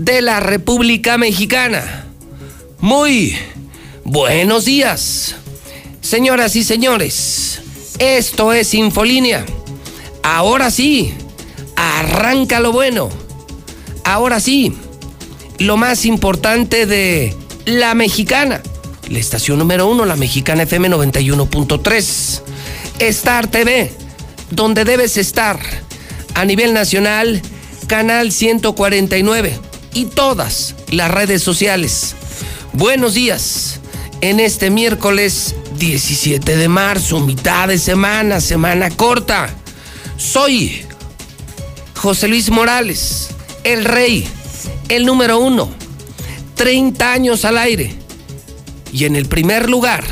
de la República Mexicana. Muy buenos días. Señoras y señores, esto es Infolínea. Ahora sí, arranca lo bueno. Ahora sí, lo más importante de La Mexicana. La estación número uno, La Mexicana FM 91.3. Star TV, donde debes estar. A nivel nacional, Canal 149 y todas las redes sociales. Buenos días en este miércoles 17 de marzo, mitad de semana, semana corta. Soy José Luis Morales, el rey, el número uno, 30 años al aire. Y en el primer lugar,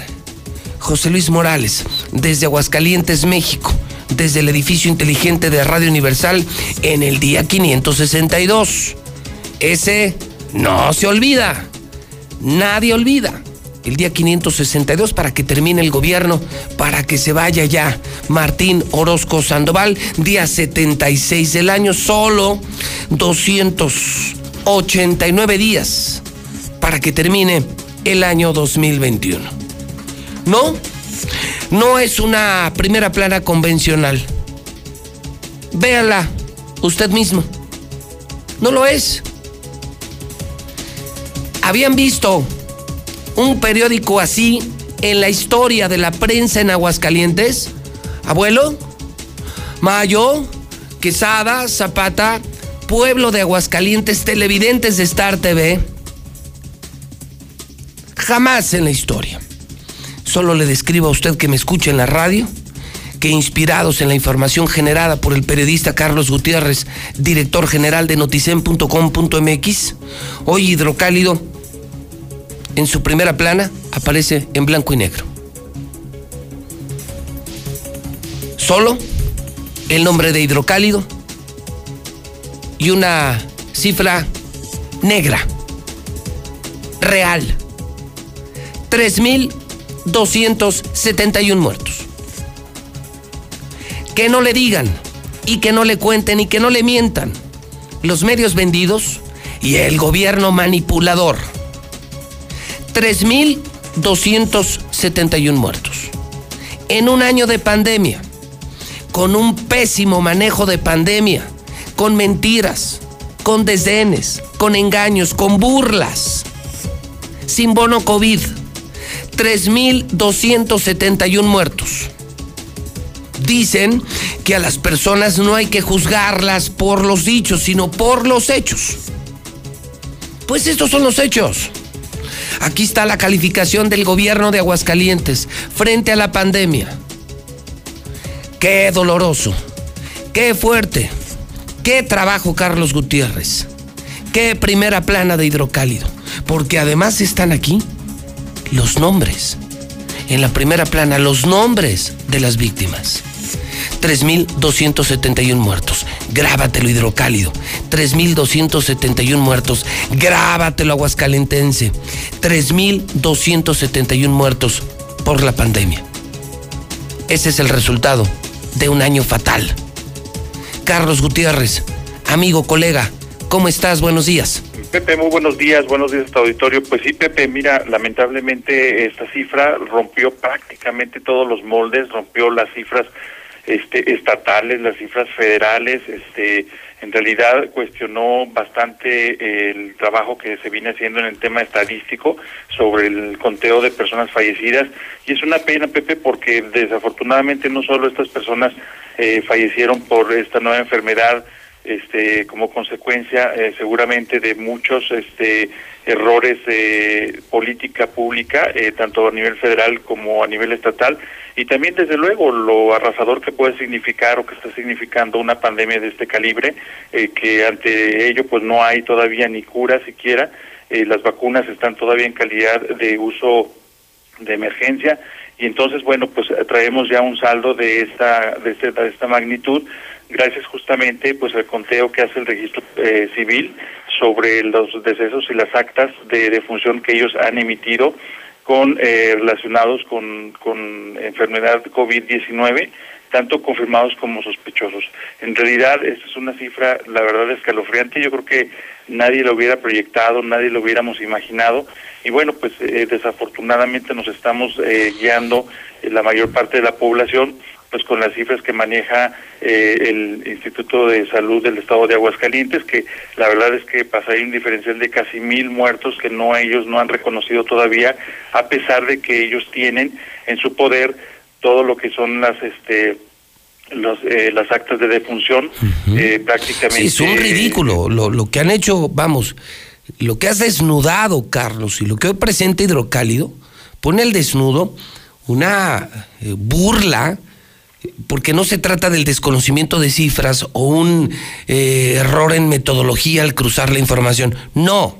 José Luis Morales, desde Aguascalientes, México, desde el edificio inteligente de Radio Universal, en el día 562. Ese no se olvida, nadie olvida el día 562 para que termine el gobierno, para que se vaya ya Martín Orozco Sandoval, día 76 del año, solo 289 días para que termine el año 2021. ¿No? No es una primera plana convencional. Véala usted mismo. No lo es. Habían visto un periódico así en la historia de la prensa en Aguascalientes? Abuelo, Mayo, Quesada, Zapata, pueblo de Aguascalientes, televidentes de Star TV. Jamás en la historia. Solo le describo a usted que me escuche en la radio, que inspirados en la información generada por el periodista Carlos Gutiérrez, director general de noticen.com.mx, hoy hidrocálido en su primera plana aparece en blanco y negro. Solo el nombre de hidrocálido y una cifra negra, real. 3.271 muertos. Que no le digan y que no le cuenten y que no le mientan los medios vendidos y el gobierno manipulador. 3.271 muertos. En un año de pandemia, con un pésimo manejo de pandemia, con mentiras, con desdenes, con engaños, con burlas, sin bono COVID, 3.271 muertos. Dicen que a las personas no hay que juzgarlas por los dichos, sino por los hechos. Pues estos son los hechos. Aquí está la calificación del gobierno de Aguascalientes frente a la pandemia. Qué doloroso, qué fuerte, qué trabajo Carlos Gutiérrez, qué primera plana de hidrocálido, porque además están aquí los nombres, en la primera plana los nombres de las víctimas. 3.271 muertos. Grábatelo hidrocálido. 3.271 muertos. Grábatelo aguascalentense. 3.271 muertos por la pandemia. Ese es el resultado de un año fatal. Carlos Gutiérrez, amigo, colega, ¿cómo estás? Buenos días. Pepe, muy buenos días, buenos días a auditorio. Pues sí, Pepe, mira, lamentablemente esta cifra rompió prácticamente todos los moldes, rompió las cifras este, estatales, las cifras federales, este, en realidad cuestionó bastante el trabajo que se viene haciendo en el tema estadístico sobre el conteo de personas fallecidas. Y es una pena, Pepe, porque desafortunadamente no solo estas personas eh, fallecieron por esta nueva enfermedad este, como consecuencia eh, seguramente de muchos este, errores de política pública, eh, tanto a nivel federal como a nivel estatal, y también desde luego lo arrasador que puede significar o que está significando una pandemia de este calibre, eh, que ante ello pues no hay todavía ni cura siquiera, las vacunas están todavía en calidad de uso de emergencia y entonces bueno pues traemos ya un saldo de esta de, este, de esta magnitud gracias justamente pues al conteo que hace el registro eh, civil sobre los decesos y las actas de defunción que ellos han emitido con eh, relacionados con, con enfermedad COVID-19, tanto confirmados como sospechosos. En realidad, esta es una cifra, la verdad, escalofriante. Yo creo que nadie lo hubiera proyectado, nadie lo hubiéramos imaginado. Y bueno, pues eh, desafortunadamente nos estamos guiando la mayor parte de la población pues con las cifras que maneja eh, el Instituto de Salud del Estado de Aguascalientes, que la verdad es que pasa ahí un diferencial de casi mil muertos que no ellos no han reconocido todavía, a pesar de que ellos tienen en su poder todo lo que son las este los, eh, las actas de defunción eh, prácticamente. Sí, es un ridículo lo, lo que han hecho, vamos, lo que has desnudado, Carlos, y lo que hoy presenta Hidrocálido, pone al desnudo una burla porque no se trata del desconocimiento de cifras o un eh, error en metodología al cruzar la información. No,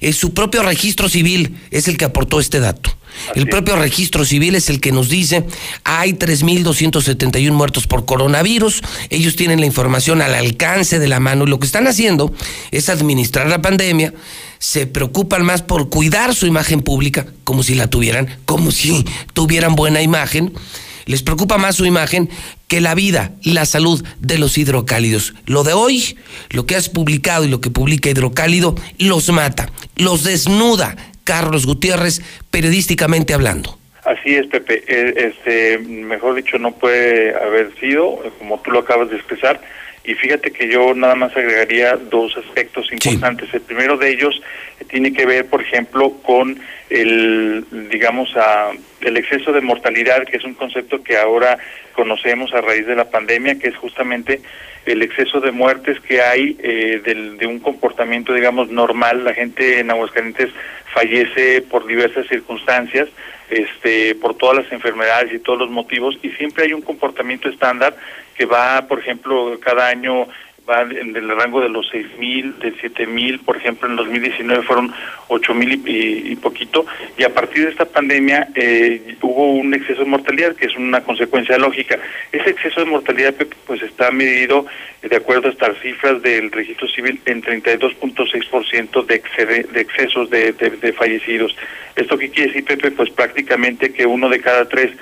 es su propio registro civil es el que aportó este dato. el propio registro civil es el que nos dice, hay 3.271 muertos por coronavirus, ellos tienen la información al alcance de la mano y lo que están haciendo es administrar la pandemia, se preocupan más por cuidar su imagen pública, como si la tuvieran, como si tuvieran buena imagen, les preocupa más su imagen que la vida y la salud de los hidrocálidos. Lo de hoy, lo que has publicado y lo que publica Hidrocálido, los mata, los desnuda Carlos Gutiérrez, periodísticamente hablando. Así es, Pepe. Eh, este, mejor dicho, no puede haber sido, como tú lo acabas de expresar. Y fíjate que yo nada más agregaría dos aspectos importantes. El primero de ellos tiene que ver, por ejemplo, con el, digamos, a, el exceso de mortalidad, que es un concepto que ahora conocemos a raíz de la pandemia, que es justamente el exceso de muertes que hay eh, del, de un comportamiento, digamos, normal. La gente en Aguascalientes fallece por diversas circunstancias, este, por todas las enfermedades y todos los motivos, y siempre hay un comportamiento estándar que va, por ejemplo, cada año va en el rango de los seis mil, de siete mil, por ejemplo, en 2019 fueron ocho mil y, poquito, y a partir de esta pandemia eh, hubo un exceso de mortalidad, que es una consecuencia lógica. Ese exceso de mortalidad pues está medido, eh, de acuerdo a estas cifras del registro civil, en 32.6% de, de excesos de, de, fallecidos. ¿Esto qué quiere decir, Pepe? Pues prácticamente que uno de cada tres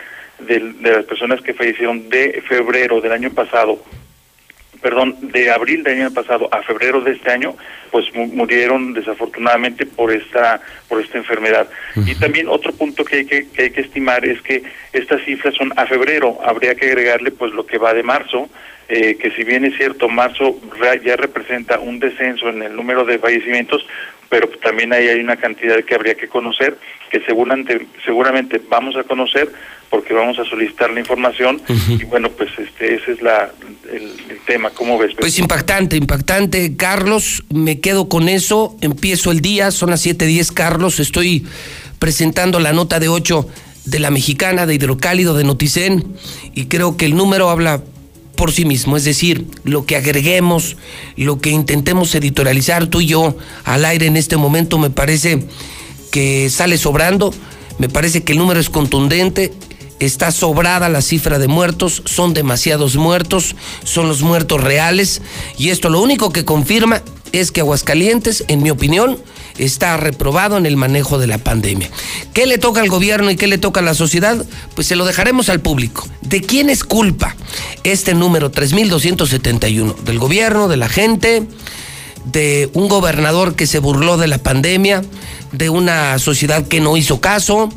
de las personas que fallecieron de febrero del año pasado perdón, de abril del año pasado a febrero de este año, pues murieron desafortunadamente por esta por esta enfermedad. Y también otro punto que hay que, que hay que estimar es que estas cifras son a febrero, habría que agregarle pues lo que va de marzo, eh, que si bien es cierto, marzo ya representa un descenso en el número de fallecimientos, pero también ahí hay una cantidad que habría que conocer, que seguramente, seguramente vamos a conocer porque vamos a solicitar la información. Y bueno, pues este ese es la, el, tema, ¿cómo ves? Pues impactante, impactante, Carlos, me quedo con eso, empiezo el día, son las 7.10, Carlos, estoy presentando la nota de 8 de la mexicana, de Hidrocálido, de Noticen, y creo que el número habla por sí mismo, es decir, lo que agreguemos, lo que intentemos editorializar tú y yo al aire en este momento me parece que sale sobrando, me parece que el número es contundente, está sobrada la cifra de muertos, son demasiados muertos, son los muertos reales y esto lo único que confirma es que Aguascalientes, en mi opinión, está reprobado en el manejo de la pandemia. ¿Qué le toca al gobierno y qué le toca a la sociedad? Pues se lo dejaremos al público. ¿De quién es culpa este número 3271? ¿Del gobierno, de la gente? de un gobernador que se burló de la pandemia, de una sociedad que no hizo caso.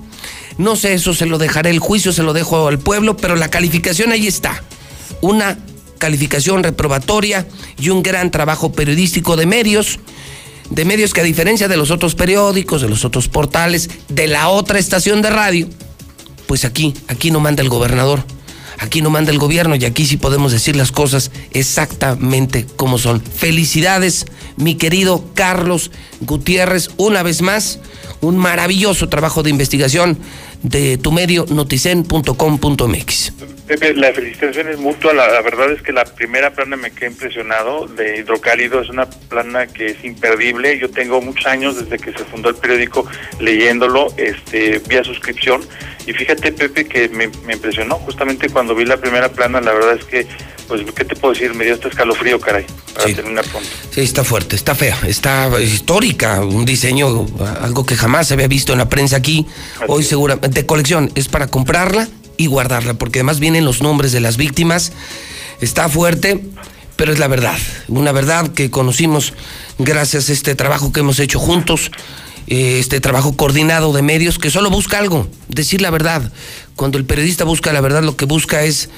No sé, eso se lo dejaré el juicio, se lo dejo al pueblo, pero la calificación ahí está. Una calificación reprobatoria y un gran trabajo periodístico de medios de medios que a diferencia de los otros periódicos, de los otros portales, de la otra estación de radio, pues aquí, aquí no manda el gobernador. Aquí no manda el gobierno y aquí sí podemos decir las cosas exactamente como son. Felicidades, mi querido Carlos Gutiérrez, una vez más, un maravilloso trabajo de investigación de tu medio noticen.com.mx. Pepe, la felicitación es mutua. La, verdad es que la primera plana me quedé impresionado de hidrocálido. Es una plana que es imperdible. Yo tengo muchos años desde que se fundó el periódico leyéndolo este, vía suscripción. Y fíjate, Pepe, que me, impresionó justamente cuando vi la primera plana. La verdad es que, pues, ¿qué te puedo decir? Me dio este escalofrío, caray, para sí. terminar pronto. Sí, está fuerte, está fea, está histórica. Un diseño, algo que jamás se había visto en la prensa aquí. Hoy, seguramente, de colección, es para comprarla y guardarla, porque además vienen los nombres de las víctimas. Está fuerte, pero es la verdad, una verdad que conocimos gracias a este trabajo que hemos hecho juntos, eh, este trabajo coordinado de medios que solo busca algo, decir la verdad. Cuando el periodista busca la verdad, lo que busca es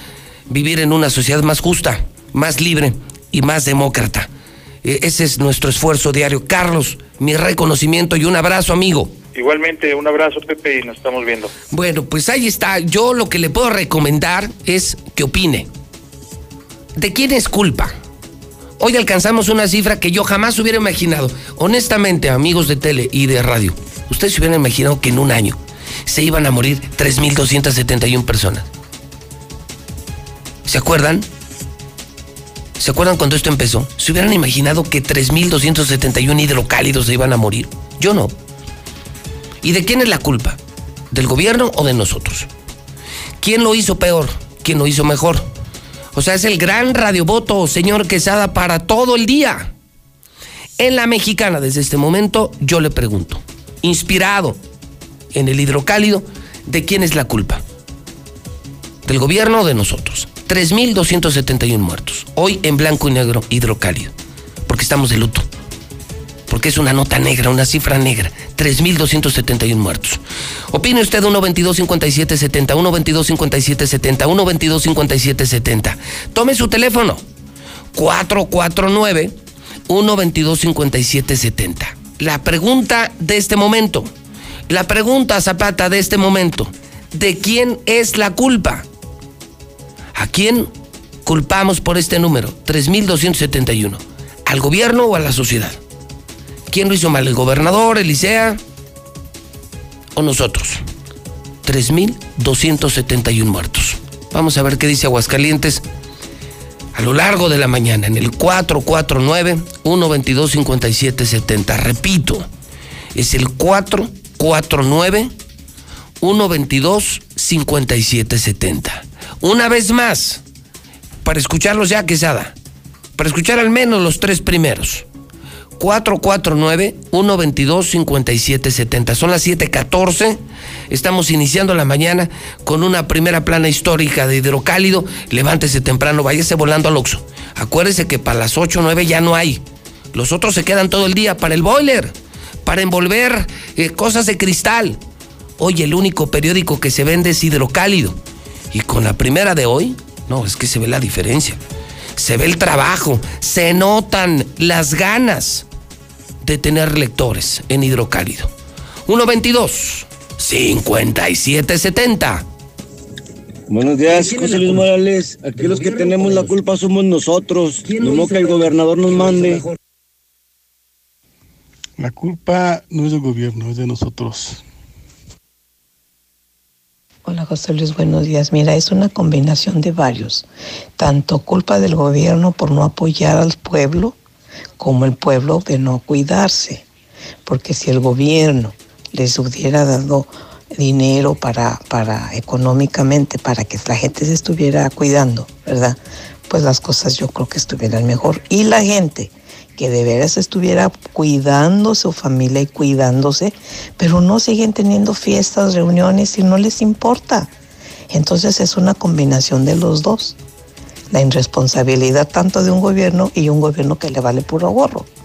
vivir en una sociedad más justa, más libre y más demócrata. Eh, ese es nuestro esfuerzo diario. Carlos, mi reconocimiento y un abrazo, amigo. Igualmente, un abrazo, Pepe, y nos estamos viendo. Bueno, pues ahí está. Yo lo que le puedo recomendar es que opine. ¿De quién es culpa? Hoy alcanzamos una cifra que yo jamás hubiera imaginado. Honestamente, amigos de tele y de radio, ustedes se hubieran imaginado que en un año se iban a morir 3.271 personas. ¿Se acuerdan? ¿Se acuerdan cuando esto empezó? ¿Se hubieran imaginado que 3.271 hidrocálidos se iban a morir? Yo no. ¿Y de quién es la culpa? ¿Del gobierno o de nosotros? ¿Quién lo hizo peor? ¿Quién lo hizo mejor? O sea, es el gran radiovoto, señor Quesada, para todo el día. En la mexicana, desde este momento, yo le pregunto, inspirado en el hidrocálido, ¿de quién es la culpa? ¿Del gobierno o de nosotros? 3.271 muertos. Hoy en blanco y negro, hidrocálido. Porque estamos de luto porque es una nota negra, una cifra negra. 3.271 muertos. Opine usted 122-5770, 122-5770, 122-5770. Tome su teléfono. 449-122-5770. La pregunta de este momento, la pregunta Zapata de este momento, ¿de quién es la culpa? ¿A quién culpamos por este número? 3.271. ¿Al gobierno o a la sociedad? ¿Quién lo hizo mal? ¿El gobernador, Elisea o nosotros? 3.271 muertos. Vamos a ver qué dice Aguascalientes a lo largo de la mañana en el 449-122-5770. Repito, es el 449-122-5770. Una vez más, para escucharlos ya, Quesada, para escuchar al menos los tres primeros. 449-122-5770. Son las 7:14. Estamos iniciando la mañana con una primera plana histórica de hidrocálido. Levántese temprano, váyase volando al Oxxo. Acuérdese que para las 8 o 9 ya no hay. Los otros se quedan todo el día para el boiler, para envolver eh, cosas de cristal. Hoy el único periódico que se vende es hidrocálido. Y con la primera de hoy, no, es que se ve la diferencia se ve el trabajo, se notan las ganas de tener lectores en hidrocálido. 122 5770. Buenos días, José Luis Morales. Aquí los que tenemos la culpa somos nosotros. No que el gobernador nos mande. La culpa no es del gobierno, es de nosotros. Hola José Luis, buenos días. Mira, es una combinación de varios. Tanto culpa del gobierno por no apoyar al pueblo, como el pueblo de no cuidarse. Porque si el gobierno les hubiera dado dinero para, para económicamente, para que la gente se estuviera cuidando, ¿verdad? Pues las cosas yo creo que estuvieran mejor. Y la gente que de veras estuviera cuidando su familia y cuidándose, pero no siguen teniendo fiestas, reuniones y no les importa. Entonces es una combinación de los dos. La irresponsabilidad tanto de un gobierno y un gobierno que le vale puro gorro.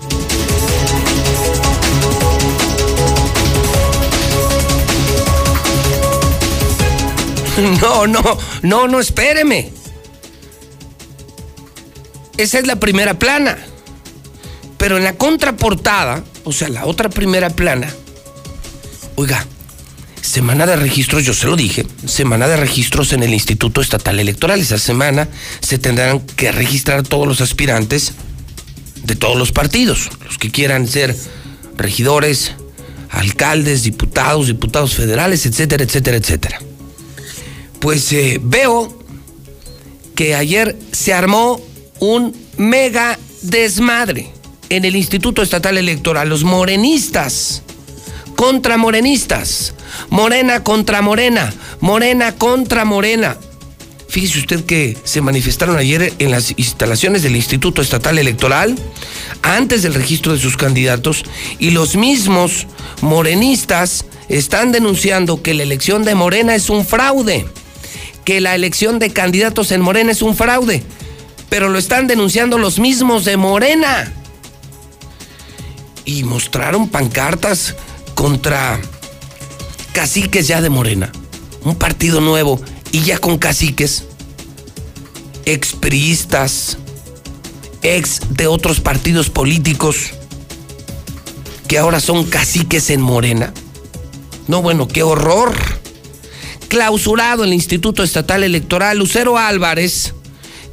No, no, no, no, espéreme. Esa es la primera plana. Pero en la contraportada, o sea, la otra primera plana, oiga, semana de registros, yo se lo dije, semana de registros en el Instituto Estatal Electoral. Esa semana se tendrán que registrar todos los aspirantes de todos los partidos, los que quieran ser regidores, alcaldes, diputados, diputados federales, etcétera, etcétera, etcétera. Pues eh, veo que ayer se armó un mega desmadre en el Instituto Estatal Electoral. Los morenistas contra morenistas, Morena contra Morena, Morena contra Morena. Fíjese usted que se manifestaron ayer en las instalaciones del Instituto Estatal Electoral antes del registro de sus candidatos y los mismos morenistas están denunciando que la elección de Morena es un fraude, que la elección de candidatos en Morena es un fraude, pero lo están denunciando los mismos de Morena. Y mostraron pancartas contra caciques ya de Morena, un partido nuevo y ya con caciques, expriistas, ex de otros partidos políticos que ahora son caciques en Morena. No, bueno, qué horror. Clausurado el Instituto Estatal Electoral, Lucero Álvarez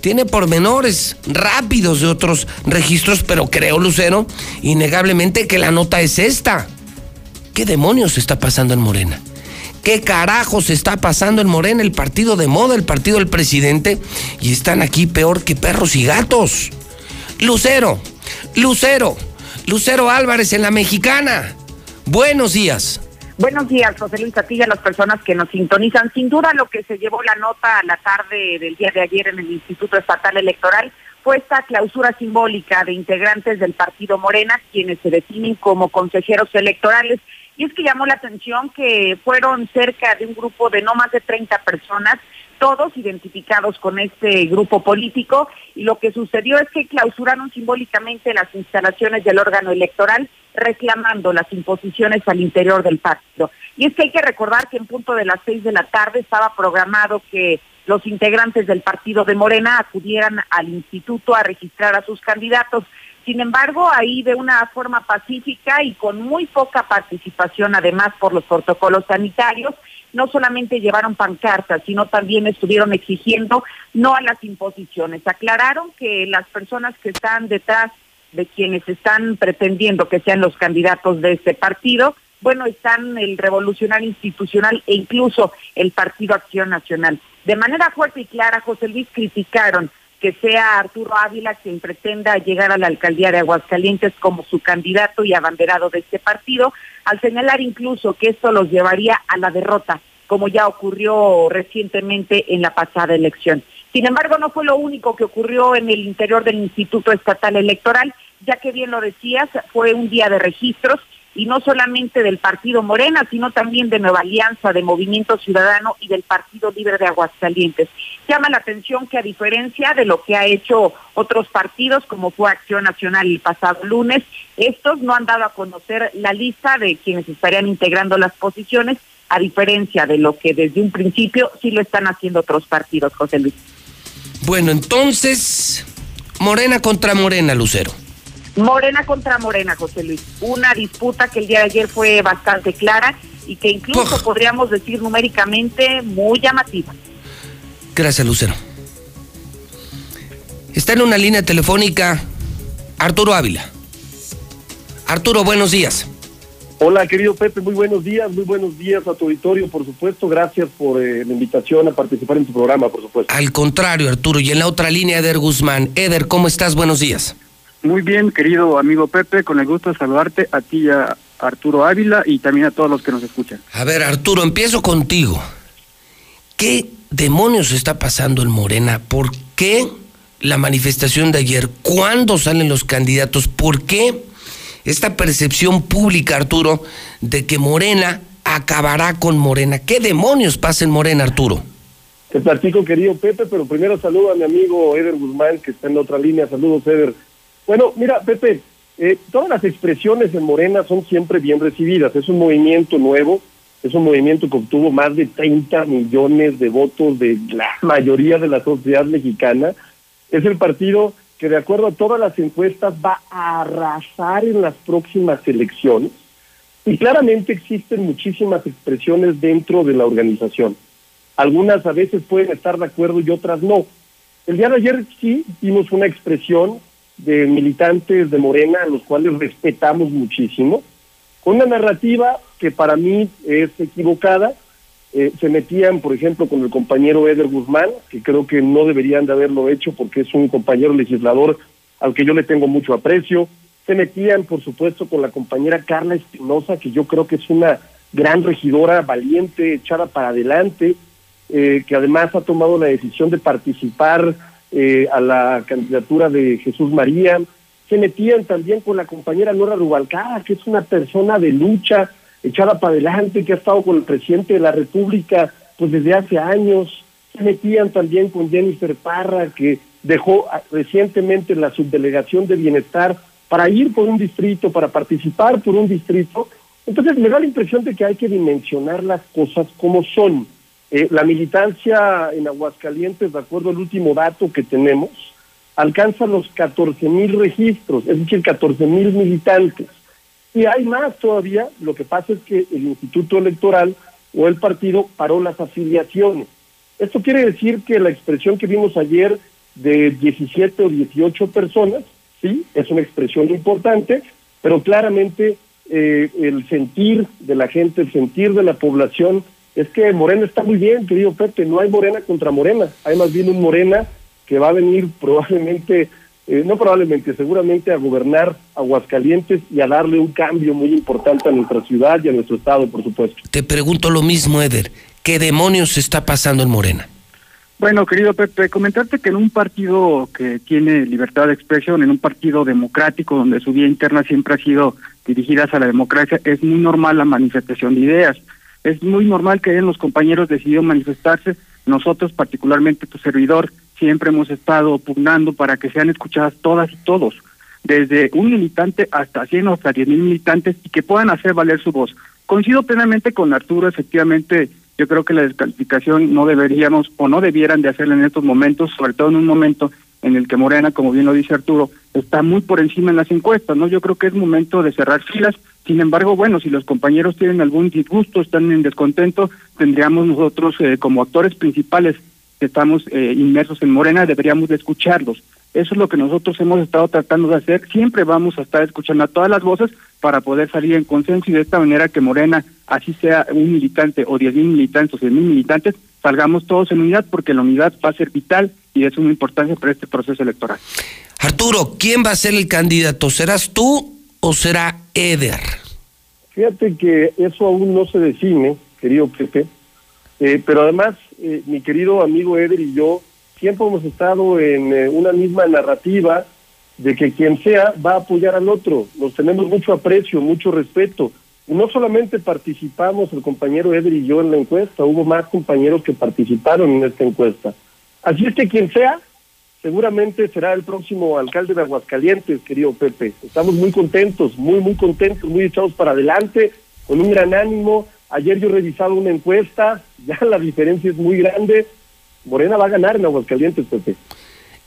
tiene pormenores rápidos de otros registros, pero creo, Lucero, innegablemente que la nota es esta. ¿Qué demonios está pasando en Morena? ¿Qué carajos está pasando en Morena, el partido de moda, el partido del presidente? Y están aquí peor que perros y gatos. Lucero, Lucero, Lucero Álvarez en la mexicana. Buenos días. Buenos días, José Luis Catilla, las personas que nos sintonizan. Sin duda lo que se llevó la nota a la tarde del día de ayer en el Instituto Estatal Electoral fue esta clausura simbólica de integrantes del partido Morena, quienes se definen como consejeros electorales. Y es que llamó la atención que fueron cerca de un grupo de no más de 30 personas, todos identificados con este grupo político, y lo que sucedió es que clausuraron simbólicamente las instalaciones del órgano electoral, reclamando las imposiciones al interior del partido. Y es que hay que recordar que en punto de las seis de la tarde estaba programado que los integrantes del partido de Morena acudieran al instituto a registrar a sus candidatos. Sin embargo, ahí de una forma pacífica y con muy poca participación, además por los protocolos sanitarios, no solamente llevaron pancartas, sino también estuvieron exigiendo no a las imposiciones. Aclararon que las personas que están detrás de quienes están pretendiendo que sean los candidatos de este partido, bueno, están el Revolucionario Institucional e incluso el Partido Acción Nacional. De manera fuerte y clara, José Luis criticaron que sea Arturo Ávila quien pretenda llegar a la alcaldía de Aguascalientes como su candidato y abanderado de este partido, al señalar incluso que esto los llevaría a la derrota, como ya ocurrió recientemente en la pasada elección. Sin embargo, no fue lo único que ocurrió en el interior del Instituto Estatal Electoral, ya que bien lo decías, fue un día de registros y no solamente del Partido Morena, sino también de Nueva Alianza, de Movimiento Ciudadano y del Partido Libre de Aguascalientes. Llama la atención que a diferencia de lo que ha hecho otros partidos, como fue Acción Nacional el pasado lunes, estos no han dado a conocer la lista de quienes estarían integrando las posiciones, a diferencia de lo que desde un principio sí lo están haciendo otros partidos, José Luis. Bueno, entonces, Morena contra Morena, Lucero. Morena contra Morena, José Luis. Una disputa que el día de ayer fue bastante clara y que incluso podríamos decir numéricamente muy llamativa. Gracias, Lucero. Está en una línea telefónica Arturo Ávila. Arturo, buenos días. Hola, querido Pepe, muy buenos días, muy buenos días a tu auditorio, por supuesto. Gracias por eh, la invitación a participar en tu programa, por supuesto. Al contrario, Arturo, y en la otra línea, Eder Guzmán. Eder, ¿cómo estás? Buenos días. Muy bien, querido amigo Pepe, con el gusto de saludarte a ti y a Arturo Ávila y también a todos los que nos escuchan. A ver, Arturo, empiezo contigo. ¿Qué demonios está pasando en Morena? ¿Por qué la manifestación de ayer? ¿Cuándo salen los candidatos? ¿Por qué esta percepción pública, Arturo, de que Morena acabará con Morena? ¿Qué demonios pasa en Morena, Arturo? Te platico, querido Pepe, pero primero saludo a mi amigo Eder Guzmán, que está en otra línea. Saludos, Eder. Bueno, mira, Pepe, eh, todas las expresiones en Morena son siempre bien recibidas. Es un movimiento nuevo, es un movimiento que obtuvo más de 30 millones de votos de la mayoría de la sociedad mexicana. Es el partido que de acuerdo a todas las encuestas va a arrasar en las próximas elecciones. Y claramente existen muchísimas expresiones dentro de la organización. Algunas a veces pueden estar de acuerdo y otras no. El día de ayer sí vimos una expresión de militantes de Morena, a los cuales respetamos muchísimo, con una narrativa que para mí es equivocada. Eh, se metían, por ejemplo, con el compañero Eder Guzmán, que creo que no deberían de haberlo hecho porque es un compañero legislador al que yo le tengo mucho aprecio. Se metían, por supuesto, con la compañera Carla Espinosa, que yo creo que es una gran regidora, valiente, echada para adelante, eh, que además ha tomado la decisión de participar eh, a la candidatura de Jesús María. Se metían también con la compañera Nora Rubalcaba, que es una persona de lucha, echada para adelante, que ha estado con el presidente de la República pues desde hace años. Se metían también con Jennifer Parra, que dejó recientemente la subdelegación de bienestar para ir por un distrito, para participar por un distrito. Entonces me da la impresión de que hay que dimensionar las cosas como son. Eh, la militancia en Aguascalientes, de acuerdo al último dato que tenemos, alcanza los 14 mil registros, es decir, 14 mil militantes. Y hay más todavía, lo que pasa es que el Instituto Electoral o el partido paró las afiliaciones. Esto quiere decir que la expresión que vimos ayer de 17 o 18 personas, sí, es una expresión importante, pero claramente eh, el sentir de la gente, el sentir de la población, es que Morena está muy bien, querido Pepe, no hay Morena contra Morena, hay más bien un Morena que va a venir probablemente, eh, no probablemente, seguramente a gobernar Aguascalientes y a darle un cambio muy importante a nuestra ciudad y a nuestro estado, por supuesto. Te pregunto lo mismo, Eder, ¿qué demonios está pasando en Morena? Bueno, querido Pepe, comentarte que en un partido que tiene libertad de expresión, en un partido democrático donde su vía interna siempre ha sido dirigida hacia la democracia, es muy normal la manifestación de ideas. Es muy normal que los compañeros decidieron manifestarse. Nosotros, particularmente tu servidor, siempre hemos estado pugnando para que sean escuchadas todas y todos, desde un militante hasta 100 o hasta 10 mil militantes y que puedan hacer valer su voz. Coincido plenamente con Arturo, efectivamente yo creo que la descalificación no deberíamos o no debieran de hacerla en estos momentos, sobre todo en un momento en el que Morena, como bien lo dice Arturo, está muy por encima en las encuestas, ¿no? Yo creo que es momento de cerrar filas. Sin embargo, bueno, si los compañeros tienen algún disgusto, están en descontento, tendríamos nosotros eh, como actores principales que estamos eh, inmersos en Morena, deberíamos de escucharlos. Eso es lo que nosotros hemos estado tratando de hacer. Siempre vamos a estar escuchando a todas las voces para poder salir en consenso y de esta manera que Morena, así sea un militante o diez mil militantes o cien mil militantes, salgamos todos en unidad porque la unidad va a ser vital y es una importancia para este proceso electoral. Arturo, ¿quién va a ser el candidato? ¿Serás tú o será Eder? Fíjate que eso aún no se define, querido Pepe, eh, pero además eh, mi querido amigo Eder y yo siempre hemos estado en eh, una misma narrativa de que quien sea va a apoyar al otro. Nos tenemos mucho aprecio, mucho respeto. Y no solamente participamos el compañero Eder y yo en la encuesta, hubo más compañeros que participaron en esta encuesta. Así es que quien sea, seguramente será el próximo alcalde de Aguascalientes, querido Pepe. Estamos muy contentos, muy, muy contentos, muy echados para adelante, con un gran ánimo. Ayer yo revisaba una encuesta, ya la diferencia es muy grande. Morena va a ganar en Aguascalientes, Pepe.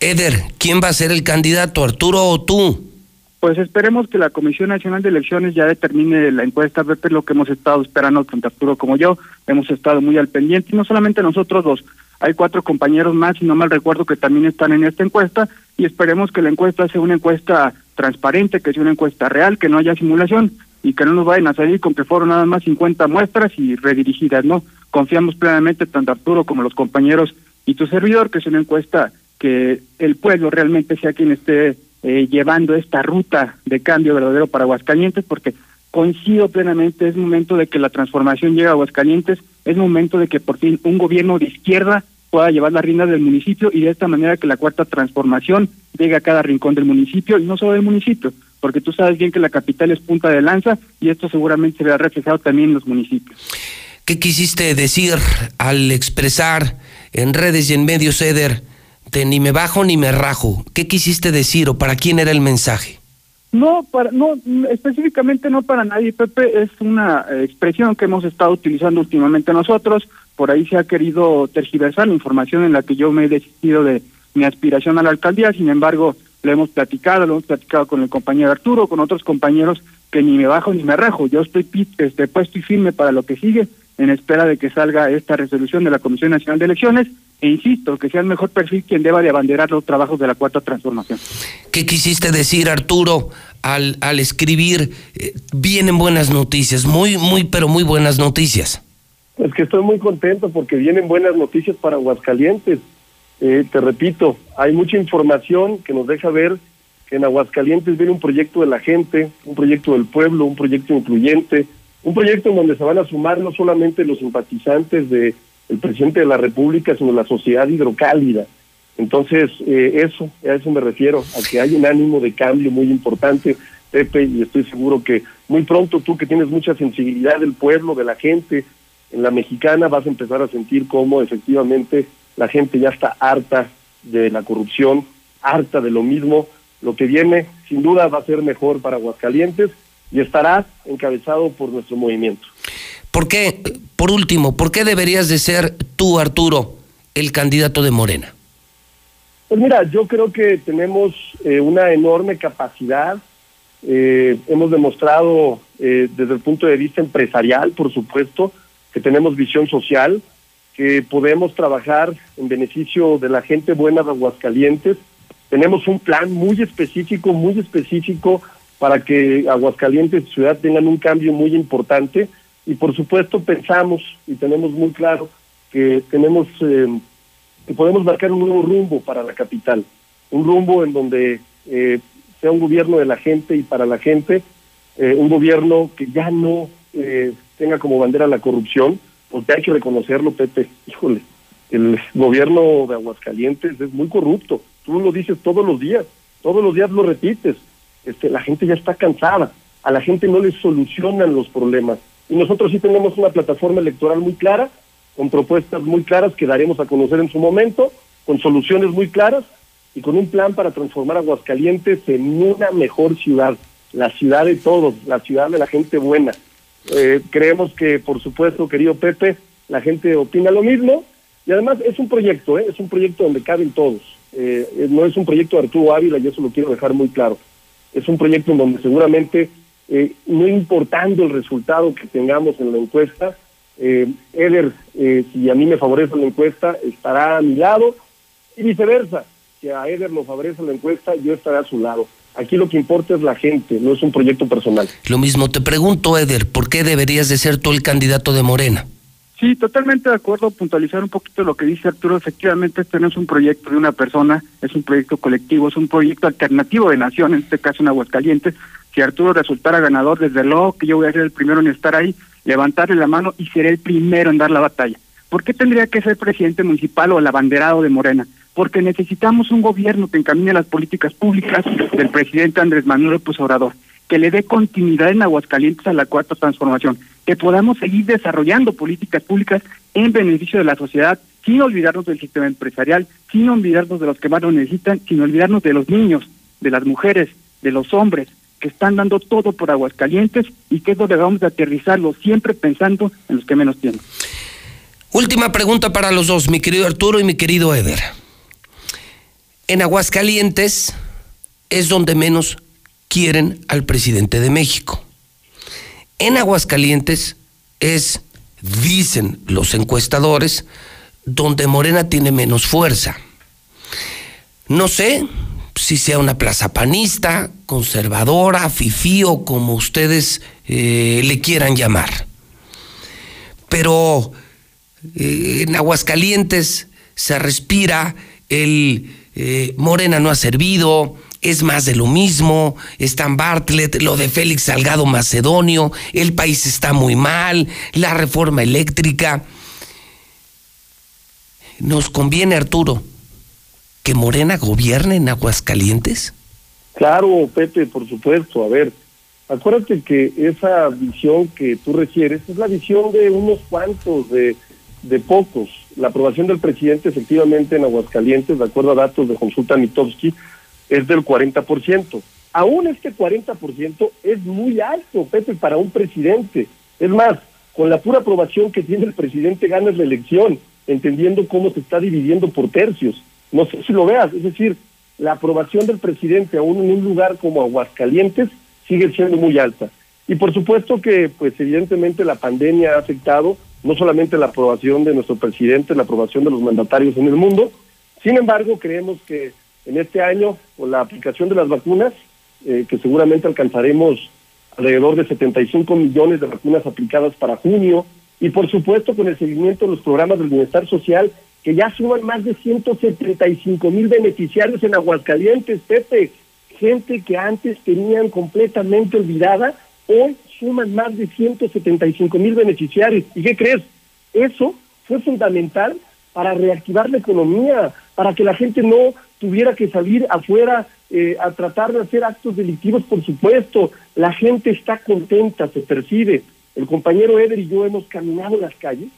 Eder, ¿quién va a ser el candidato, Arturo o tú? Pues esperemos que la Comisión Nacional de Elecciones ya determine la encuesta, Pepe, lo que hemos estado esperando tanto Arturo como yo, hemos estado muy al pendiente, y no solamente nosotros dos, hay cuatro compañeros más, si no mal recuerdo, que también están en esta encuesta, y esperemos que la encuesta sea una encuesta transparente, que sea una encuesta real, que no haya simulación, y que no nos vayan a salir con que fueron nada más 50 muestras y redirigidas, ¿no? Confiamos plenamente tanto Arturo como los compañeros y tu servidor, que es una encuesta que el pueblo realmente sea quien esté eh, llevando esta ruta de cambio verdadero para Aguascalientes, porque coincido plenamente, es momento de que la transformación llegue a Aguascalientes, es momento de que por fin un gobierno de izquierda pueda llevar las riendas del municipio y de esta manera que la cuarta transformación llegue a cada rincón del municipio y no solo del municipio, porque tú sabes bien que la capital es punta de lanza y esto seguramente se verá reflejado también en los municipios. ¿Qué quisiste decir al expresar en redes y en medios, Eder, de ni me bajo ni me rajo. ¿Qué quisiste decir o para quién era el mensaje? No, para, no, específicamente no para nadie, Pepe, es una eh, expresión que hemos estado utilizando últimamente nosotros, por ahí se ha querido tergiversar la información en la que yo me he decidido de mi aspiración a la alcaldía, sin embargo, lo hemos platicado, lo hemos platicado con el compañero Arturo, con otros compañeros, que ni me bajo ni me rajo. Yo estoy este, puesto y firme para lo que sigue en espera de que salga esta resolución de la Comisión Nacional de Elecciones e insisto, que sea el mejor perfil quien deba de abanderar los trabajos de la Cuarta Transformación. ¿Qué quisiste decir, Arturo, al, al escribir eh, vienen buenas noticias, muy, muy, pero muy buenas noticias? Es que estoy muy contento porque vienen buenas noticias para Aguascalientes. Eh, te repito, hay mucha información que nos deja ver que en Aguascalientes viene un proyecto de la gente, un proyecto del pueblo, un proyecto incluyente, un proyecto en donde se van a sumar no solamente los simpatizantes de el presidente de la República, sino la sociedad hidrocálida. Entonces, eh, eso, a eso me refiero, a que hay un ánimo de cambio muy importante, Pepe, y estoy seguro que muy pronto tú que tienes mucha sensibilidad del pueblo, de la gente, en la mexicana vas a empezar a sentir cómo efectivamente la gente ya está harta de la corrupción, harta de lo mismo. Lo que viene, sin duda, va a ser mejor para Aguascalientes y estará encabezado por nuestro movimiento. ¿Por qué, por último, por qué deberías de ser tú, Arturo, el candidato de Morena? Pues mira, yo creo que tenemos eh, una enorme capacidad. Eh, hemos demostrado eh, desde el punto de vista empresarial, por supuesto, que tenemos visión social, que podemos trabajar en beneficio de la gente buena de Aguascalientes. Tenemos un plan muy específico, muy específico para que Aguascalientes y ciudad tengan un cambio muy importante y por supuesto pensamos y tenemos muy claro que tenemos eh, que podemos marcar un nuevo rumbo para la capital, un rumbo en donde eh, sea un gobierno de la gente y para la gente, eh, un gobierno que ya no tenga como bandera la corrupción, porque hay que reconocerlo, Pepe, híjole, el gobierno de Aguascalientes es muy corrupto, tú lo dices todos los días, todos los días lo repites, este, la gente ya está cansada, a la gente no le solucionan los problemas, y nosotros sí tenemos una plataforma electoral muy clara, con propuestas muy claras que daremos a conocer en su momento, con soluciones muy claras y con un plan para transformar Aguascalientes en una mejor ciudad, la ciudad de todos, la ciudad de la gente buena. Eh, creemos que, por supuesto, querido Pepe, la gente opina lo mismo y además es un proyecto, ¿eh? es un proyecto donde caben todos. Eh, no es un proyecto de Arturo Ávila y eso lo quiero dejar muy claro. Es un proyecto en donde seguramente eh, no importando el resultado que tengamos en la encuesta, eh, Eder, eh, si a mí me favorece la encuesta, estará a mi lado y viceversa. Si a Eder lo favorece la encuesta, yo estaré a su lado. Aquí lo que importa es la gente, no es un proyecto personal. Lo mismo te pregunto, Eder, ¿por qué deberías de ser tú el candidato de Morena? Sí, totalmente de acuerdo. Puntualizar un poquito lo que dice Arturo. Efectivamente, este no es un proyecto de una persona, es un proyecto colectivo, es un proyecto alternativo de nación, en este caso en Aguascalientes. Si Arturo resultara ganador, desde luego que yo voy a ser el primero en estar ahí, levantarle la mano y seré el primero en dar la batalla. ¿Por qué tendría que ser presidente municipal o el abanderado de Morena? Porque necesitamos un gobierno que encamine las políticas públicas del presidente Andrés Manuel López Obrador que le dé continuidad en Aguascalientes a la cuarta transformación, que podamos seguir desarrollando políticas públicas en beneficio de la sociedad, sin olvidarnos del sistema empresarial, sin olvidarnos de los que más lo necesitan, sin olvidarnos de los niños, de las mujeres, de los hombres, que están dando todo por Aguascalientes y que es donde vamos a aterrizarlo, siempre pensando en los que menos tienen. Última pregunta para los dos, mi querido Arturo y mi querido Eder. En Aguascalientes es donde menos quieren al presidente de México. En Aguascalientes es, dicen los encuestadores, donde Morena tiene menos fuerza. No sé si sea una plaza panista, conservadora, fifí o como ustedes eh, le quieran llamar. Pero eh, en Aguascalientes se respira el eh, Morena no ha servido, es más de lo mismo, están Bartlett, lo de Félix Salgado Macedonio, el país está muy mal, la reforma eléctrica. ¿Nos conviene, Arturo, que Morena gobierne en Aguascalientes? Claro, Pepe, por supuesto. A ver, acuérdate que esa visión que tú refieres es la visión de unos cuantos, de, de pocos. La aprobación del presidente efectivamente en Aguascalientes, de acuerdo a datos de consulta Mitowski, es del 40%. Aún este 40% es muy alto, Pepe, para un presidente. Es más, con la pura aprobación que tiene el presidente ganas la elección, entendiendo cómo se está dividiendo por tercios. No sé si lo veas, es decir, la aprobación del presidente aún en un lugar como Aguascalientes sigue siendo muy alta. Y por supuesto que, pues evidentemente la pandemia ha afectado no solamente la aprobación de nuestro presidente, la aprobación de los mandatarios en el mundo, sin embargo creemos que en este año, con la aplicación de las vacunas, eh, que seguramente alcanzaremos alrededor de 75 millones de vacunas aplicadas para junio, y por supuesto con el seguimiento de los programas del bienestar social, que ya suman más de 175 mil beneficiarios en Aguascalientes, Pepe, gente que antes tenían completamente olvidada, hoy suman más de 175 mil beneficiarios. ¿Y qué crees? Eso fue fundamental para reactivar la economía, para que la gente no tuviera que salir afuera eh, a tratar de hacer actos delictivos, por supuesto. La gente está contenta, se percibe. El compañero Eder y yo hemos caminado las calles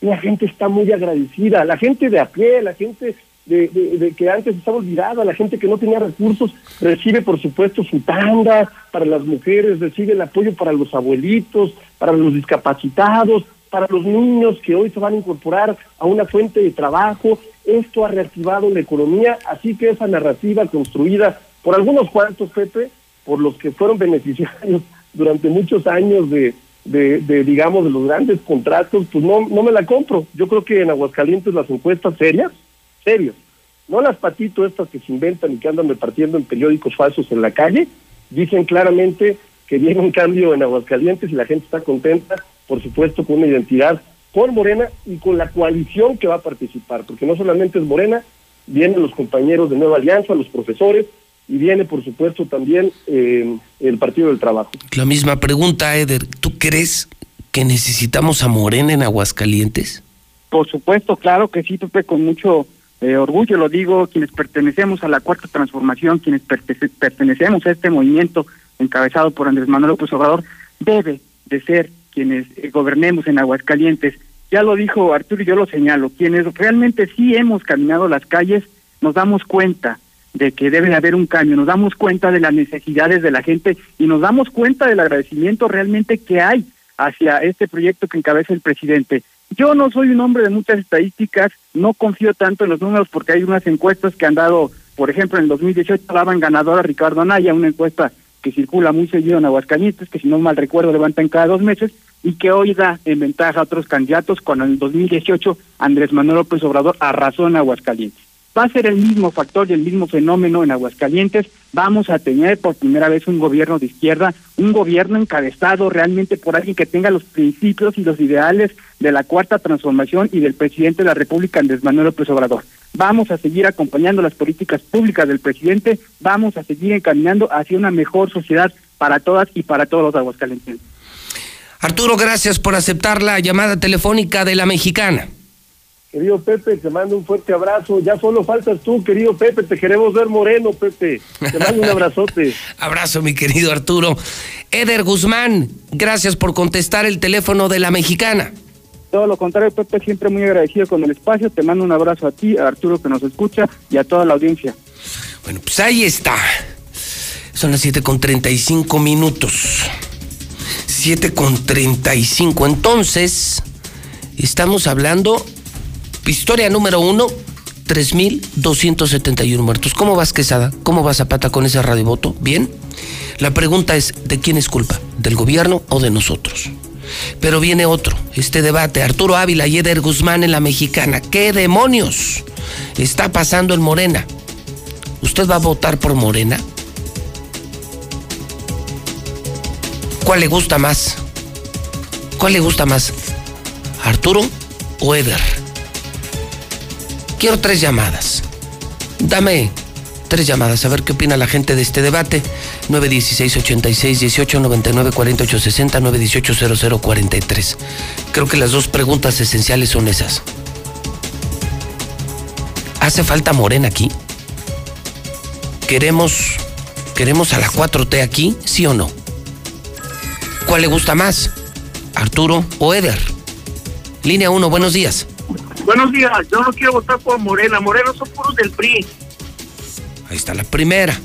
y la gente está muy agradecida. La gente de a pie, la gente de, que antes estaba olvidada, la gente que no tenía recursos, recibe por supuesto su tanda para las mujeres, recibe el apoyo para los abuelitos, para los discapacitados, para los niños que hoy se van a incorporar a una fuente de trabajo. Esto ha reactivado la economía, así que esa narrativa construida por algunos cuantos, Pepe, por los que fueron beneficiarios durante muchos años de, de, de, digamos, de los grandes contratos, pues no, no me la compro. Yo creo que en Aguascalientes las encuestas serias serios. No las patitos estas que se inventan y que andan repartiendo en periódicos falsos en la calle, dicen claramente que viene un cambio en Aguascalientes y la gente está contenta, por supuesto, con una identidad con Morena y con la coalición que va a participar, porque no solamente es Morena, vienen los compañeros de Nueva Alianza, los profesores, y viene, por supuesto, también eh, el Partido del Trabajo. La misma pregunta, Eder, ¿tú crees que necesitamos a Morena en Aguascalientes? Por supuesto, claro que sí, Pepe, con mucho eh, orgullo lo digo, quienes pertenecemos a la cuarta transformación, quienes pertenecemos a este movimiento encabezado por Andrés Manuel López Obrador, debe de ser quienes eh, gobernemos en Aguascalientes. Ya lo dijo Arturo y yo lo señalo, quienes realmente sí hemos caminado las calles, nos damos cuenta de que debe haber un cambio, nos damos cuenta de las necesidades de la gente y nos damos cuenta del agradecimiento realmente que hay hacia este proyecto que encabeza el presidente. Yo no soy un hombre de muchas estadísticas, no confío tanto en los números porque hay unas encuestas que han dado, por ejemplo, en el 2018 daban ganador a Ricardo Anaya, una encuesta que circula muy seguido en Aguascalientes, que si no mal recuerdo levantan cada dos meses, y que hoy da en ventaja a otros candidatos cuando en el 2018 Andrés Manuel López Obrador arrasó en Aguascalientes va a ser el mismo factor y el mismo fenómeno en Aguascalientes. Vamos a tener por primera vez un gobierno de izquierda, un gobierno encabezado realmente por alguien que tenga los principios y los ideales de la cuarta transformación y del presidente de la República, Andrés Manuel López Obrador. Vamos a seguir acompañando las políticas públicas del presidente, vamos a seguir encaminando hacia una mejor sociedad para todas y para todos los aguascalientes. Arturo, gracias por aceptar la llamada telefónica de la mexicana. Querido Pepe, te mando un fuerte abrazo. Ya solo faltas tú, querido Pepe. Te queremos ver moreno, Pepe. Te mando un abrazote. Abrazo, mi querido Arturo. Eder Guzmán, gracias por contestar el teléfono de la mexicana. Todo lo contrario, Pepe, siempre muy agradecido con el espacio. Te mando un abrazo a ti, a Arturo que nos escucha y a toda la audiencia. Bueno, pues ahí está. Son las 7 con 35 minutos. 7 con 35. Entonces, estamos hablando Historia número uno, 3.271 muertos. ¿Cómo vas, Quesada? ¿Cómo vas, Zapata, con ese radiovoto? ¿Bien? La pregunta es, ¿de quién es culpa? ¿Del gobierno o de nosotros? Pero viene otro, este debate. Arturo Ávila y Eder Guzmán en la mexicana. ¿Qué demonios está pasando en Morena? ¿Usted va a votar por Morena? ¿Cuál le gusta más? ¿Cuál le gusta más? ¿Arturo o Eder? Quiero tres llamadas. Dame tres llamadas, a ver qué opina la gente de este debate. 916-86-18, 99-48-60, 918-0043. Creo que las dos preguntas esenciales son esas. ¿Hace falta Morena aquí? ¿Queremos, ¿Queremos a la 4T aquí, sí o no? ¿Cuál le gusta más? ¿Arturo o Eder? Línea 1, buenos días. Buenos días, yo no quiero votar por Morena, Morena son puros del PRI. Ahí está la primera.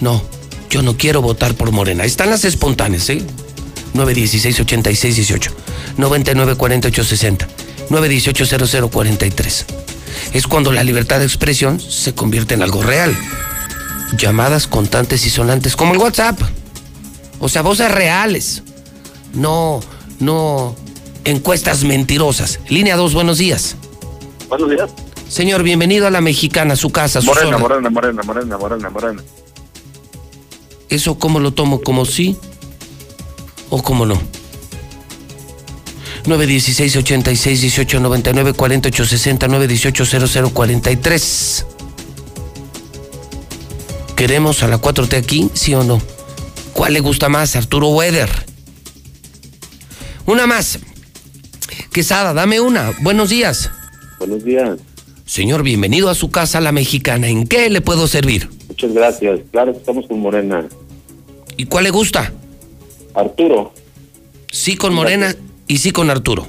No, yo no quiero votar por Morena. Ahí están las espontáneas, ¿eh? 916 86 18 99 48 60 918 0043. Es cuando la libertad de expresión se convierte en algo real. Llamadas contantes y sonantes como el WhatsApp O sea, voces reales. No, no encuestas mentirosas. Línea 2, buenos días. Buenos días. Señor, bienvenido a la mexicana, a su casa, su Morena, zona. morena, morena, morena, morena, morena. ¿Eso cómo lo tomo? ¿Como sí? ¿O cómo no? 916 86 18 99 48 60 918 00 43. ¿Queremos a la 4T aquí, sí o no? ¿Cuál le gusta más, Arturo Weather? Una más. Quesada, dame una. Buenos días. Buenos días. Señor, bienvenido a su casa, la mexicana. ¿En qué le puedo servir? Muchas gracias. Claro que estamos con Morena. ¿Y cuál le gusta? Arturo. Sí con Morena y sí con Arturo.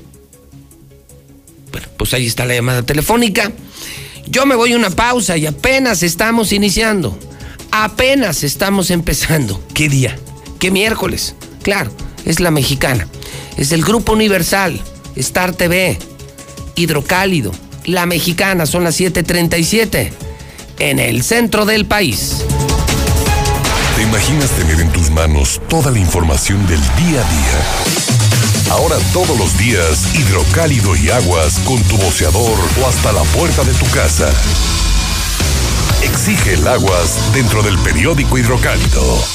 Bueno, pues ahí está la llamada telefónica. Yo me voy a una pausa y apenas estamos iniciando. Apenas estamos empezando. ¿Qué día? ¿Qué miércoles? Claro, es la mexicana. Es el Grupo Universal, Star TV, Hidrocálido. La mexicana son las 7:37 en el centro del país. ¿Te imaginas tener en tus manos toda la información del día a día? Ahora todos los días, hidrocálido y aguas con tu boceador o hasta la puerta de tu casa. Exige el aguas dentro del periódico hidrocálido.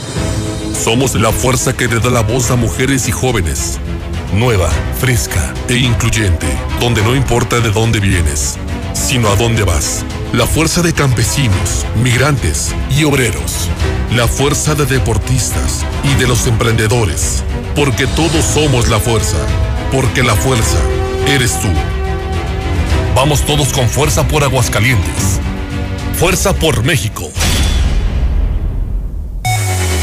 Somos la fuerza que le da la voz a mujeres y jóvenes. Nueva, fresca e incluyente, donde no importa de dónde vienes, sino a dónde vas. La fuerza de campesinos, migrantes y obreros. La fuerza de deportistas y de los emprendedores. Porque todos somos la fuerza. Porque la fuerza eres tú. Vamos todos con fuerza por Aguascalientes. Fuerza por México.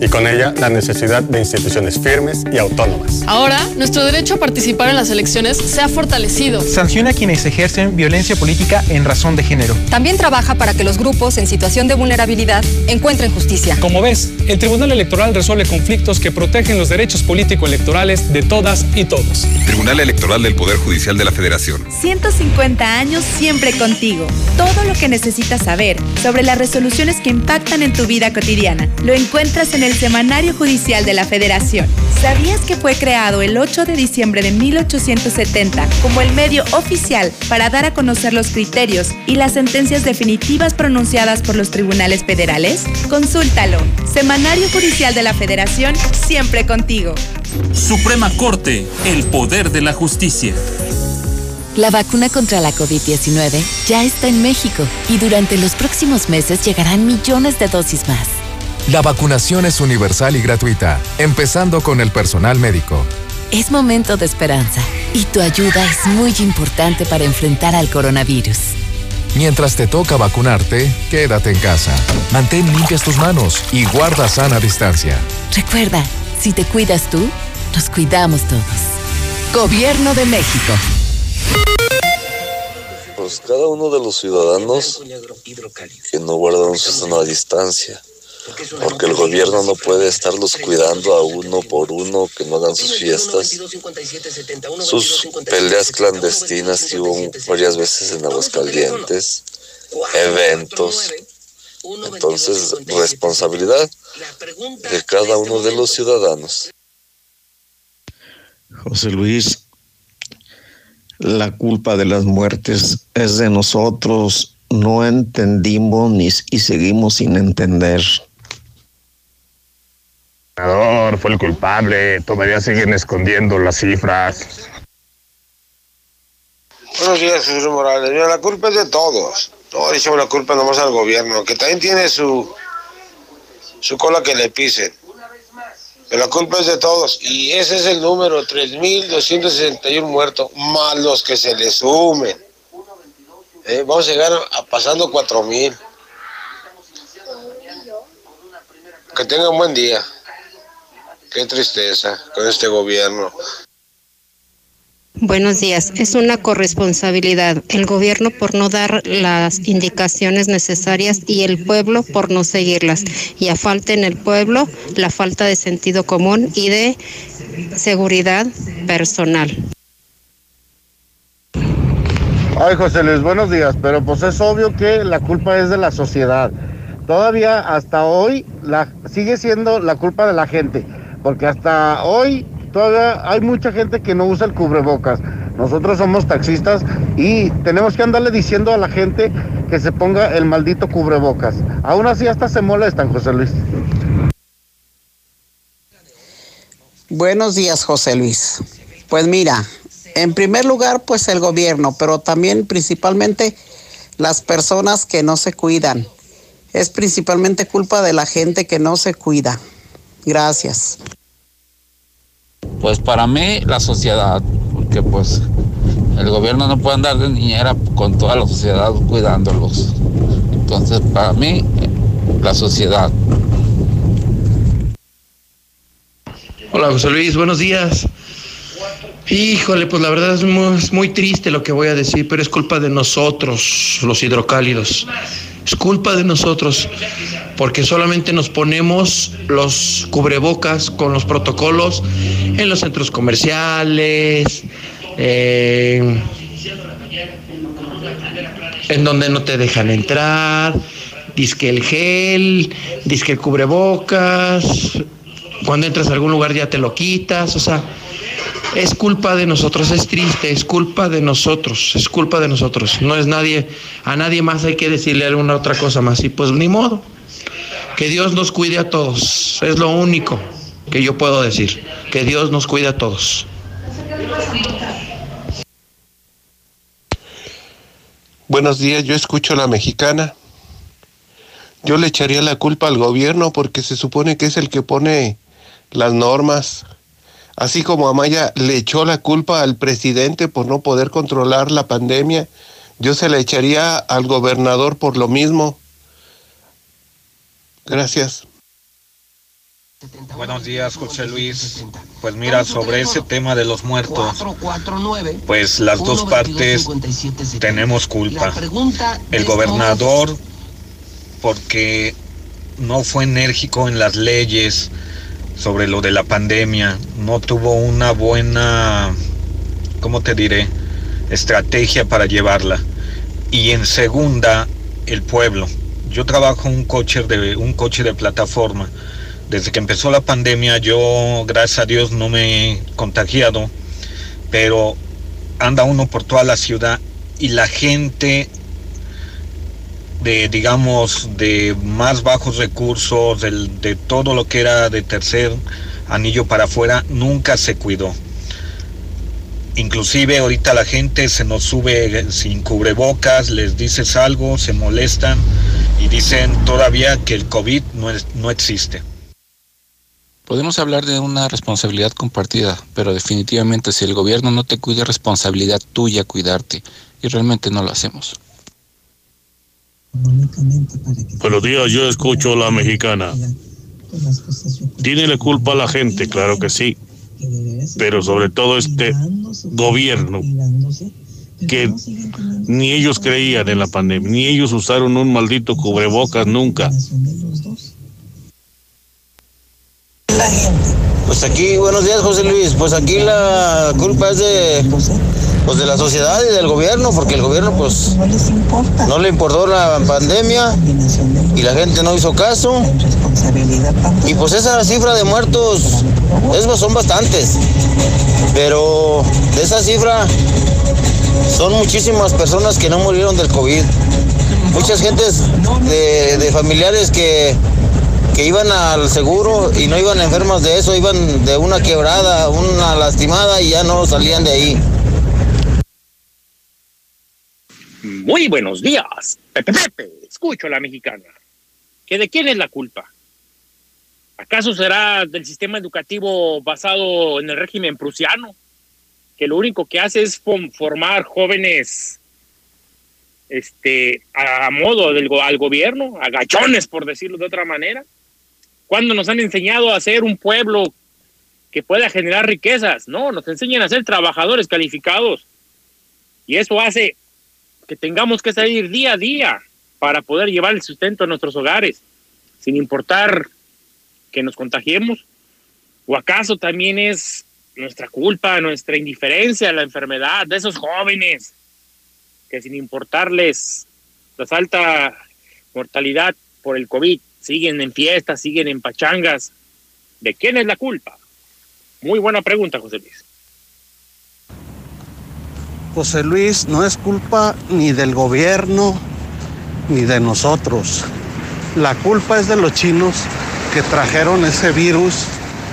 y con ella la necesidad de instituciones firmes y autónomas. Ahora, nuestro derecho a participar en las elecciones se ha fortalecido. Sanciona a quienes ejercen violencia política en razón de género. También trabaja para que los grupos en situación de vulnerabilidad encuentren justicia. Como ves, el Tribunal Electoral resuelve conflictos que protegen los derechos político-electorales de todas y todos. Tribunal Electoral del Poder Judicial de la Federación. 150 años siempre contigo. Todo lo que necesitas saber sobre las resoluciones que impactan en tu vida cotidiana lo encuentras en el Semanario Judicial de la Federación. ¿Sabías que fue creado el 8 de diciembre de 1870 como el medio oficial para dar a conocer los criterios y las sentencias definitivas pronunciadas por los tribunales federales? Consúltalo. Semanario Judicial de la Federación, siempre contigo. Suprema Corte, el poder de la justicia. La vacuna contra la COVID-19 ya está en México y durante los próximos meses llegarán millones de dosis más. La vacunación es universal y gratuita, empezando con el personal médico. Es momento de esperanza y tu ayuda es muy importante para enfrentar al coronavirus. Mientras te toca vacunarte, quédate en casa. Mantén limpias tus manos y guarda sana distancia. Recuerda, si te cuidas tú, nos cuidamos todos. Gobierno de México. Pues cada uno de los ciudadanos que no guardan su sana distancia porque el gobierno no puede estarlos cuidando a uno por uno, que no hagan sus fiestas, sus peleas clandestinas que hubo varias veces en Aguascalientes, eventos. Entonces, responsabilidad de cada uno de los ciudadanos. José Luis, la culpa de las muertes es de nosotros. No entendimos ni, y seguimos sin entender fue el culpable, todavía siguen escondiendo las cifras. Buenos días, Jesús Morales. La culpa es de todos. No echamos la culpa nomás al gobierno, que también tiene su, su cola que le pisen. La culpa es de todos. Y ese es el número, 3.261 muertos, más los que se le sumen. Eh, vamos a llegar a pasando 4.000. Que tengan buen día. Qué tristeza con este gobierno. Buenos días. Es una corresponsabilidad. El gobierno por no dar las indicaciones necesarias y el pueblo por no seguirlas. Y a falta en el pueblo la falta de sentido común y de seguridad personal. Ay, José Luis, buenos días. Pero pues es obvio que la culpa es de la sociedad. Todavía hasta hoy la, sigue siendo la culpa de la gente porque hasta hoy todavía hay mucha gente que no usa el cubrebocas. Nosotros somos taxistas y tenemos que andarle diciendo a la gente que se ponga el maldito cubrebocas. Aún así hasta se molestan, José Luis. Buenos días, José Luis. Pues mira, en primer lugar, pues el gobierno, pero también principalmente las personas que no se cuidan. Es principalmente culpa de la gente que no se cuida. Gracias. Pues para mí la sociedad, porque pues el gobierno no puede andar de niñera con toda la sociedad cuidándolos. Entonces para mí la sociedad. Hola José Luis, buenos días. Híjole, pues la verdad es muy, es muy, triste lo que voy a decir, pero es culpa de nosotros, los hidrocálidos. Es culpa de nosotros, porque solamente nos ponemos los cubrebocas con los protocolos en los centros comerciales, en donde no te dejan entrar, disque el gel, disque el cubrebocas, cuando entras a algún lugar ya te lo quitas, o sea, es culpa de nosotros, es triste, es culpa de nosotros, es culpa de nosotros. No es nadie, a nadie más hay que decirle alguna otra cosa más. Y pues ni modo. Que Dios nos cuide a todos. Es lo único que yo puedo decir. Que Dios nos cuide a todos. Buenos días, yo escucho a la mexicana. Yo le echaría la culpa al gobierno porque se supone que es el que pone las normas Así como Amaya le echó la culpa al presidente por no poder controlar la pandemia, yo se la echaría al gobernador por lo mismo. Gracias. Buenos días, José Luis. Pues mira, sobre ese tema de los muertos, pues las dos partes tenemos culpa. El gobernador, porque no fue enérgico en las leyes, sobre lo de la pandemia, no tuvo una buena, ¿cómo te diré?, estrategia para llevarla. Y en segunda, el pueblo. Yo trabajo un coche de un coche de plataforma. Desde que empezó la pandemia yo, gracias a Dios, no me he contagiado, pero anda uno por toda la ciudad y la gente de, digamos, de más bajos recursos, de todo lo que era de tercer anillo para afuera, nunca se cuidó. Inclusive ahorita la gente se nos sube sin cubrebocas, les dices algo, se molestan y dicen todavía que el COVID no, no existe. Podemos hablar de una responsabilidad compartida, pero definitivamente si el gobierno no te cuida, responsabilidad tuya cuidarte. Y realmente no lo hacemos. Buenos días, yo escucho a la mexicana. ¿Tiene la culpa la gente? Claro que sí. Pero sobre todo este gobierno que ni ellos creían en la pandemia, ni ellos usaron un maldito cubrebocas nunca. Pues aquí, buenos días José Luis, pues aquí la culpa es de, pues de la sociedad y del gobierno, porque el gobierno pues no le importó la pandemia y la gente no hizo caso. Y pues esa cifra de muertos, son bastantes, pero de esa cifra son muchísimas personas que no murieron del COVID. Muchas gentes de, de familiares que que iban al seguro y no iban enfermos de eso, iban de una quebrada, una lastimada y ya no salían de ahí. Muy buenos días. Pepe Pepe, escucho a la mexicana. ¿Que de quién es la culpa? ¿Acaso será del sistema educativo basado en el régimen prusiano? Que lo único que hace es formar jóvenes este, a modo del al gobierno, agachones por decirlo de otra manera. ¿Cuándo nos han enseñado a ser un pueblo que pueda generar riquezas? No, nos enseñan a ser trabajadores calificados. Y eso hace que tengamos que salir día a día para poder llevar el sustento a nuestros hogares, sin importar que nos contagiemos. ¿O acaso también es nuestra culpa, nuestra indiferencia a la enfermedad de esos jóvenes que sin importarles la alta mortalidad por el COVID, siguen en fiestas, siguen en pachangas. ¿De quién es la culpa? Muy buena pregunta, José Luis. José Luis, no es culpa ni del gobierno ni de nosotros. La culpa es de los chinos que trajeron ese virus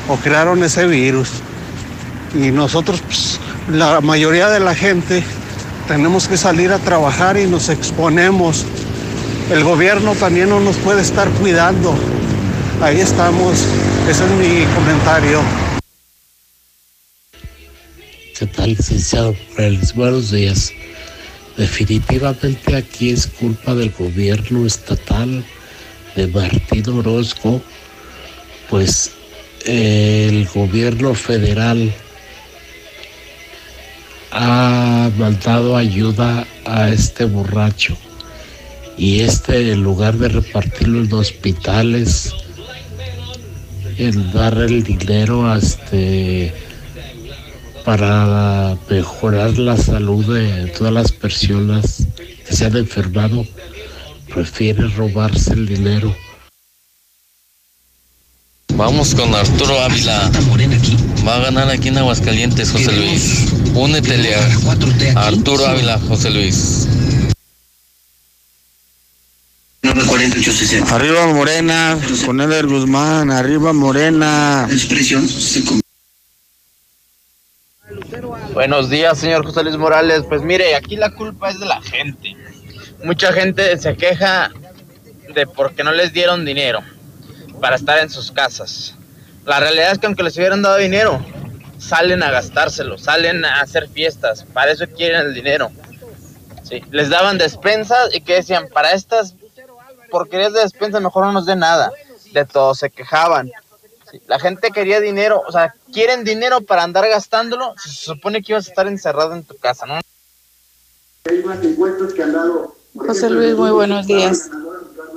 o crearon ese virus. Y nosotros, pues, la mayoría de la gente, tenemos que salir a trabajar y nos exponemos el gobierno también no nos puede estar cuidando. Ahí estamos. Ese es mi comentario. ¿Qué tal, licenciado Buenos días. Definitivamente aquí es culpa del gobierno estatal de Martín Orozco, pues el gobierno federal ha mandado ayuda a este borracho y este en lugar de repartirlo en hospitales, en dar el dinero este, para mejorar la salud de todas las personas que se han enfermado, prefiere robarse el dinero. Vamos con Arturo Ávila. Va a ganar aquí en Aguascalientes, José Luis. Únetele a Arturo Ávila, José Luis. Arriba Morena, con Eder Guzmán, arriba Morena. Buenos días, señor José Luis Morales. Pues mire, aquí la culpa es de la gente. Mucha gente se queja de porque no les dieron dinero para estar en sus casas. La realidad es que aunque les hubieran dado dinero, salen a gastárselo, salen a hacer fiestas, para eso quieren el dinero. Les daban despensas y que decían, para estas porquerías de despensa, mejor no nos dé nada. De todo se quejaban. La gente quería dinero, o sea, quieren dinero para andar gastándolo. Se supone que ibas a estar encerrado en tu casa, ¿no? José Luis, muy buenos días.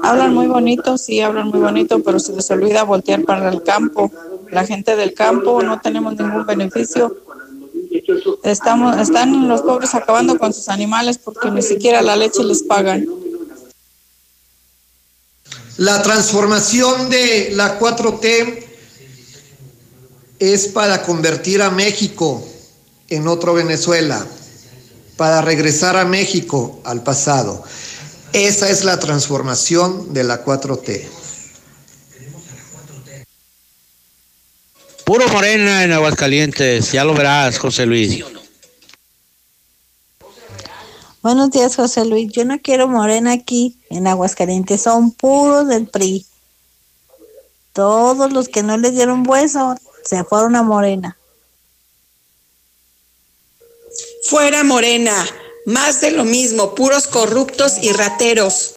Hablan muy bonito, sí, hablan muy bonito, pero se les olvida voltear para el campo. La gente del campo no tenemos ningún beneficio. Estamos, están los pobres acabando con sus animales porque ni siquiera la leche les pagan. La transformación de la 4T es para convertir a México en otro Venezuela, para regresar a México al pasado. Esa es la transformación de la 4T. Puro Morena en Aguascalientes, ya lo verás, José Luis. Buenos días, José Luis. Yo no quiero Morena aquí en Aguascalientes, son puros del PRI. Todos los que no les dieron hueso se fueron a Morena. Fuera Morena, más de lo mismo, puros corruptos y rateros.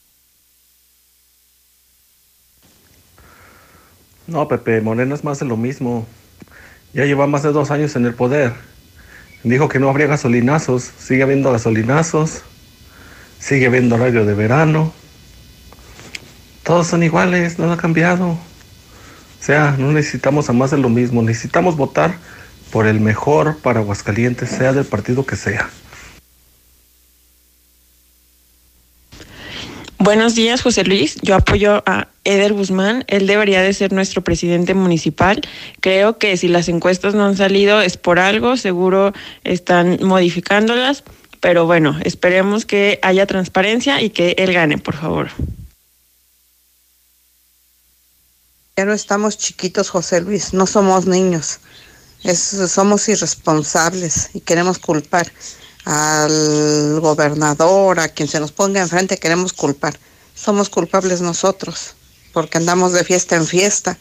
No, Pepe, Morena es más de lo mismo. Ya lleva más de dos años en el poder. Dijo que no habría gasolinazos. Sigue habiendo gasolinazos. Sigue habiendo horario de verano. Todos son iguales, no ha cambiado. O sea, no necesitamos a más de lo mismo. Necesitamos votar por el mejor para Aguascalientes, sea del partido que sea. Buenos días, José Luis. Yo apoyo a Eder Guzmán. Él debería de ser nuestro presidente municipal. Creo que si las encuestas no han salido es por algo, seguro están modificándolas. Pero bueno, esperemos que haya transparencia y que él gane, por favor. No estamos chiquitos, José Luis, no somos niños. somos irresponsables y queremos culpar al gobernador, a quien se nos ponga enfrente, queremos culpar. Somos culpables nosotros, porque andamos de fiesta en fiesta.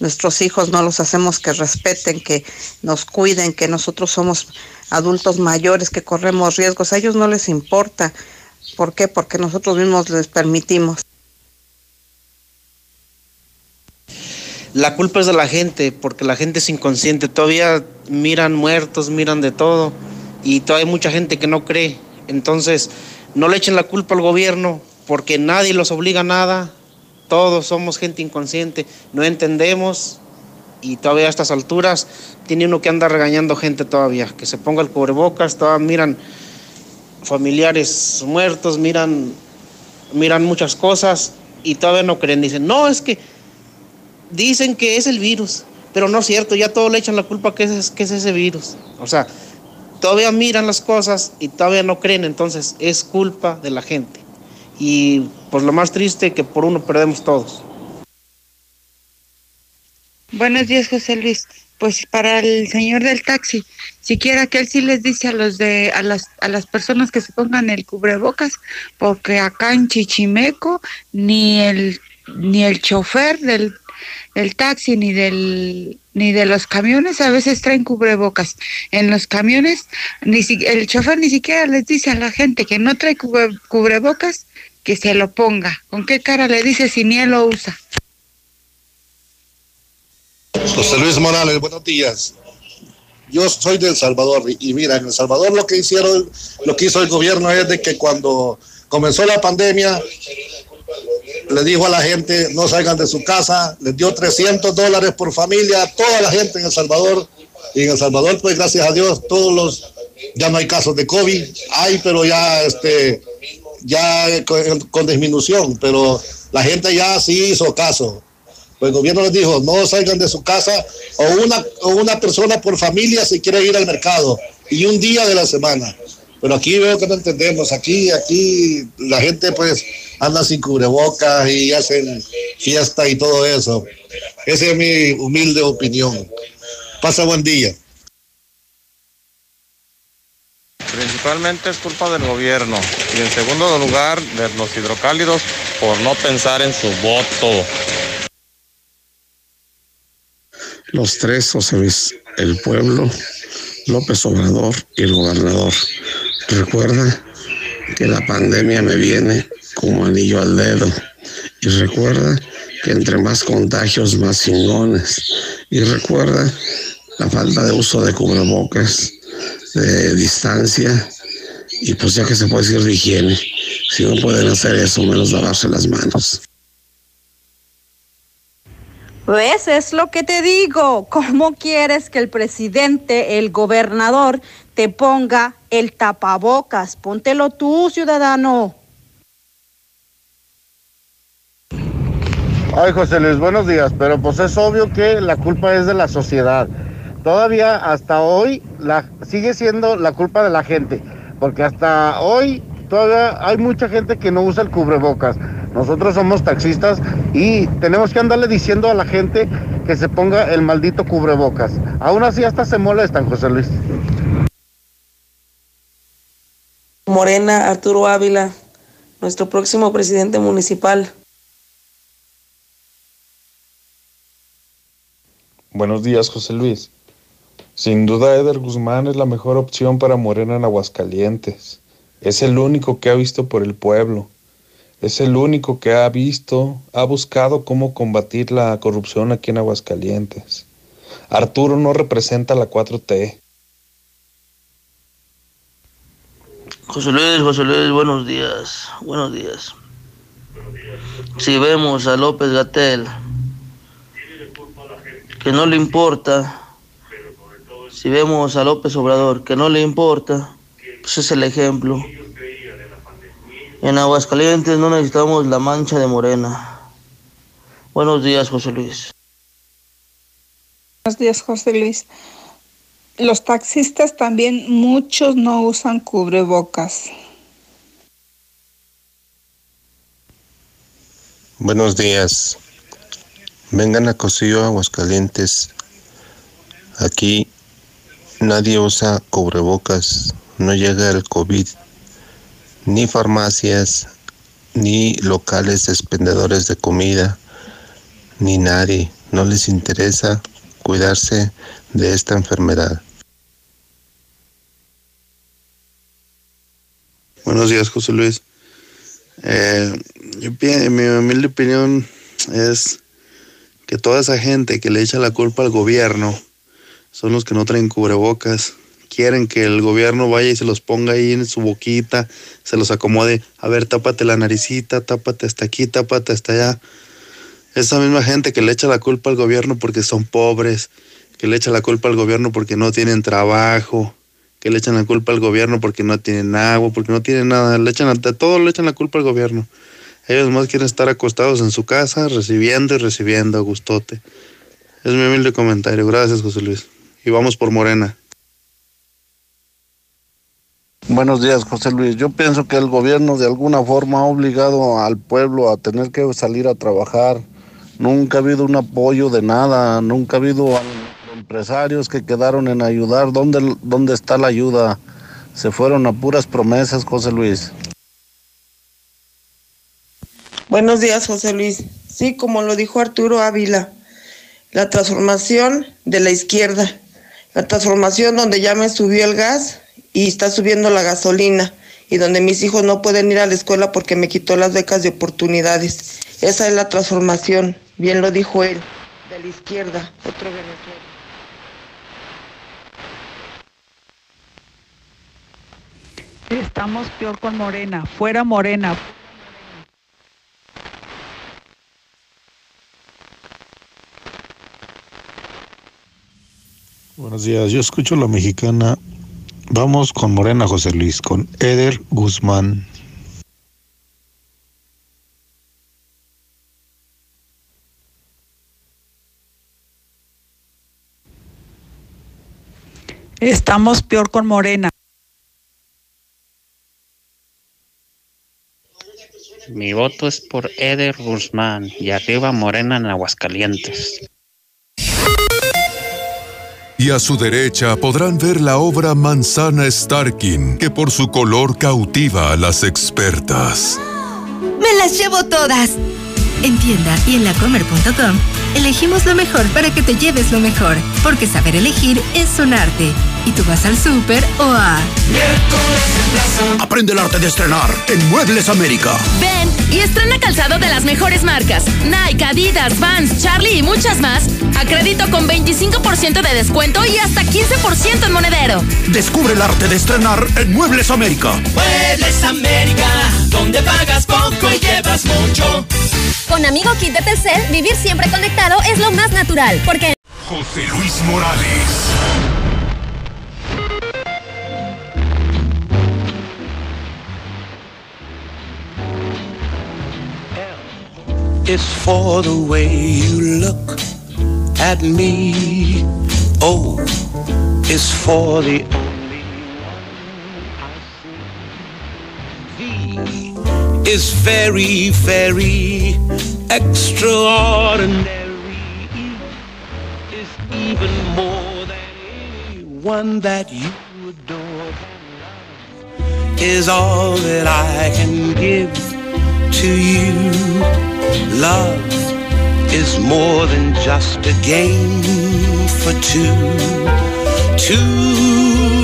Nuestros hijos no los hacemos que respeten, que nos cuiden, que nosotros somos adultos mayores, que corremos riesgos. A ellos no les importa. ¿Por qué? Porque nosotros mismos les permitimos. La culpa es de la gente, porque la gente es inconsciente. Todavía miran muertos, miran de todo y todavía hay mucha gente que no cree. Entonces, no le echen la culpa al gobierno porque nadie los obliga a nada. Todos somos gente inconsciente, no entendemos y todavía a estas alturas tiene uno que andar regañando gente todavía, que se ponga el cubrebocas, todavía miran familiares muertos, miran, miran muchas cosas y todavía no creen. Dicen, no, es que dicen que es el virus, pero no es cierto, ya todos le echan la culpa que es, que es ese virus. O sea, todavía miran las cosas y todavía no creen, entonces es culpa de la gente. Y pues lo más triste que por uno perdemos todos. Buenos días, José Luis. Pues para el señor del taxi, siquiera que él sí les dice a los de a las a las personas que se pongan el cubrebocas, porque acá en Chichimeco ni el ni el chofer del el taxi ni del ni de los camiones a veces traen cubrebocas. En los camiones ni el chofer ni siquiera les dice a la gente que no trae cubrebocas que se lo ponga. ¿Con qué cara le dice si ni él lo usa? José Luis Morales, buenos días. Yo soy de El Salvador y mira, en El Salvador lo que hicieron, lo que hizo el gobierno es de que cuando comenzó la pandemia, le dijo a la gente no salgan de su casa, les dio 300 dólares por familia a toda la gente en El Salvador. Y en El Salvador, pues gracias a Dios, todos los, ya no hay casos de COVID, hay, pero ya, este, ya con, disminución, pero la gente ya sí hizo caso. Pues el gobierno les dijo, no salgan de su casa o una, o una persona por familia si quiere ir al mercado y un día de la semana. Pero aquí veo que no entendemos. Aquí, aquí la gente pues anda sin cubrebocas y hacen fiesta y todo eso. Esa es mi humilde opinión. Pasa buen día. Principalmente es culpa del gobierno y en segundo lugar de los hidrocálidos por no pensar en su voto. Los tres, José Luis, el pueblo, López Obrador y el gobernador. Recuerda que la pandemia me viene como anillo al dedo. Y recuerda que entre más contagios, más chingones. Y recuerda la falta de uso de cubrebocas, de distancia, y pues ya que se puede decir de higiene. Si no pueden hacer eso, menos lavarse las manos. Pues es lo que te digo. ¿Cómo quieres que el presidente, el gobernador, te ponga el tapabocas. Póntelo tú, ciudadano. Ay, José Luis, buenos días, pero pues es obvio que la culpa es de la sociedad. Todavía hasta hoy sigue siendo la culpa de la gente, porque hasta hoy todavía hay mucha gente que no usa el cubrebocas. Nosotros somos taxistas y tenemos que andarle diciendo a la gente que se ponga el maldito cubrebocas. Aún así hasta se molestan, José Luis. Morena, Arturo Ávila, nuestro próximo presidente municipal. Buenos días, José Luis. Sin duda, Eder Guzmán es la mejor opción para Morena en Aguascalientes. Es el único que ha visto por el pueblo. Es el único que ha visto, ha buscado cómo combatir la corrupción aquí en Aguascalientes. Arturo no representa la 4T. José Luis, José Luis, buenos días, buenos días. Si vemos a López Gatel, que no le importa, si vemos a López Obrador, que no le importa, pues es el ejemplo. En Aguascalientes no necesitamos la mancha de morena. Buenos días, José Luis. Buenos días, José Luis. Los taxistas también, muchos no usan cubrebocas. Buenos días. Vengan a Cosillo, Aguascalientes. Aquí nadie usa cubrebocas. No llega el COVID. Ni farmacias, ni locales expendedores de comida, ni nadie. No les interesa cuidarse de esta enfermedad. Buenos días, José Luis. Eh, mi humilde opinión es que toda esa gente que le echa la culpa al gobierno son los que no traen cubrebocas. Quieren que el gobierno vaya y se los ponga ahí en su boquita, se los acomode. A ver, tápate la naricita, tápate hasta aquí, tápate hasta allá. Esa misma gente que le echa la culpa al gobierno porque son pobres, que le echa la culpa al gobierno porque no tienen trabajo, que le echan la culpa al gobierno porque no tienen agua, porque no tienen nada, le echan a todo le echan la culpa al gobierno. Ellos más quieren estar acostados en su casa, recibiendo y recibiendo a gustote. Es mi humilde comentario. Gracias, José Luis. Y vamos por Morena. Buenos días, José Luis. Yo pienso que el gobierno de alguna forma ha obligado al pueblo a tener que salir a trabajar. Nunca ha habido un apoyo de nada, nunca ha habido empresarios que quedaron en ayudar. ¿Dónde, dónde está la ayuda? Se fueron a puras promesas, José Luis. Buenos días, José Luis. Sí, como lo dijo Arturo Ávila, la transformación de la izquierda, la transformación donde ya me subió el gas y está subiendo la gasolina y donde mis hijos no pueden ir a la escuela porque me quitó las becas de oportunidades. Esa es la transformación, bien lo dijo él, de la izquierda, otro Venezuela. Estamos peor con Morena, fuera Morena. Buenos días, yo escucho la mexicana. Vamos con Morena José Luis, con Eder Guzmán. Estamos peor con Morena. Mi voto es por Eder Guzmán y arriba Morena en Aguascalientes. Y a su derecha podrán ver la obra Manzana Starkin, que por su color cautiva a las expertas. ¡Me las llevo todas! En tienda y en lacomer.com elegimos lo mejor para que te lleves lo mejor, porque saber elegir es un arte. Y tú vas al súper o a... Aprende el arte de estrenar en Muebles América. Ven y estrena calzado de las mejores marcas. Nike, Adidas, Vans, Charlie y muchas más. A crédito con 25% de descuento y hasta 15% en monedero. Descubre el arte de estrenar en Muebles América. Muebles América, donde pagas poco y llevas mucho. Con Amigo Kit de Telcel, vivir siempre conectado es lo más natural, porque... José Luis Morales. It's for the way you look at me. Oh, it's for the is very, very extraordinary. Is even more than anyone that you adore. And love Is all that I can give to you. Love is more than just a game for two. Two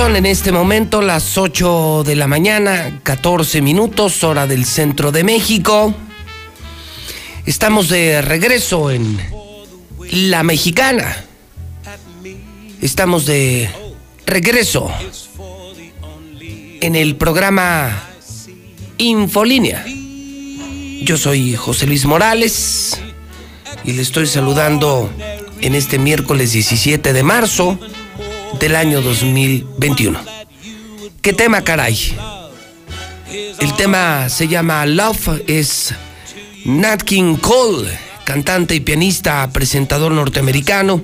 Son en este momento las 8 de la mañana, 14 minutos, hora del centro de México. Estamos de regreso en La Mexicana. Estamos de regreso en el programa Infolínea. Yo soy José Luis Morales y le estoy saludando en este miércoles 17 de marzo del año 2021. ¿Qué tema, caray? El tema se llama Love, es Nat King Cole, cantante y pianista, presentador norteamericano,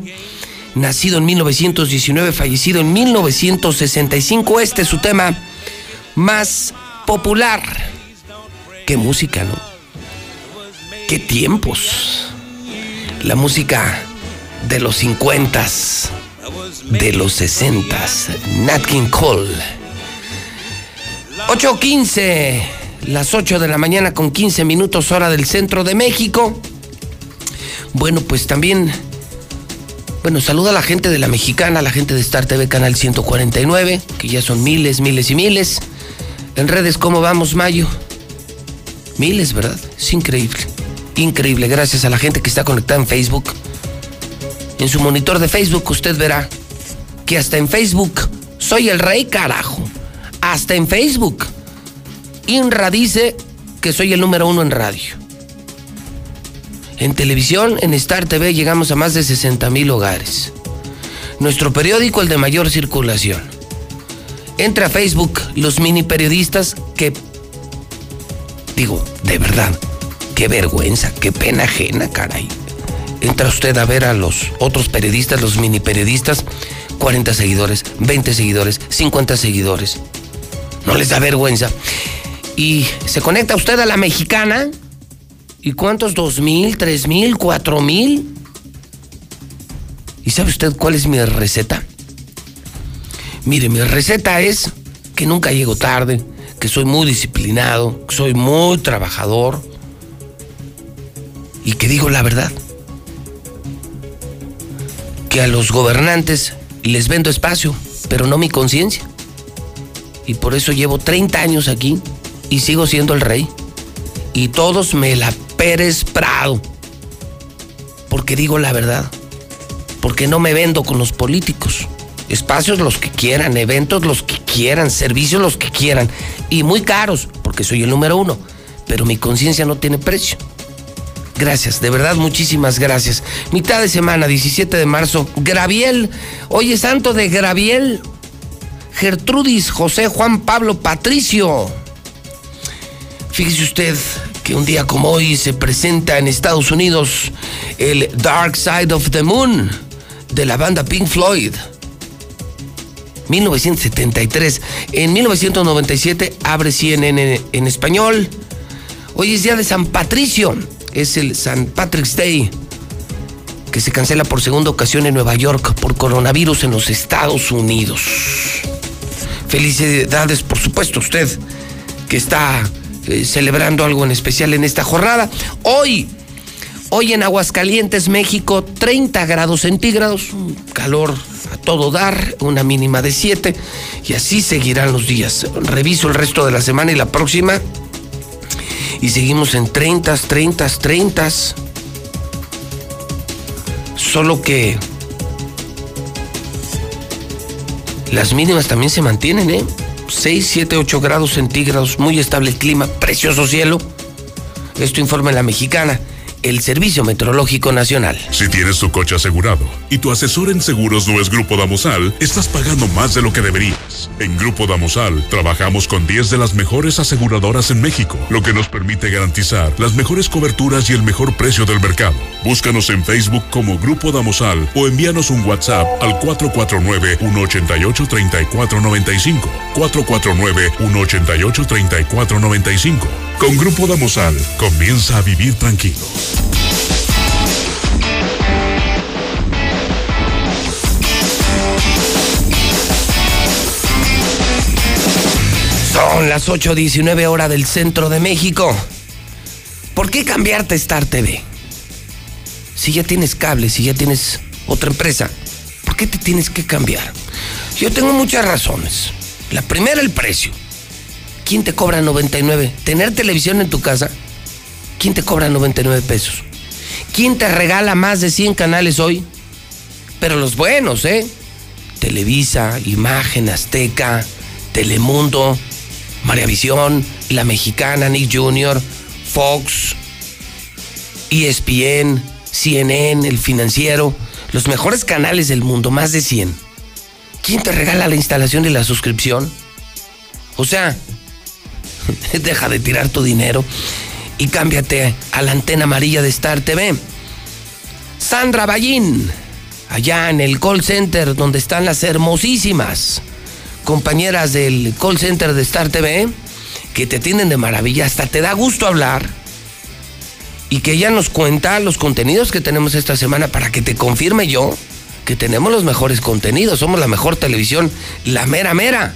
nacido en 1919, fallecido en 1965. Este es su tema más popular. Qué música, ¿no? Qué tiempos. La música de los 50 de los 60 Nat King Cole. 8.15, las 8 de la mañana con 15 minutos hora del centro de México. Bueno, pues también, bueno, saluda a la gente de la mexicana, a la gente de Star TV Canal 149, que ya son miles, miles y miles. En redes, ¿cómo vamos, Mayo? Miles, ¿verdad? Es increíble. Increíble, gracias a la gente que está conectada en Facebook. En su monitor de Facebook usted verá que hasta en Facebook soy el rey carajo. Hasta en Facebook. INRA dice que soy el número uno en radio. En televisión, en Star TV, llegamos a más de 60 mil hogares. Nuestro periódico, el de mayor circulación. Entra a Facebook los mini periodistas que, digo, de verdad, qué vergüenza, qué pena ajena, caray. Entra usted a ver a los otros periodistas, los mini periodistas, 40 seguidores, 20 seguidores, 50 seguidores. No les da vergüenza. Y se conecta usted a la mexicana. ¿Y cuántos? ¿Dos mil? ¿Tres mil? ¿Cuatro mil? ¿Y sabe usted cuál es mi receta? Mire, mi receta es que nunca llego tarde, que soy muy disciplinado, que soy muy trabajador y que digo la verdad. Que a los gobernantes les vendo espacio, pero no mi conciencia. Y por eso llevo 30 años aquí y sigo siendo el rey. Y todos me la Pérez Prado. Porque digo la verdad. Porque no me vendo con los políticos. Espacios los que quieran, eventos los que quieran, servicios los que quieran. Y muy caros, porque soy el número uno. Pero mi conciencia no tiene precio. Gracias, de verdad, muchísimas gracias. Mitad de semana, 17 de marzo. Graviel, hoy es santo de Graviel. Gertrudis, José, Juan Pablo, Patricio. Fíjese usted que un día como hoy se presenta en Estados Unidos el Dark Side of the Moon de la banda Pink Floyd. 1973. En 1997 abre CNN en español. Hoy es día de San Patricio es el St. Patrick's Day, que se cancela por segunda ocasión en Nueva York por coronavirus en los Estados Unidos. Felicidades, por supuesto, usted que está eh, celebrando algo en especial en esta jornada. Hoy, hoy en Aguascalientes, México, 30 grados centígrados, un calor a todo dar, una mínima de 7, y así seguirán los días. Reviso el resto de la semana y la próxima y seguimos en 30, 30, 30. Solo que las mínimas también se mantienen, ¿eh? 6, 7, 8 grados centígrados, muy estable el clima, precioso cielo. Esto informa la mexicana. El Servicio Meteorológico Nacional. Si tienes tu coche asegurado y tu asesor en seguros no es Grupo Damosal, estás pagando más de lo que deberías. En Grupo Damosal trabajamos con 10 de las mejores aseguradoras en México, lo que nos permite garantizar las mejores coberturas y el mejor precio del mercado. Búscanos en Facebook como Grupo Damosal o envíanos un WhatsApp al 449-188-3495. 449-188-3495. Con Grupo Damosal, comienza a vivir tranquilo. Son las 8.19 horas del centro de México. ¿Por qué cambiarte a Star TV? Si ya tienes cable, si ya tienes otra empresa, ¿por qué te tienes que cambiar? Yo tengo muchas razones. La primera, el precio. ¿Quién te cobra 99? ¿Tener televisión en tu casa? ¿Quién te cobra 99 pesos? ¿Quién te regala más de 100 canales hoy? Pero los buenos, ¿eh? Televisa, Imagen, Azteca, Telemundo, Visión, La Mexicana, Nick Jr., Fox, ESPN, CNN, El Financiero, los mejores canales del mundo, más de 100. ¿Quién te regala la instalación y la suscripción? O sea, deja de tirar tu dinero y cámbiate a la antena amarilla de Star TV. Sandra Ballín, allá en el call center donde están las hermosísimas compañeras del call center de Star TV, que te atienden de maravilla, hasta te da gusto hablar y que ella nos cuenta los contenidos que tenemos esta semana para que te confirme yo que tenemos los mejores contenidos, somos la mejor televisión, la mera mera.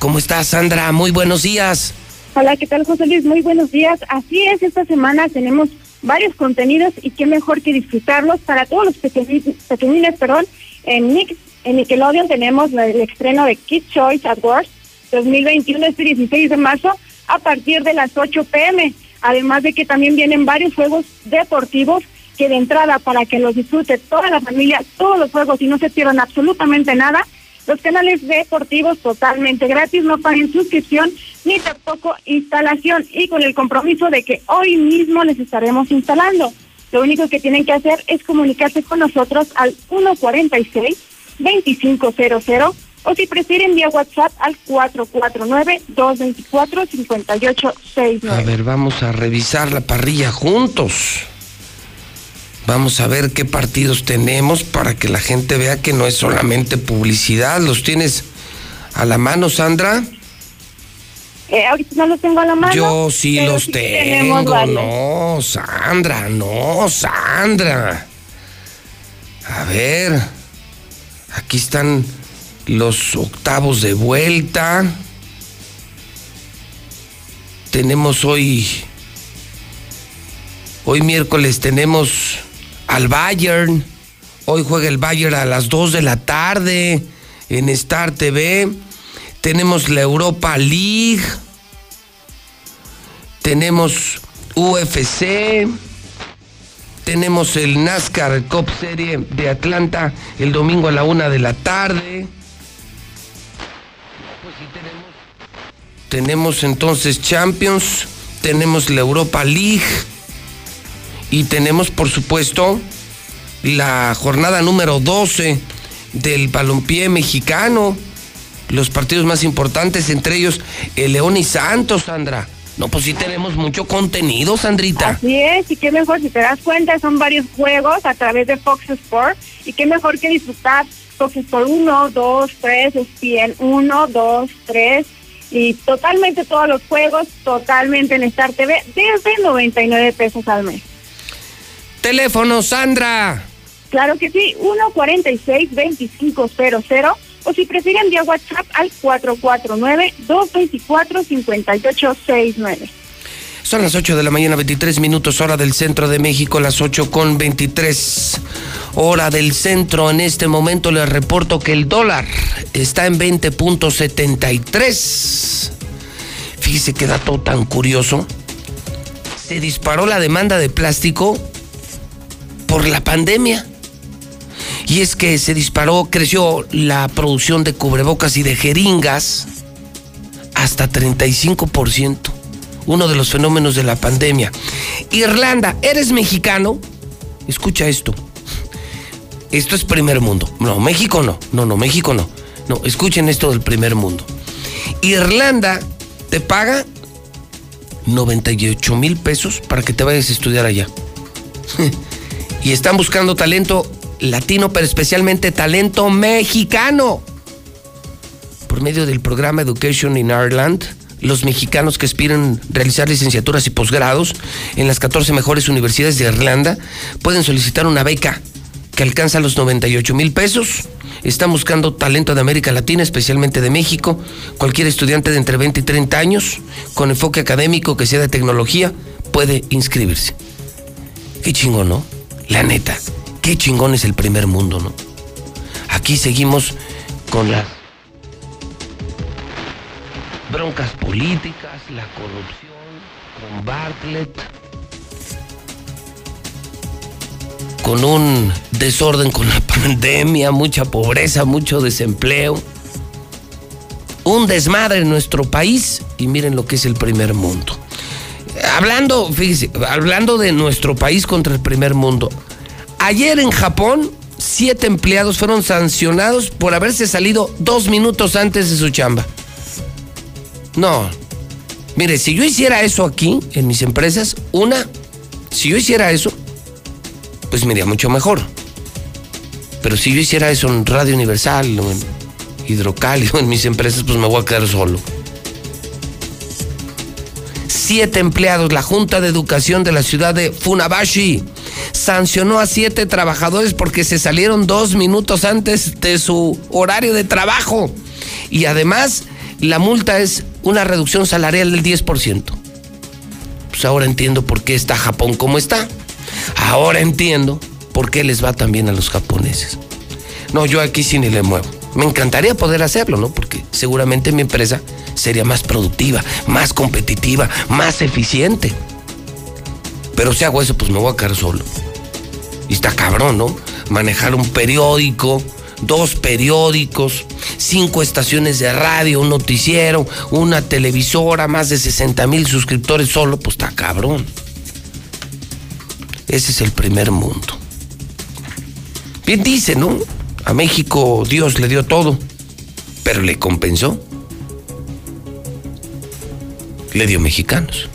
¿Cómo estás, Sandra? Muy buenos días. Hola, ¿qué tal, José Luis? Muy buenos días. Así es, esta semana tenemos varios contenidos y qué mejor que disfrutarlos para todos los pequeñines, perdón. En, Nick, en Nickelodeon tenemos el estreno de Kids Choice Awards 2021, este 16 de marzo, a partir de las 8 pm. Además de que también vienen varios juegos deportivos que de entrada para que los disfrute toda la familia, todos los juegos y no se pierdan absolutamente nada, los canales deportivos totalmente gratis, no paguen suscripción ni tampoco instalación y con el compromiso de que hoy mismo les estaremos instalando. Lo único que tienen que hacer es comunicarse con nosotros al 146-2500 o si prefieren vía WhatsApp al 449-224-5869. A ver, vamos a revisar la parrilla juntos. Vamos a ver qué partidos tenemos para que la gente vea que no es solamente publicidad. ¿Los tienes a la mano, Sandra? Eh, ahorita no los tengo a la mano. Yo sí los tengo. No, Sandra, no, Sandra. A ver, aquí están los octavos de vuelta. Tenemos hoy, hoy miércoles tenemos al Bayern. Hoy juega el Bayern a las 2 de la tarde en Star TV. Tenemos la Europa League. Tenemos UFC. Tenemos el NASCAR Cup Serie de Atlanta el domingo a la una de la tarde. tenemos entonces Champions, tenemos la Europa League y tenemos por supuesto la jornada número 12 del balompié mexicano. Los partidos más importantes, entre ellos el León y Santos, Sandra. No, pues sí tenemos mucho contenido, Sandrita. Así es, y qué mejor, si te das cuenta, son varios juegos a través de Fox Sport, y qué mejor que disfrutar Fox Sport 1, 2, 3, ESPN 1, 2, 3, y totalmente todos los juegos, totalmente en Star TV, desde 99 pesos al mes. Teléfono, Sandra. Claro que sí, 146-2500 o si prefieren vía WhatsApp al 449-224-5869. Son las 8 de la mañana, 23 minutos, hora del centro de México, las 8 con 23, hora del centro. En este momento les reporto que el dólar está en 20.73. Fíjese qué dato tan curioso. Se disparó la demanda de plástico por la pandemia. Y es que se disparó, creció la producción de cubrebocas y de jeringas hasta 35%. uno de los fenómenos de la pandemia. Irlanda, ¿eres mexicano? Escucha esto. Esto es primer mundo. No, México no. No, no, México no. No, escuchen esto del primer mundo. Irlanda te paga 98 mil pesos para que te vayas a estudiar allá. y están buscando talento latino, pero especialmente talento mexicano. Por medio del programa Education in Ireland, los mexicanos que aspiran realizar licenciaturas y posgrados en las 14 mejores universidades de Irlanda pueden solicitar una beca que alcanza los 98 mil pesos. Están buscando talento de América Latina, especialmente de México. Cualquier estudiante de entre 20 y 30 años, con enfoque académico que sea de tecnología, puede inscribirse. Qué chingón, ¿no? La neta, qué chingón es el primer mundo, ¿no? Aquí seguimos con las broncas políticas, la corrupción, con Bartlett, con un desorden con la pandemia, mucha pobreza, mucho desempleo, un desmadre en nuestro país y miren lo que es el primer mundo. Hablando, fíjese, hablando de nuestro país contra el primer mundo, ayer en Japón siete empleados fueron sancionados por haberse salido dos minutos antes de su chamba. No. Mire, si yo hiciera eso aquí, en mis empresas, una, si yo hiciera eso, pues me iría mucho mejor. Pero si yo hiciera eso en Radio Universal o en Hidrocal o en mis empresas, pues me voy a quedar solo. Siete empleados, la Junta de Educación de la ciudad de Funabashi sancionó a siete trabajadores porque se salieron dos minutos antes de su horario de trabajo. Y además, la multa es una reducción salarial del 10%. Pues ahora entiendo por qué está Japón como está. Ahora entiendo por qué les va tan bien a los japoneses. No, yo aquí sí ni le muevo. Me encantaría poder hacerlo, ¿no? Porque seguramente mi empresa sería más productiva, más competitiva, más eficiente. Pero si hago eso, pues me voy a quedar solo. Y está cabrón, ¿no? Manejar un periódico, dos periódicos, cinco estaciones de radio, un noticiero, una televisora, más de 60 mil suscriptores solo, pues está cabrón. Ese es el primer mundo. Bien dice, ¿no? A México Dios le dio todo, pero le compensó. Le dio mexicanos.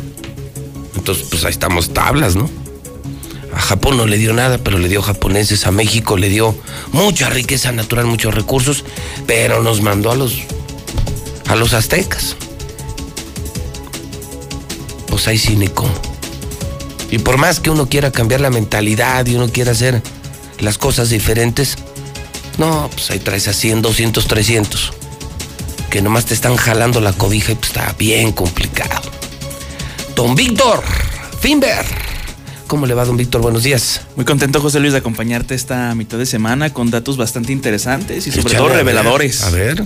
Entonces, pues ahí estamos tablas, ¿no? A Japón no le dio nada, pero le dio japoneses. A México le dio mucha riqueza natural, muchos recursos, pero nos mandó a los a los aztecas. Pues ahí sí ni. Y por más que uno quiera cambiar la mentalidad y uno quiera hacer las cosas diferentes, no, pues ahí traes a 100, 200, 300. Que nomás te están jalando la cobija y pues está bien complicado. Don Víctor Finber. ¿Cómo le va, don Víctor? Buenos días. Muy contento, José Luis, de acompañarte esta mitad de semana con datos bastante interesantes y sobre todo a ver, reveladores. a ver.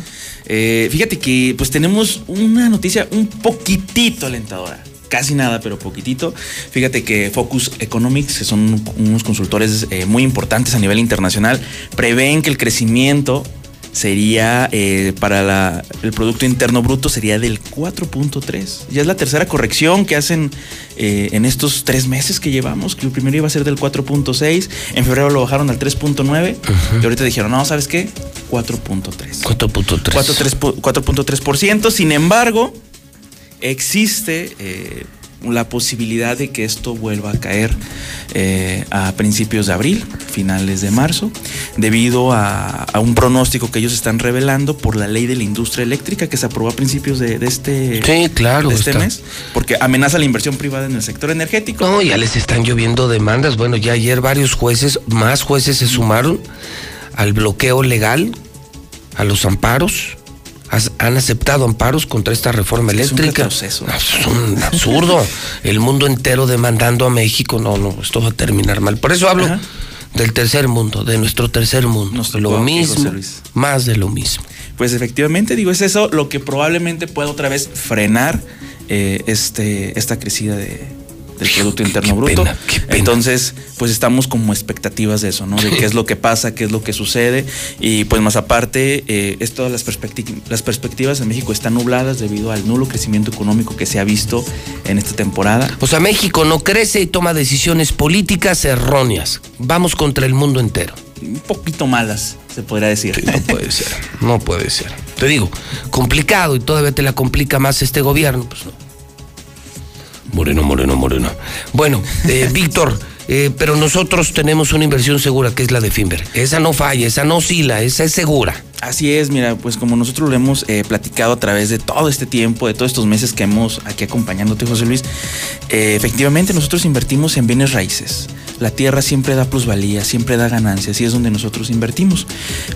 Eh, fíjate que pues tenemos una noticia un poquitito alentadora. Casi nada, pero poquitito. Fíjate que Focus Economics, que son unos consultores eh, muy importantes a nivel internacional, prevén que el crecimiento sería eh, para la- el Producto Interno Bruto sería del 4.3. Ya es la tercera corrección que hacen eh, en estos tres meses que llevamos, que el primero iba a ser del 4.6, en febrero lo bajaron al 3.9 y ahorita dijeron, no, ¿sabes qué? 4.3. 4.3. 4.3 4.3%. Sin embargo, existe eh, la posibilidad de que esto vuelva a caer eh, a principios de abril, finales de marzo, debido a, a un pronóstico que ellos están revelando por la ley de la industria eléctrica que se aprobó a principios de, de este, Sí, claro, de este está. mes, porque amenaza la inversión privada en el sector energético. No, ya les están lloviendo demandas. Bueno, ya ayer varios jueces, más jueces se sumaron al bloqueo legal, a los amparos. Has- Han aceptado amparos contra esta reforma Sí, es un eléctrica. No, es un absurdo. El mundo entero demandando a México. No, no, esto va a terminar mal. Por eso hablo Ajá. del tercer mundo, de nuestro tercer mundo. Nos lo mismo, más de lo mismo. Pues efectivamente, digo, es eso lo que probablemente pueda otra vez frenar eh, este, esta crecida de, del Producto Interno Bruto. Entonces, pues estamos como expectativas de eso, ¿no? De qué es lo que pasa, qué es lo que sucede. Y pues más aparte, eh, es todas las, las perspectivas en México están nubladas debido al nulo crecimiento económico que se ha visto en esta temporada. O sea, México no crece y toma decisiones políticas erróneas. Vamos contra el mundo entero. Un poquito malas, se podría decir. no puede ser, no puede ser. Te digo, complicado y todavía te la complica más este gobierno, pues no. Moreno, moreno, moreno. Bueno, eh, Víctor, eh, pero nosotros tenemos una inversión segura que es la de Finver. Esa no falla, esa no oscila, esa es segura. Así es, mira, pues como nosotros lo hemos eh, platicado a través de todo este tiempo, de todos estos meses que hemos aquí acompañándote, José Luis, efectivamente nosotros invertimos en bienes raíces. La tierra siempre da plusvalía, siempre da ganancias y es donde nosotros invertimos.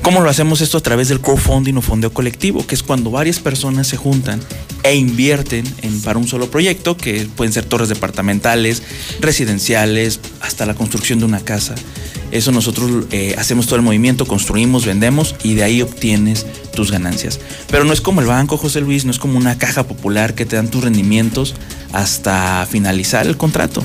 ¿Cómo lo hacemos esto? A través del crowdfunding o fondeo colectivo, que es cuando varias personas se juntan e invierten en, para un solo proyecto, que pueden ser torres departamentales, residenciales, hasta la construcción de una casa. Eso nosotros eh, hacemos todo el movimiento, construimos, vendemos y de ahí obtienes tus ganancias. Pero no es como el banco, José Luis, no es como una caja popular que te dan tus rendimientos hasta finalizar el contrato.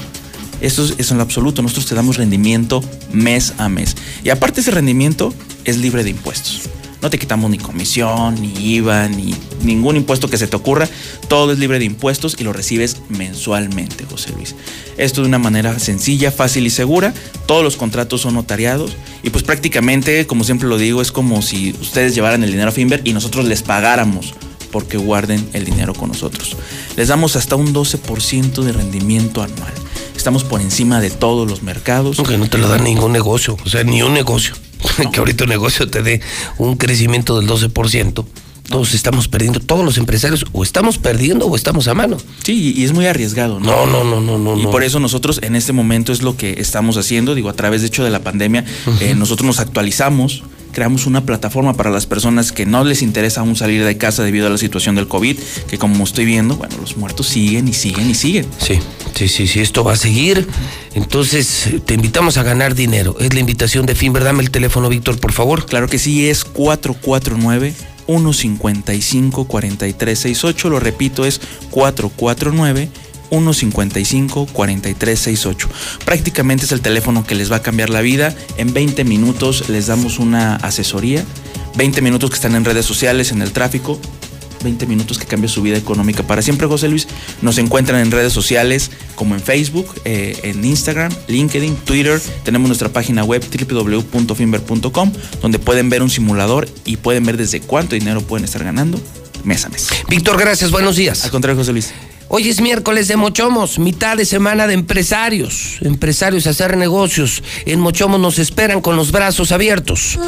Eso es, en lo absoluto. Nosotros te damos rendimiento mes a mes. Y aparte ese rendimiento es libre de impuestos. No te quitamos ni comisión, ni IVA, ni ningún impuesto que se te ocurra. Todo es libre de impuestos y lo recibes mensualmente, José Luis. Esto de una manera sencilla, fácil y segura. Todos los contratos son notariados. Y pues prácticamente, como siempre lo digo, es como si ustedes llevaran el dinero a Finver y nosotros les pagáramos porque guarden el dinero con nosotros. Les damos hasta un 12% de rendimiento anual. Estamos por encima de todos los mercados. Aunque no te lo da ningún negocio, o sea, ni un negocio. que ahorita un negocio te dé un crecimiento del 12%. Todos estamos perdiendo, todos los empresarios o estamos perdiendo o estamos a mano. Sí, y es muy arriesgado, ¿no? No, no, no, no, Y por eso nosotros en este momento es lo que estamos haciendo, digo, a través de hecho de la pandemia, eh, nosotros nos actualizamos, creamos una plataforma para las personas que no les interesa aún salir de casa debido a la situación del COVID, que como estoy viendo, bueno, los muertos siguen y siguen y siguen. Sí, sí, sí, sí, esto va a seguir. Entonces, te invitamos a ganar dinero. Es la invitación de Finver. Dame el teléfono, Víctor, por favor. Claro que sí, es 449 155 4368. Lo repito, es 449 155-4368. Prácticamente es el teléfono que les va a cambiar la vida. En 20 minutos les damos una asesoría. 20 minutos que están en redes sociales, en el tráfico. 20 minutos que cambia su vida económica para siempre, José Luis. Nos encuentran en redes sociales como en Facebook, eh, en Instagram, LinkedIn, Twitter. Tenemos nuestra página web www.finver.com donde pueden ver un simulador y pueden ver desde cuánto dinero pueden estar ganando mes a mes. Víctor, gracias. Buenos días. Al contrario, José Luis. Hoy es miércoles de Mochomos, mitad de semana de empresarios. Empresarios a hacer negocios. En Mochomos nos esperan con los brazos abiertos.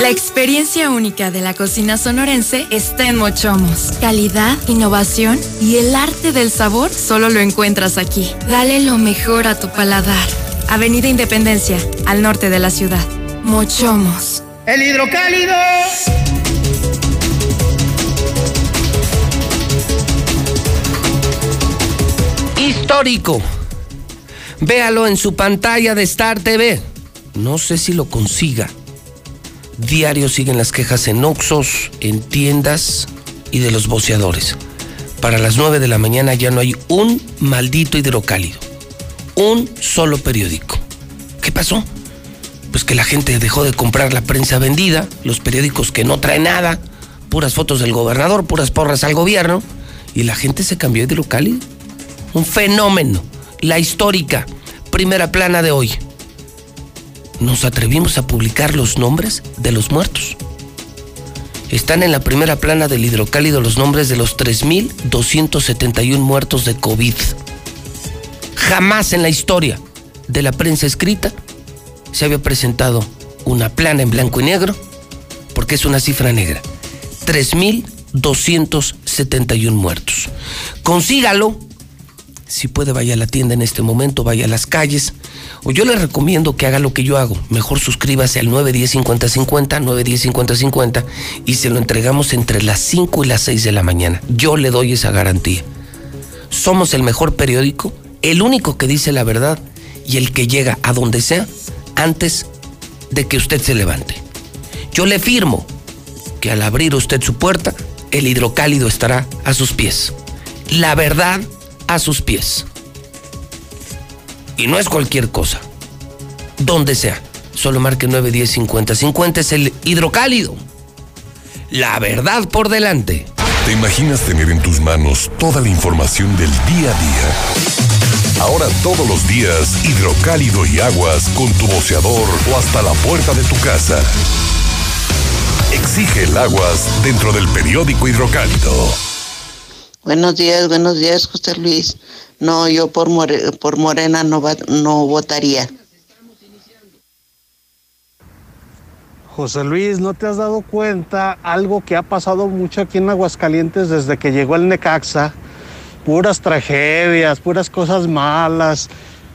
La experiencia única de la cocina sonorense está en Mochomos. Calidad, innovación y el arte del sabor solo lo encuentras aquí. Dale lo mejor a tu paladar. Avenida Independencia, al norte de la ciudad. Mochomos. El hidrocálido. Histórico. Véalo en su pantalla de Star TV. No sé si lo consiga. Diario siguen las quejas en Oxos, en tiendas y de los boceadores. Para las 9 de la mañana ya no hay un maldito hidrocálido. Un solo periódico. ¿Qué pasó? Pues que la gente dejó de comprar la prensa vendida, los periódicos que no traen nada, puras fotos del gobernador, puras porras al gobierno, y la gente se cambió de hidrocálido un fenómeno, la histórica, primera plana de hoy. Nos atrevimos a publicar los nombres de los muertos. Están en la primera plana del hidrocálido los nombres de los 3.271 muertos de COVID. Jamás en la historia de la prensa escrita se había presentado una plana en blanco y negro, porque es una cifra negra. 3.271 muertos. Consígalo si puede, vaya a la tienda en este momento, vaya a las calles. O yo le recomiendo que haga lo que yo hago. Mejor suscríbase al 910-5050, 910-5050 y se lo entregamos entre las 5 y las 6 de la mañana. Yo le doy esa garantía. Somos el mejor periódico, el único que dice la verdad y el que llega a donde sea antes de que usted se levante. Yo le firmo que al abrir usted su puerta, el hidrocálido estará a sus pies. La verdad a sus pies. Y no es cualquier cosa. Donde sea. Solo marque 910 50 50 es el hidrocálido. La verdad por delante. ¿Te imaginas tener en tus manos toda la información del día a día? Ahora todos los días, hidrocálido y aguas con tu boceador o hasta la puerta de tu casa. Exige el aguas dentro del periódico hidrocálido. Buenos días, buenos días, José Luis. No, yo por, por Morena no, no votaría. José Luis, ¿no te has dado cuenta algo que ha pasado mucho aquí en Aguascalientes desde que llegó el Necaxa? Puras tragedias, puras cosas malas,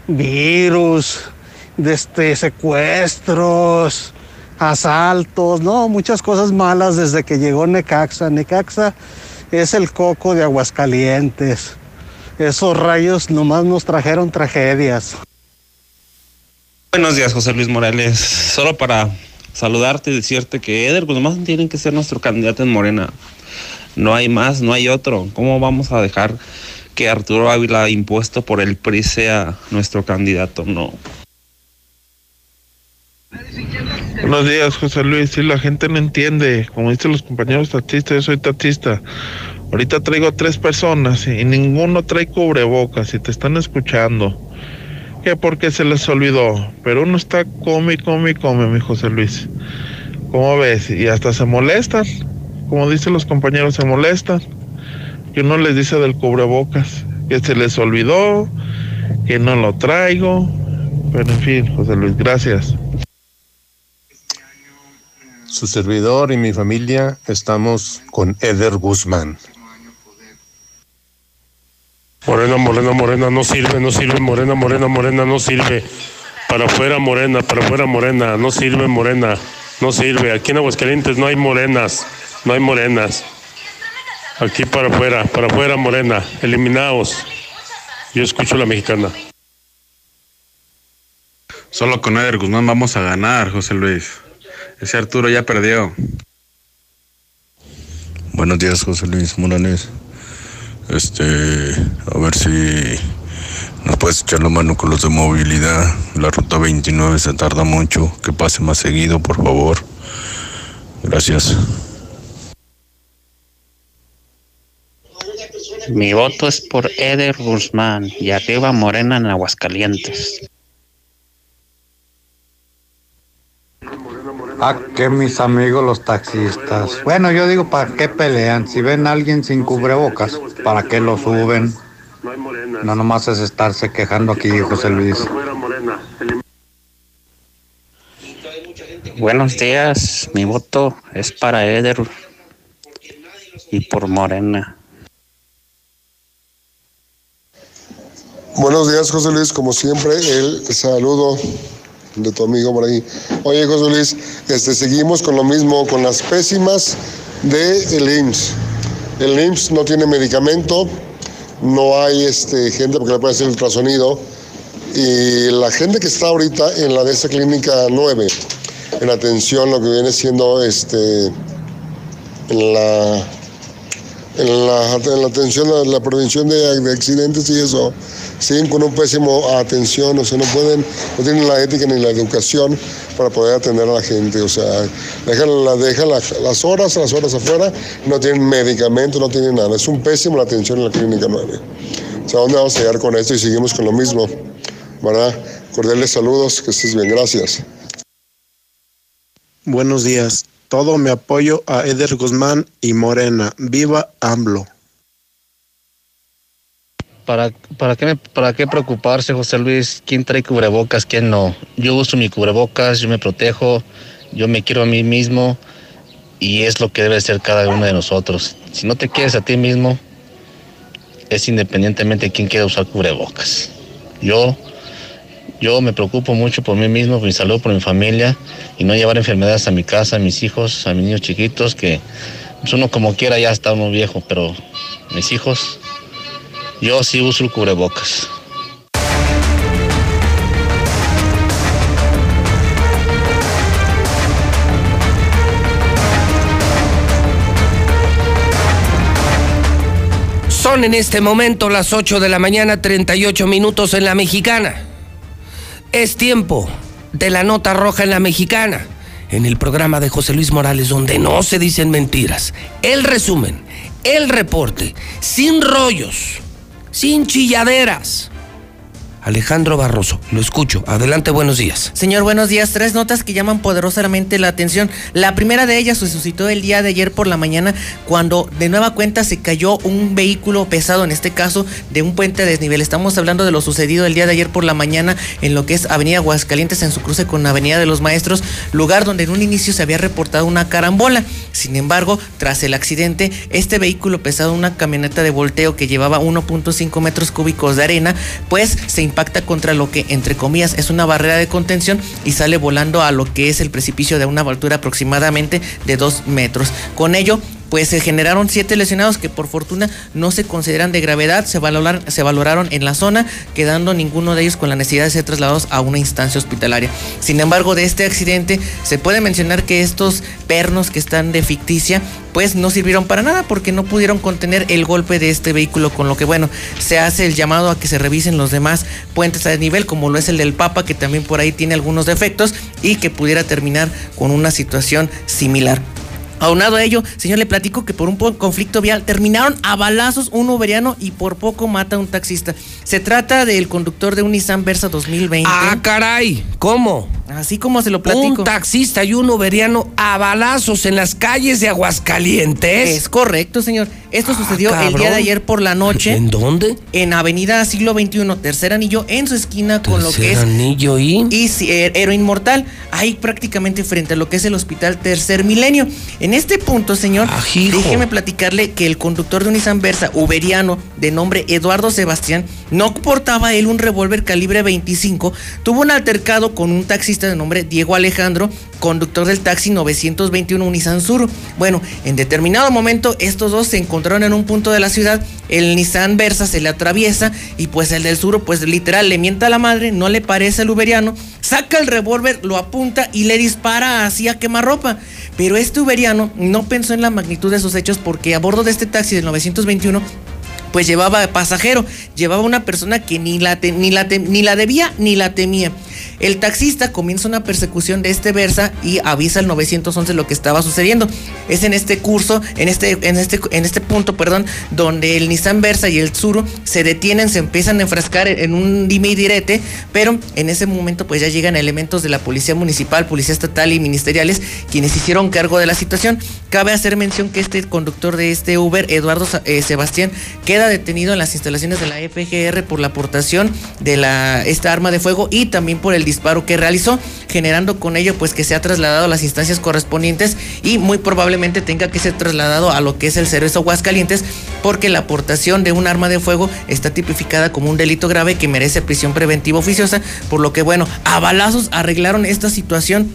virus, este, secuestros, asaltos, no, muchas cosas malas desde que llegó Necaxa. Necaxa es el coco de Aguascalientes. Esos rayos nomás nos trajeron tragedias. Buenos días, José Luis Morales. Solo para saludarte y decirte que Eder Guzmán tiene que ser nuestro candidato en Morena. No hay más, no hay otro. ¿Cómo vamos a dejar que Arturo Ávila, impuesto por el PRI, sea nuestro candidato? No. Buenos días, José Luis. Sí, la gente no entiende. Como dicen los compañeros taxistas, yo soy taxista. Ahorita traigo tres personas y ninguno trae cubrebocas y te están escuchando. Que porque se les olvidó. Pero uno está come come come, mi José Luis. ¿Cómo ves? Y hasta se molestan. Como dicen los compañeros, se molestan. Que uno les dice del cubrebocas. Que se les olvidó. Que no lo traigo. Pero en fin, José Luis, gracias. Su servidor y mi familia estamos con Eder Guzmán. Morena, morena, morena, no sirve, no sirve, morena, morena, morena, no sirve. Para afuera, morena, para afuera, morena, no sirve, morena, no sirve. Aquí en Aguascalientes no hay morenas, no hay morenas. Aquí para afuera, para afuera, morena, eliminaos. Yo escucho la mexicana. Solo con Eder Guzmán vamos a ganar, José Luis. Ese Arturo ya perdió. Buenos días, José Luis Morales. Este, a ver si nos puedes echar la mano con los de movilidad. La ruta 29 se tarda mucho. Que pase más seguido, por favor. Gracias. Mi voto es por Eder Guzmán y arriba Morena en Aguascalientes. ¿A qué mis amigos los taxistas? Bueno, yo digo, ¿para qué pelean? Si ven a alguien sin cubrebocas, ¿para qué lo suben? No nomás es estarse quejando aquí, José Luis. Buenos días, mi voto es para Eder y por Morena. Buenos días, José Luis. Como siempre, el saludo de tu amigo por ahí. Oye, José Luis, este, seguimos con lo mismo, con las pésimas del IMSS. El IMSS no tiene medicamento, no hay este, gente porque le puede hacer ultrasonido. Y la gente que está ahorita en la de esta clínica 9, en atención, lo que viene siendo este, la en la, en la atención, la, prevención de, de accidentes y eso, con un pésimo atención, o sea, no pueden, no tienen la ética ni la educación para poder atender a la gente, o sea, dejan, la, dejan la- las horas, las horas afuera, no tienen medicamento, no tienen nada, es un pésimo la atención en la clínica 9. O sea, ¿a dónde vamos a llegar con esto? Y seguimos con lo mismo, ¿verdad? Cordiales saludos, que estés bien, gracias. Buenos días. Todo mi apoyo a Eder Guzmán y Morena. Viva AMLO. ¿Para, para, qué, me- ¿Para qué preocuparse, José Luis? ¿Quién trae cubrebocas? ¿Quién no? Yo uso mi cubrebocas, yo me protejo, yo me quiero a mí mismo y es lo que debe ser cada uno de nosotros. Si no te quieres a ti mismo, es independientemente de quién quiera usar cubrebocas. Yo, yo me preocupo mucho por mí mismo, por mi salud, por mi familia y no llevar enfermedades a mi casa, a mis hijos, a mis niños chiquitos, que pues, uno como quiera ya está uno viejo, pero mis hijos, yo sí uso el cubrebocas. Son en este momento las 8 de la mañana, 38 minutos en la mexicana. Es tiempo de la nota roja en la mexicana, en el programa de José Luis Morales, donde no se dicen mentiras. El resumen, el reporte, sin rollos, sin chilladeras. Alejandro Barroso, lo escucho. Adelante, buenos días. Señor, buenos días. Tres notas que llaman poderosamente la atención. La primera de ellas se suscitó el día de ayer por la mañana cuando de nueva cuenta se cayó un vehículo pesado, en este caso de un puente de desnivel. Estamos hablando de lo sucedido el día de ayer por la mañana en lo que es Avenida Aguascalientes en su cruce con Avenida de los Maestros, lugar donde en un inicio se había reportado una carambola. Sin embargo, tras el accidente, este vehículo pesado, una camioneta de volteo que llevaba 1.5 metros cúbicos de arena, pues se impacta contra lo que, entre comillas, es una barrera de contención y sale volando a lo que es el precipicio de una altura aproximadamente de 2 metros. Con ello, pues se generaron siete lesionados que por fortuna no se consideran de gravedad, se, valorar, se valoraron en la zona, quedando ninguno de ellos con la necesidad de ser trasladados a una instancia hospitalaria. Sin embargo, de este accidente se puede mencionar que estos pernos que están de ficticia, pues no sirvieron para nada porque no pudieron contener el golpe de este vehículo, con lo que bueno, se hace el llamado a que se revisen los demás puentes a desnivel, como lo es el del Papa, que también por ahí tiene algunos defectos y que pudiera terminar con una situación similar. Aunado a ello, señor, le platico que por un conflicto vial terminaron a balazos un uberiano y por poco mata a un taxista. Se trata del conductor de un Nissan Versa 2020. Ah, caray, ¿cómo? Así como se lo platico. Un taxista y un uberiano a balazos en las calles de Aguascalientes. Es correcto, señor. Esto Ah, sucedió el día de ayer por la noche. ¿En dónde? En Avenida Siglo XXI, tercer anillo, en su esquina con lo que Tercer es anillo y... y eh, Héroe Inmortal, ahí prácticamente frente a lo que es el Hospital Tercer Milenio. En este punto, señor, déjeme platicarle que el conductor de un Nissan Versa, uberiano, de nombre Eduardo Sebastián, no portaba él un revólver calibre 25, tuvo un altercado con un taxista de nombre Diego Alejandro, conductor del taxi 921 un Nissan Suru. Bueno, en determinado momento estos dos se encontraron en un punto de la ciudad, el Nissan Versa se le atraviesa y pues el del Suru pues literal le mienta a la madre, no le parece al uberiano, saca el revólver, lo apunta y le dispara así a quemarropa. Pero este uberiano no pensó en la magnitud de sus hechos porque a bordo de este taxi del 921 pues llevaba pasajero, llevaba una persona que ni la, ni, la ni la debía ni la temía. El taxista comienza una persecución de este Versa y avisa al 911 lo que estaba sucediendo. Es en este curso, en este, en este, en este punto, perdón, donde el Nissan Versa y el Tsuru se detienen, se empiezan a enfrascar en un dime y direte, pero en ese momento pues ya llegan elementos de la policía municipal, policía estatal y ministeriales quienes hicieron cargo de la situación. Cabe hacer mención que este conductor de este Uber, Eduardo eh, Sebastián, queda detenido en las instalaciones de la FGR por la aportación de la, esta arma de fuego y también por el disparo que realizó, generando con ello pues que se ha trasladado a las instancias correspondientes y muy probablemente tenga que ser trasladado a lo que es el Cerezo Aguascalientes porque la aportación de un arma de fuego está tipificada como un delito grave que merece prisión preventiva oficiosa, por lo que bueno, a balazos arreglaron esta situación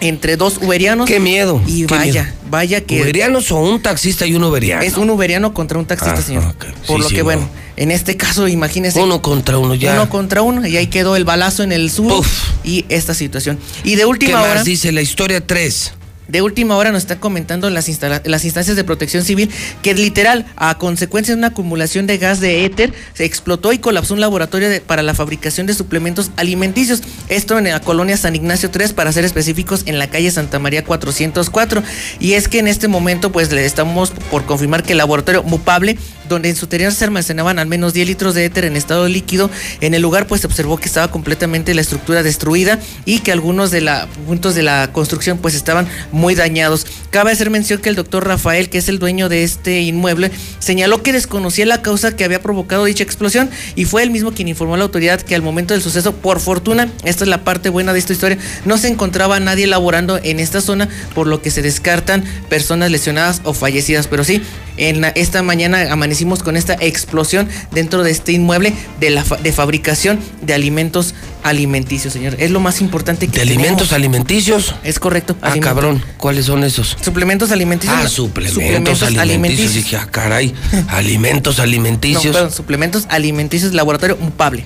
entre dos uberianos. Qué miedo. Y qué vaya, miedo. vaya que ¿Uberianos o un taxista y un uberiano? es un uberiano contra un taxista, Ah, señor. Por Sí, lo sí, que no. bueno, en este caso imagínese Uno contra uno ya. uno contra uno y ahí quedó el balazo en el sur y esta situación. Y de ¿Qué última hora más dice la historia 3? De última hora nos está comentando las, instancias de protección civil que literal, a consecuencia de una acumulación de gas de éter, se explotó y colapsó un laboratorio para la fabricación de suplementos alimenticios. Esto en la colonia San Ignacio 3, para ser específicos, en la calle Santa María 404. Y es que en este momento, pues le estamos por confirmar que el laboratorio Mupable, donde en su interior se almacenaban al menos 10 litros de éter en estado líquido, en el lugar pues se observó que estaba completamente la estructura destruida y que algunos de los puntos de la construcción pues estaban dañados. Cabe hacer mención que el doctor Rafael, que es el dueño de este inmueble, señaló que desconocía la causa que había provocado dicha explosión y fue él mismo quien informó a la autoridad que al momento del suceso, por fortuna, esta es la parte buena de esta historia, no se encontraba nadie laborando en esta zona, por lo que se descartan personas lesionadas o fallecidas. Pero sí, en la- esta mañana amanecimos con esta explosión dentro de este inmueble de fabricación de alimentos alimenticios, señor. Es lo más importante que ¿De alimentos alimenticios? Es correcto. Ah, cabrón. ¿Cuáles son esos? Suplementos alimenticios. Ah, suplementos, alimenticios. Dije, ah, caray. alimentos No, alimenticios. perdón, suplementos alimenticios laboratorio Mupable.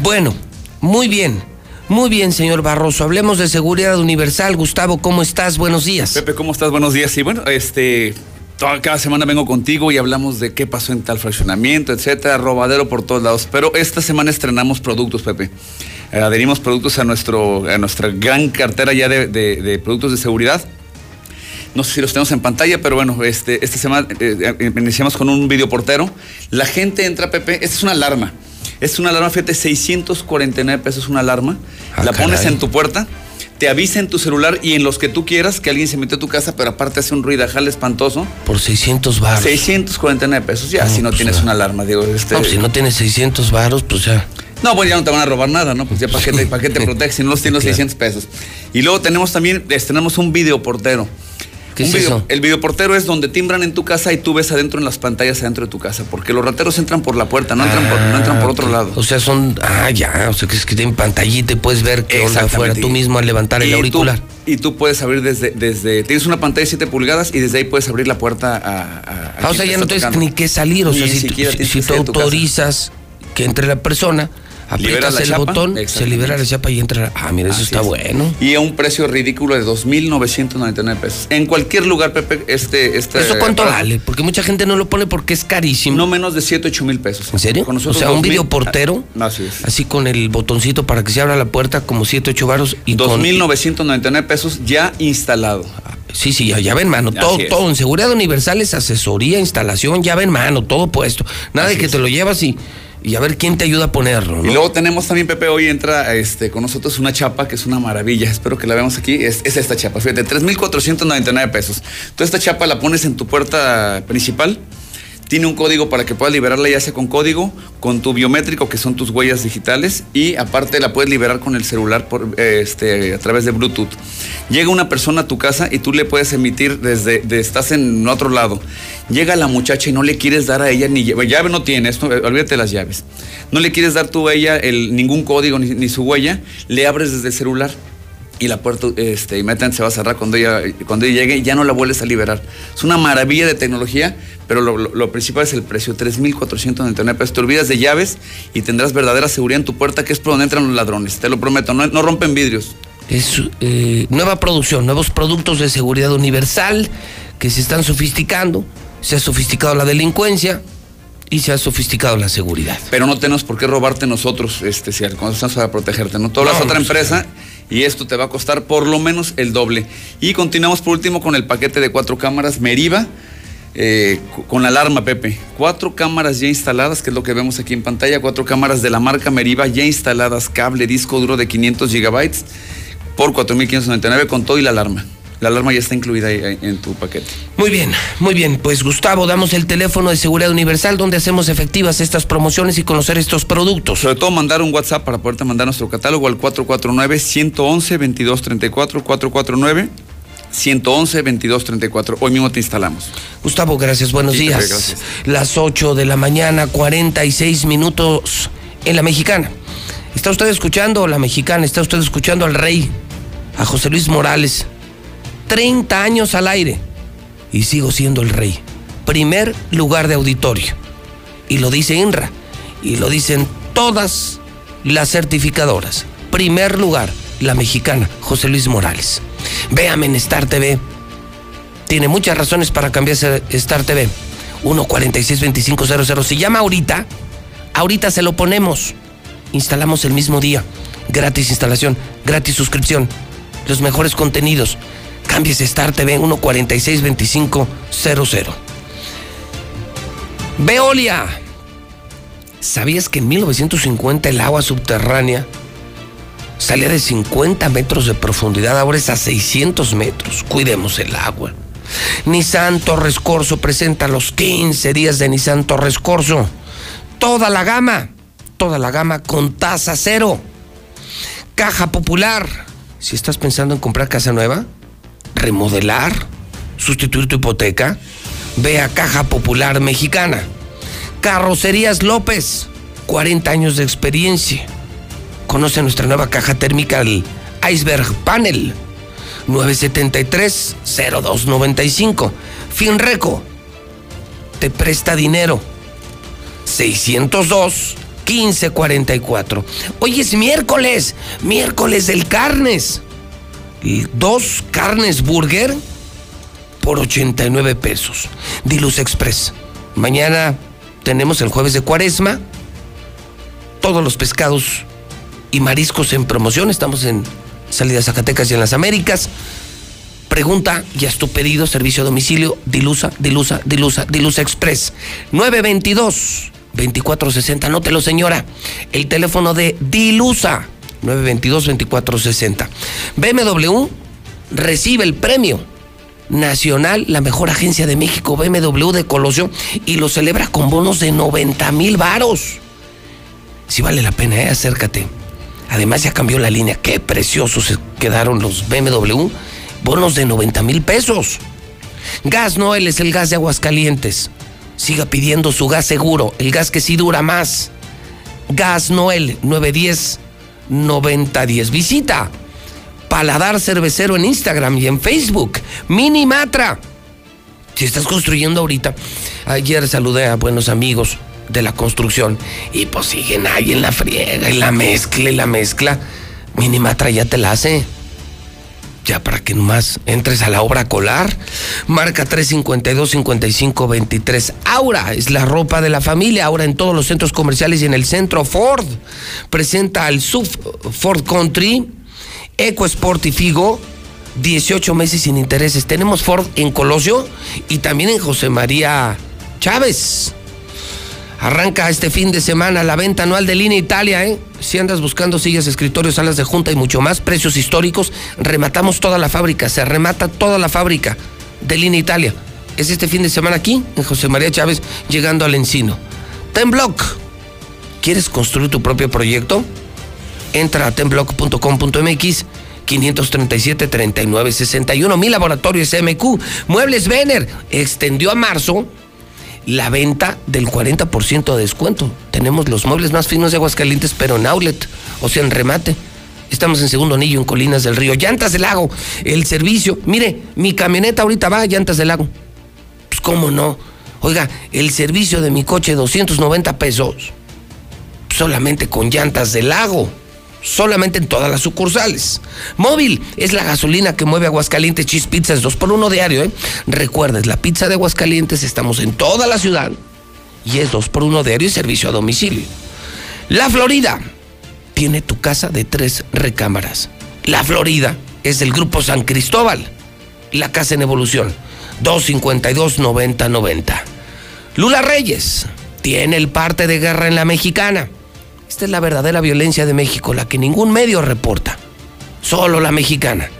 Bueno, muy bien. Muy bien, señor Barroso. Hablemos de seguridad universal. Gustavo, ¿cómo estás? Buenos días. Pepe, ¿cómo estás? Buenos días. Y bueno, este, toda- cada semana vengo contigo y hablamos de qué pasó en tal fraccionamiento, etcétera, robadero por todos lados. Pero esta semana estrenamos productos, Pepe. adherimos productos a, nuestro, a nuestra gran cartera ya de, de productos de seguridad. No sé si los tenemos en pantalla, pero bueno, este, esta semana eh, eh, iniciamos con un videoportero. La gente entra, Pepe, esta es una alarma. Es una alarma, fíjate, 649 pesos una alarma. Ah, la pones caray. en tu puerta, te avisa en tu celular y en los que tú quieras que alguien se metió a tu casa, pero aparte hace un ruidajal espantoso. Por 600 baros. 649 pesos, ya, si no pues tienes ya. una alarma, digo, este... No, pues si no tienes 600 baros, pues ya. No, pues ya no te van a robar nada, ¿no? Pues ya para qué te, para qué te proteges si no los tienes los 600 pesos. Y luego tenemos también, tenemos un videoportero. ¿Qué Un es video- eso? El videoportero es donde timbran en tu casa y tú ves adentro en las pantallas adentro de tu casa. Porque los rateros entran por la puerta, no entran por, no entran por otro lado. O sea, son. Ah, ya. O sea, que es que tienen pantallita y puedes ver qué onda afuera tú mismo al levantar el Y tú- auricular. y tú puedes abrir desde, desde. Tienes una pantalla de 7 pulgadas y desde ahí puedes abrir la puerta a. a- a Ah, o sea, ya no tienes ni que salir. O sea, Ni si, tú- si- tú casa. autorizas que entre la persona, aprietas el chapa, botón, se libera la chapa y entra. Ah, mira, eso Así está es. bueno. Y a un precio ridículo de 2.999 pesos. En cualquier lugar, Pepe, este. este ¿Eso cuánto vale? Porque mucha gente no lo pone porque es carísimo. No menos de 7, 8 mil pesos. ¿En serio? Con O nosotros sea, un 2,000 videoportero, Ah, Así es. así con el botoncito para que se abra la puerta, como 7, 8 varos y con... 2.999 pesos ya instalado. Sí, sí, ya, ya ven mano. Todo, todo en seguridad universal es asesoría, instalación, ya ven mano, todo puesto. Nada de que te lo llevas y, y a ver quién te ayuda a ponerlo. Y luego tenemos también, Pepe, hoy entra este, con nosotros una chapa que es una maravilla. Espero que la veamos aquí. Es, es esta chapa, fíjate, 3.499 pesos. Tú esta chapa la pones en tu puerta principal. Tiene un código para que puedas liberarla ya sea con código, con tu biométrico, que son tus huellas digitales, y aparte la puedes liberar con el celular por, este, a través de Bluetooth. Llega una persona a tu casa y tú le puedes emitir desde, de- estás en otro lado. Llega la muchacha y no le quieres dar a ella ni llave, llave no tienes, eh, olvídate las llaves. No le quieres dar tú a ella el, ningún código ni, ni su huella, le abres desde el celular y la puerta este, inmediatamente se va a cerrar cuando ella, cuando ella llegue y ya no la vuelves a liberar. Es una maravilla de tecnología, pero lo, lo- lo principal es el precio, 3.499 pesos. Te olvidas de llaves y tendrás verdadera seguridad en tu puerta, que es por donde entran los ladrones, te lo prometo, no, no rompen vidrios. Es eh, nueva producción, nuevos productos de seguridad universal que se están sofisticando. Se ha sofisticado la delincuencia y se ha sofisticado la seguridad. Pero no tenemos por qué robarte nosotros, este, si estamos para protegerte, ¿no? Tú hablas a No, otra pues, empresa y esto te va a costar por lo menos el doble. Y continuamos por último con el paquete de cuatro cámaras Meriva. eh, con la alarma, Pepe. Cuatro cámaras ya instaladas, que es lo que vemos aquí en pantalla. Cuatro cámaras de la marca Meriva ya instaladas, cable, disco duro de 500 gigabytes por 4.599 con todo y la alarma. La alarma ya está incluida en tu paquete. Muy bien, muy bien. Pues Gustavo, damos el teléfono de seguridad universal donde hacemos efectivas estas promociones y conocer estos productos. Sobre todo mandar un WhatsApp para poderte mandar nuestro catálogo al 449-111-2234, 449-111-2234. Hoy mismo te instalamos. Gustavo, gracias, buenos Sí, días. Gracias. Las 8 de la mañana, 46 minutos en la mexicana. ¿Está usted escuchando la mexicana? ¿Está usted escuchando al rey, a José Luis Morales? 30 años al aire y sigo siendo el rey. Primer lugar de auditorio. Y lo dice INRA. Y lo dicen todas las certificadoras. Primer lugar, la mexicana, José Luis Morales. Véame en Star TV. Tiene muchas razones para cambiarse Star TV. 1462500. Si llama ahorita, ahorita se lo ponemos. Instalamos el mismo día. Gratis instalación, gratis suscripción. Los mejores contenidos. Cámbiese Star TV 1462500. Veolia. ¿Sabías que en 1950 el agua subterránea salía de 50 metros de profundidad, ahora es a 600 metros? Cuidemos el agua. Nissan Torres Corso presenta los 15 días de Nissan Torres Corso. Toda la gama, toda la gama con tasa cero. Caja Popular. Si estás pensando en comprar casa nueva, remodelar, sustituir tu hipoteca, ve a Caja Popular Mexicana. Carrocerías López, 40 años de experiencia. Conoce nuestra nueva caja térmica, el Iceberg Panel. 973-0295. Finreco. Te presta dinero. 602-1544. Hoy es miércoles. Miércoles del carnes. Dos carnes burger por 89 pesos. Diluz Express. Mañana tenemos el jueves de cuaresma. Todos los pescados y mariscos en promoción. Estamos en Salida Zacatecas y en las Américas. Pregunta y haz tu pedido, servicio a domicilio, Dilusa, Dilusa, Dilusa, Dilusa Express. 922 2460. Anótelo, señora. El teléfono de Dilusa. 922 2460. BMW recibe el premio nacional, la mejor agencia de México, BMW de Colosio, y lo celebra con bonos de 90 mil varos. Si vale la pena, ¿eh? acércate. Además ya cambió la línea. Qué preciosos quedaron los BMW. Bonos de 90 mil pesos. Gas Noel es el gas de Aguascalientes. Siga pidiendo su gas seguro, el gas que sí dura más. Gas Noel 910 9010. Visita Paladar Cervecero en Instagram y en Facebook. Mini Matra. Si estás construyendo ahorita, ayer saludé a buenos amigos de la construcción y pues siguen ahí en la friega y la mezcla y la mezcla. Mini Matra ya te la hace. Ya para que nomás entres a la obra colar. Marca 352-5523. Aura es la ropa de la familia. Ahora en todos los centros comerciales y en el centro Ford. Presenta al sub Ford Country EcoSport y Figo, 18 meses sin intereses. Tenemos Ford en Colosio y también en José María Chávez. Arranca este fin de semana la venta anual de Línea Italia, ¿eh? Si andas buscando sillas, escritorios, salas de junta y mucho más, precios históricos, rematamos toda la fábrica, se remata toda la fábrica de Línea Italia. Es este fin de semana aquí, en José María Chávez, llegando al Encino. Tenblock. ¿Quieres construir tu propio proyecto? Entra a tenblock.com.mx 537-3961. Mi laboratorio SMQ. Muebles Vener extendió a marzo la venta del 40% de descuento. Tenemos los muebles más finos de Aguascalientes, pero en outlet, o sea, en remate. Estamos en segundo anillo en Colinas del Río. Llantas del Lago, el servicio. Mire, mi camioneta ahorita va a Llantas del Lago. Pues cómo no. Oiga, el servicio de mi coche 290 pesos. Solamente con Llantas del Lago solamente en todas las sucursales. Móvil es la gasolina que mueve Aguascalientes Cheese Pizza, es 2 por 1 diario. ¿eh? Recuerdes, la pizza de Aguascalientes estamos en toda la ciudad y es 2 por 1 diario y servicio a domicilio. La Florida tiene tu casa de tres recámaras. La Florida es del Grupo San Cristóbal. La casa en evolución, 252-9090. Lula Reyes tiene el parte de guerra en la mexicana esta es la verdadera violencia de México, la que ningún medio reporta. Solo la mexicana.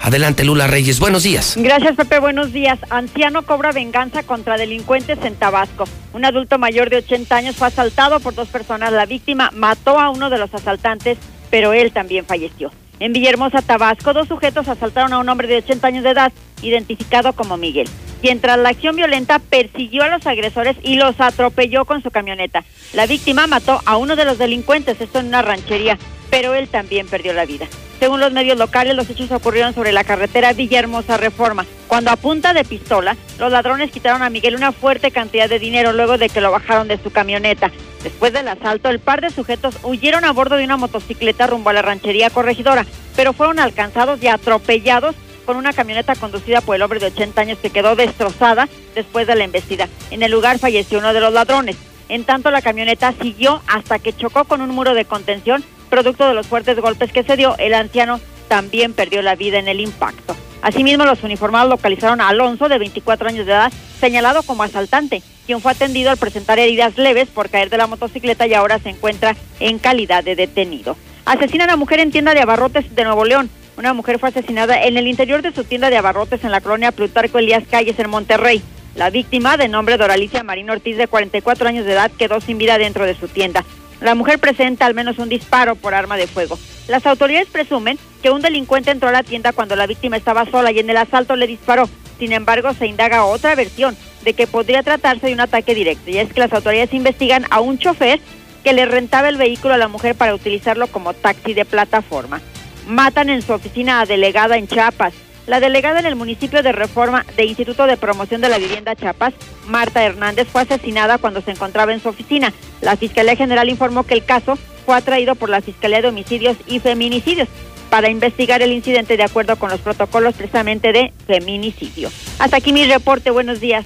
Adelante, Lula Reyes. Buenos días. Gracias, Pepe. Buenos días. Anciano cobra venganza contra delincuentes en Tabasco. Un adulto mayor de 80 años fue asaltado por dos personas. La víctima mató a uno de los asaltantes, pero él también falleció. En Villahermosa, Tabasco, dos sujetos asaltaron a un hombre de 80 años de edad, identificado como Miguel, quien tras la acción violenta persiguió a los agresores y los atropelló con su camioneta. La víctima mató a uno de los delincuentes, esto en una ranchería, pero él también perdió la vida. Según los medios locales, los hechos ocurrieron sobre la carretera Villahermosa Reforma, cuando a punta de pistola, los ladrones quitaron a Miguel una fuerte cantidad de dinero luego de que lo bajaron de su camioneta. Después del asalto, el par de sujetos huyeron a bordo de una motocicleta rumbo a la ranchería corregidora, pero fueron alcanzados y atropellados con una camioneta conducida por el hombre de 80 años que quedó destrozada después de la embestida. En el lugar falleció uno de los ladrones. En tanto, la camioneta siguió hasta que chocó con un muro de contención Producto de los fuertes golpes que se dio, el anciano también perdió la vida en el impacto. Asimismo, los uniformados localizaron a Alonso, de 24 años de edad, señalado como asaltante, quien fue atendido al presentar heridas leves por caer de la motocicleta y ahora se encuentra en calidad de detenido. Asesinan a mujer en tienda de abarrotes de Nuevo León. Una mujer fue asesinada en el interior de su tienda de abarrotes en la colonia Plutarco Elías Calles en Monterrey. La víctima, de nombre Doralicia Marino Ortiz, de 44 años de edad, quedó sin vida dentro de su tienda. La mujer presenta al menos un disparo por arma de fuego. Las autoridades presumen que un delincuente entró a la tienda cuando la víctima estaba sola y en el asalto le disparó. Sin embargo, se indaga otra versión de que podría tratarse de un ataque directo, y es que las autoridades investigan a un chofer que le rentaba el vehículo a la mujer para utilizarlo como taxi de plataforma. Matan en su oficina a delegada en Chiapas. La delegada en el municipio de Reforma de Instituto de Promoción de la Vivienda Chiapas, Marta Hernández, fue asesinada cuando se encontraba en su oficina. La Fiscalía General informó que el caso fue atraído por la Fiscalía de Homicidios y Feminicidios para investigar el incidente de acuerdo con los protocolos precisamente de feminicidio. Hasta aquí mi reporte. Buenos días.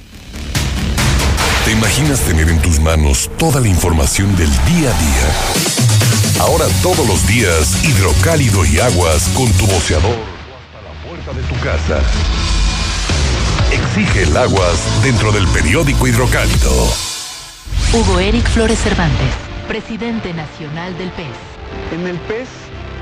¿Te imaginas tener en tus manos toda la información del día a día? Ahora todos los días, hidrocálido y aguas con tu boceador puerta de tu casa. Exige el aguas dentro del periódico hidrocálido. Hugo Eric Flores Cervantes, presidente nacional del PES. En el PES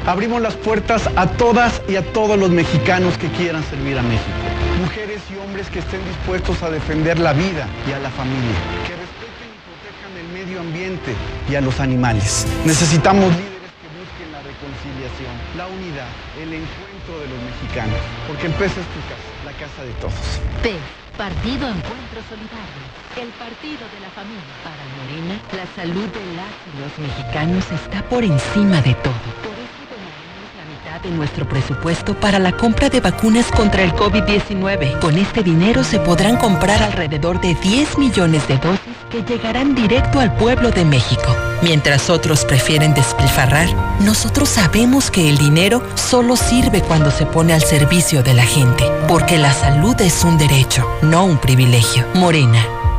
abrimos las puertas a todas y a todos los mexicanos que quieran servir a México. Mujeres y hombres que estén dispuestos a defender la vida y a la familia. Que respeten y protejan el medio ambiente y a los animales. Necesitamos líderes que busquen la reconciliación, la unidad, el encuentro de los mexicanos. Porque el PES es tu casa, la casa de todos. PES, Partido Encuentro Solidario. El partido de la familia. Para Morena, la salud de las y los mexicanos está por encima de todo. Por eso donaremos la mitad de nuestro presupuesto para la compra de vacunas contra el COVID-19. Con este dinero se podrán comprar alrededor de 10 millones de dosis que llegarán directo al pueblo de México. Mientras otros prefieren despilfarrar, nosotros sabemos que el dinero solo sirve cuando se pone al servicio de la gente, porque la salud es un derecho, no un privilegio. Morena,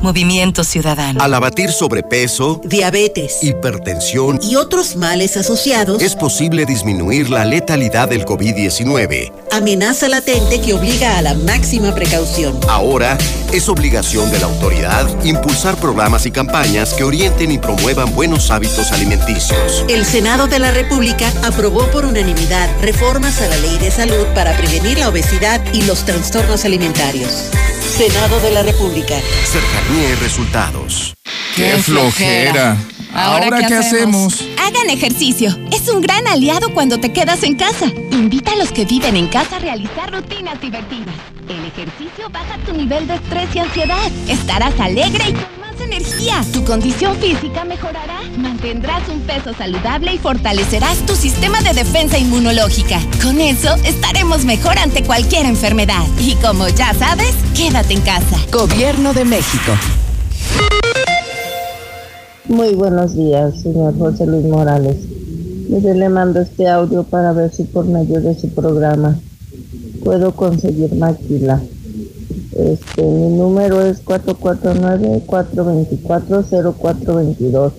Movimiento Ciudadano. Al abatir sobrepeso, diabetes, hipertensión y otros males asociados, es posible disminuir la letalidad del COVID-19. Amenaza latente que obliga a la máxima precaución. Ahora es obligación de la autoridad impulsar programas y campañas que orienten y promuevan buenos hábitos alimenticios. El Senado de la República aprobó por unanimidad reformas a la Ley de Salud para prevenir la obesidad y los trastornos alimentarios. Senado de la República. Y resultados. ¡Qué, flojera! ¿Ahora, qué, hacemos? Hagan ejercicio. Es un gran aliado cuando te quedas en casa. Invita a los que viven en casa a realizar rutinas divertidas. El ejercicio baja tu nivel de estrés y ansiedad. Estarás alegre y con más energía. Tu condición física mejorará. Mantendrás un peso saludable y fortalecerás tu sistema de defensa inmunológica. Con eso estaremos mejor ante cualquier enfermedad. Y como ya sabes, quédate en casa. Gobierno de México. Muy buenos días, señor José Luis Morales. Yo le mando este audio para ver si por medio de su programa puedo conseguir maquila. Este, mi número es 449-424-0422.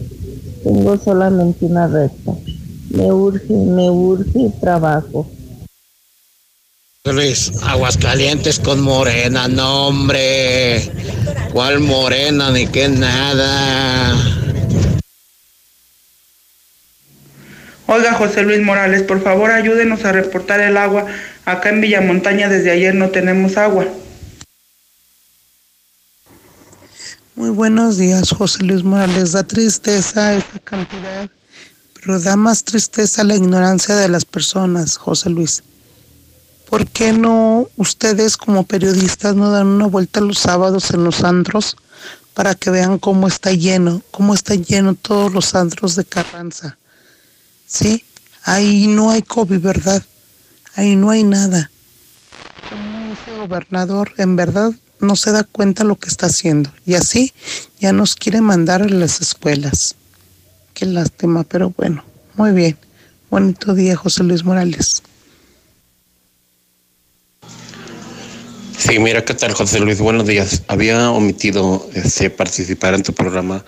Tengo solamente una recta. Me urge, me urge trabajo. Luis, Aguascalientes con Morena, no hombre. ¿Cuál Morena ni qué nada? Oiga, José Luis Morales, por favor ayúdenos a reportar el agua. Acá en Villamontaña desde ayer no tenemos agua. Muy buenos días, José Luis Morales. Da tristeza esa cantidad, pero da más tristeza la ignorancia de las personas, José Luis. ¿Por qué no ustedes como periodistas no dan una vuelta los sábados en los antros para que vean cómo está lleno, cómo está lleno todos los antros de Carranza? ¿Sí? Ahí no hay COVID, ¿verdad? Ahí no hay nada. Ese gobernador, en verdad, no se da cuenta lo que está haciendo. Y así ya nos quiere mandar a las escuelas. Qué lástima, pero bueno, muy bien. Bonito día, José Luis Morales. Sí, mira qué tal, José Luis. Buenos días. Había omitido este, participar en tu programa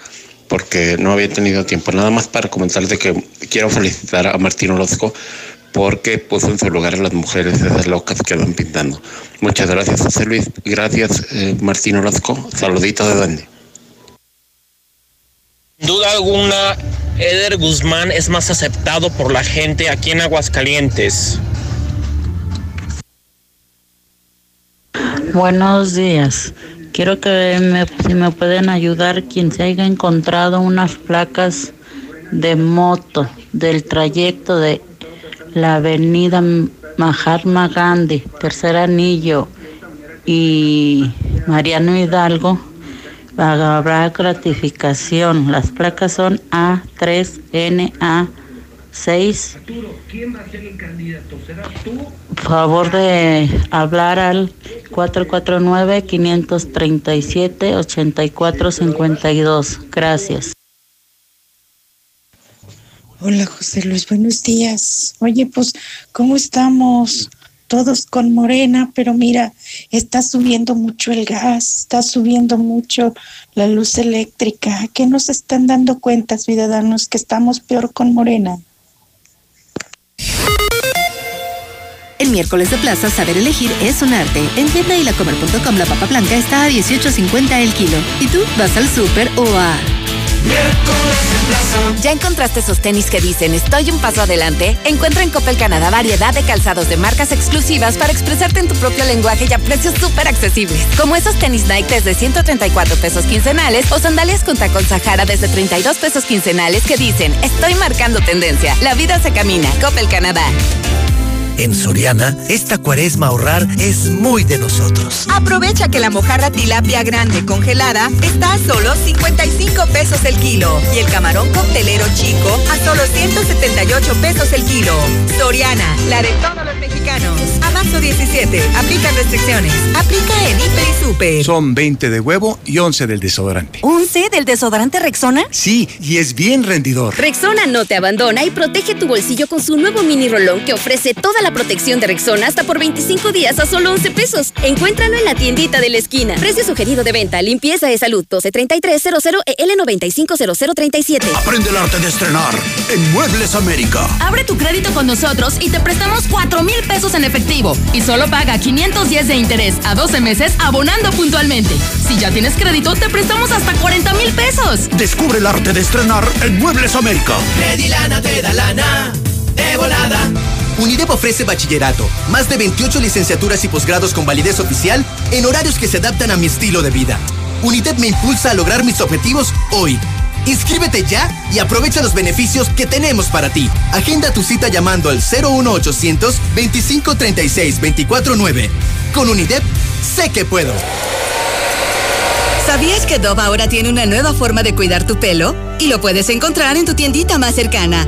porque no había tenido tiempo. Nada más para de que quiero felicitar a Martín Orozco porque puso en su lugar a las mujeres esas locas que van pintando. Muchas gracias, José Luis. Gracias, eh, Martín Orozco. Saluditos de dónde. Duda alguna, Eder Guzmán es más aceptado por la gente aquí en Aguascalientes. Buenos días. Quiero que me, si me pueden ayudar quien se haya encontrado unas placas de moto del trayecto de la avenida Mahatma Gandhi, tercer anillo y Mariano Hidalgo, habrá gratificación. Las placas son A3NA6. Favor de hablar al 449-537-8452. Gracias. Hola José Luis, buenos días. Oye, pues, ¿cómo estamos? Todos con Morena, pero mira, está subiendo mucho el gas, está subiendo mucho la luz eléctrica. ¿Qué nos están dando cuenta, ciudadanos, que estamos peor con Morena? El miércoles de plaza, saber elegir es un arte. En tienda y la comer.com la papa blanca está a 18.50 el kilo. ¿Y tú vas al súper o a ¿Ya encontraste esos tenis que dicen estoy un paso adelante? Encuentra en Coppel Canadá variedad de calzados de marcas exclusivas para expresarte en tu propio lenguaje y a precios súper accesibles. Como esos tenis Nike desde 134 pesos quincenales o sandalias con tacón Sahara desde 32 pesos quincenales que dicen estoy marcando tendencia. La vida se camina. Coppel Canadá. En Soriana, esta cuaresma ahorrar es muy de nosotros. Aprovecha que la mojarra tilapia grande congelada está a solo 55 pesos el kilo y el camarón coctelero chico a solo 178 pesos el kilo. Soriana, la de todos los mexicanos. A marzo 17, aplica restricciones. Aplica en Hiper y Super. Son 20 de huevo y 11 del desodorante. ¿11 del desodorante Rexona? Sí, y es bien rendidor. Rexona no te abandona y protege tu bolsillo con su nuevo mini rolón que ofrece toda la protección de Rexona hasta por 25 días a solo 11 pesos. Encuéntralo en la tiendita de la esquina. Precio sugerido de venta. Limpieza de salud 123300 EL 950037. Aprende el arte de estrenar en Muebles América. Abre tu crédito con nosotros y te prestamos 4 mil pesos en efectivo. Y solo paga 510 de interés a 12 meses abonando puntualmente. Si ya tienes crédito, te prestamos hasta 40 mil pesos. Descubre el arte de estrenar en Muebles América. Credilana te da lana de volada. UNIDEP ofrece bachillerato, más de 28 licenciaturas y posgrados con validez oficial en horarios que se adaptan a mi estilo de vida. UNIDEP me impulsa a lograr mis objetivos hoy. Inscríbete ya y aprovecha los beneficios que tenemos para ti. Agenda tu cita llamando al 01800 2536 249. Con UNIDEP, sé que puedo. ¿Sabías que Dove ahora tiene una nueva forma de cuidar tu pelo? Y lo puedes encontrar en tu tiendita más cercana.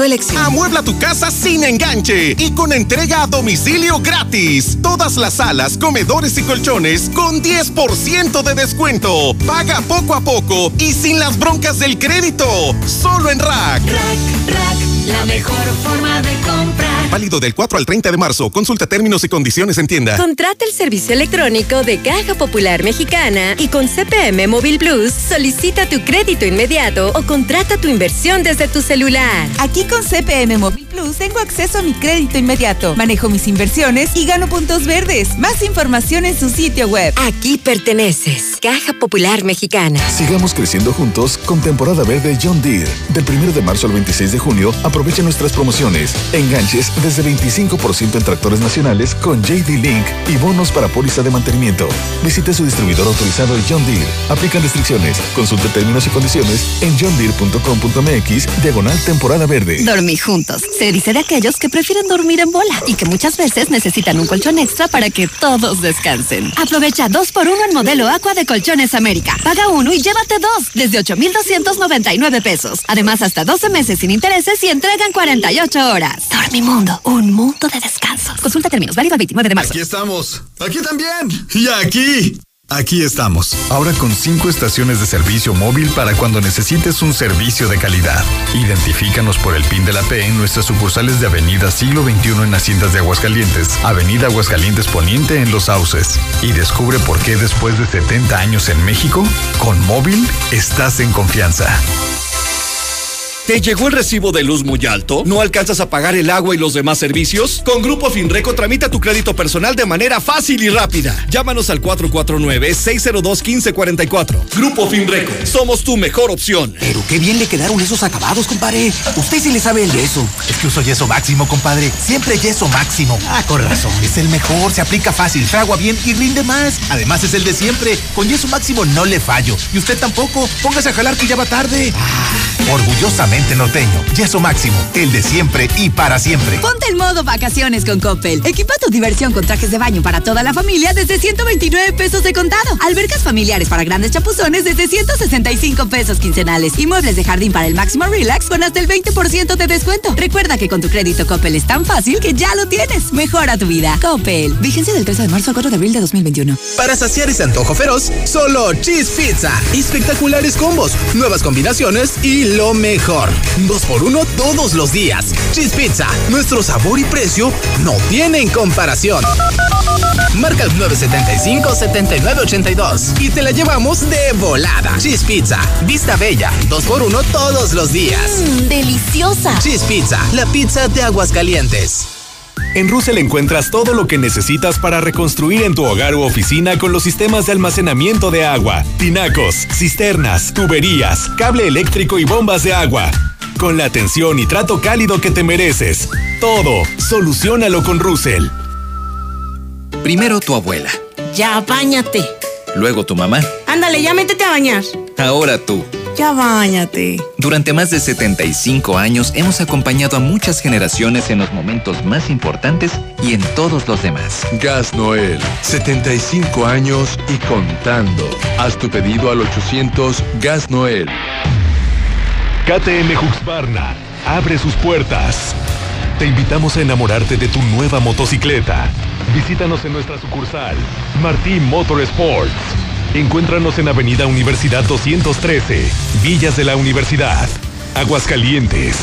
Amuebla tu casa sin enganche y con entrega a domicilio gratis. Todas las salas, comedores y colchones con 10% de descuento. Paga poco a poco y sin las broncas del crédito. Solo en Rack. Rack, Rack La mejor forma de comprar. Válido del 4 al 30 de marzo. Consulta términos y condiciones en tienda. Contrata el servicio electrónico de Caja Popular Mexicana y con CPM Móvil Plus solicita tu crédito inmediato o contrata tu inversión desde tu celular. Aquí con CPM Móvil Plus tengo acceso a mi crédito inmediato. Manejo mis inversiones y gano puntos verdes. Más información en su sitio web. Aquí perteneces. Caja Popular Mexicana. Sigamos creciendo juntos con temporada verde John Deere. Del 1 de marzo al 26 de junio, aprovecha nuestras promociones. Enganches desde 25% en tractores nacionales con JD Link y bonos para póliza de mantenimiento. Visite su distribuidor autorizado John Deere. Aplican restricciones. Consulte términos y condiciones en johndeere.com.mx diagonal temporada verde. Dormir juntos. Se dice de aquellos que prefieren dormir en bola y que muchas veces necesitan un colchón extra para que todos descansen. Aprovecha 2 por 1 en modelo Aqua de Colchones América. Paga uno y llévate dos desde 8,299 pesos. Además, hasta 12 meses sin intereses y entregan 48 horas. Dormimundo, un mundo de descanso. Consulta términos, válido el 29 de marzo. Aquí estamos. Aquí también. Y aquí. Aquí estamos. Ahora con cinco estaciones de servicio móvil para cuando necesites un servicio de calidad. Identifícanos por el PIN de la P en nuestras sucursales de Avenida Siglo XXI en Haciendas de Aguascalientes, Avenida Aguascalientes Poniente en Los Sauces. Y descubre por qué después de 70 años en México, con móvil estás en confianza. ¿Te llegó el recibo de luz muy alto? ¿No alcanzas a pagar el agua y los demás servicios? Con Grupo Finreco tramita tu crédito personal de manera fácil y rápida. Llámanos al 449-602-1544. Grupo Finreco, somos tu mejor opción. Pero qué bien le quedaron esos acabados, compadre. Usted sí le sabe el yeso. Es que uso yeso máximo, compadre. Siempre yeso máximo. Ah, con razón. Es el mejor, se aplica fácil, fragua bien y rinde más. Además es el de siempre. Con yeso máximo no le fallo. Y usted tampoco. Póngase a jalar que ya va tarde. Ah, orgullosamente norteño. Yeso máximo, el de siempre y para siempre. Ponte en modo vacaciones con Coppel. Equipa tu diversión con trajes de baño para toda la familia desde 129 pesos de contado. Albercas familiares para grandes chapuzones desde 165 pesos quincenales. Y muebles de jardín para el máximo relax con hasta el 20% de descuento. Recuerda que con tu crédito Coppel es tan fácil que ya lo tienes. Mejora tu vida. Coppel. Vigencia del 13 de marzo al 4 de abril de 2021. Para saciar ese antojo feroz, solo Cheese Pizza. Espectaculares combos, nuevas combinaciones y lo mejor. Dos por uno todos los días. Cheese Pizza, nuestro sabor y precio no tienen comparación. Marca el 975-7982 y te la llevamos de volada. Cheese Pizza, vista bella, dos por uno todos los días. Mmm, deliciosa. Cheese Pizza, la pizza de aguas calientes. En Russell encuentras todo lo que necesitas para reconstruir en tu hogar u oficina con los sistemas de almacenamiento de agua, tinacos, cisternas, tuberías, cable eléctrico y bombas de agua. Con la atención y trato cálido que te mereces. Todo, solucionalo con Russell. Primero tu abuela. Ya, bañate. Luego tu mamá. Ándale, ya métete a bañar. Ahora tú. Ya bañate. Durante más de 75 años hemos acompañado a muchas generaciones en los momentos más importantes y en todos los demás. Gas Noel, 75 años y contando. Haz tu pedido al 800 Gas Noel. KTM Huxbarna abre sus puertas. Te invitamos a enamorarte de tu nueva motocicleta. Visítanos en nuestra sucursal, Martín Motorsports. Encuéntranos en Avenida Universidad 213, Villas de la Universidad, Aguascalientes.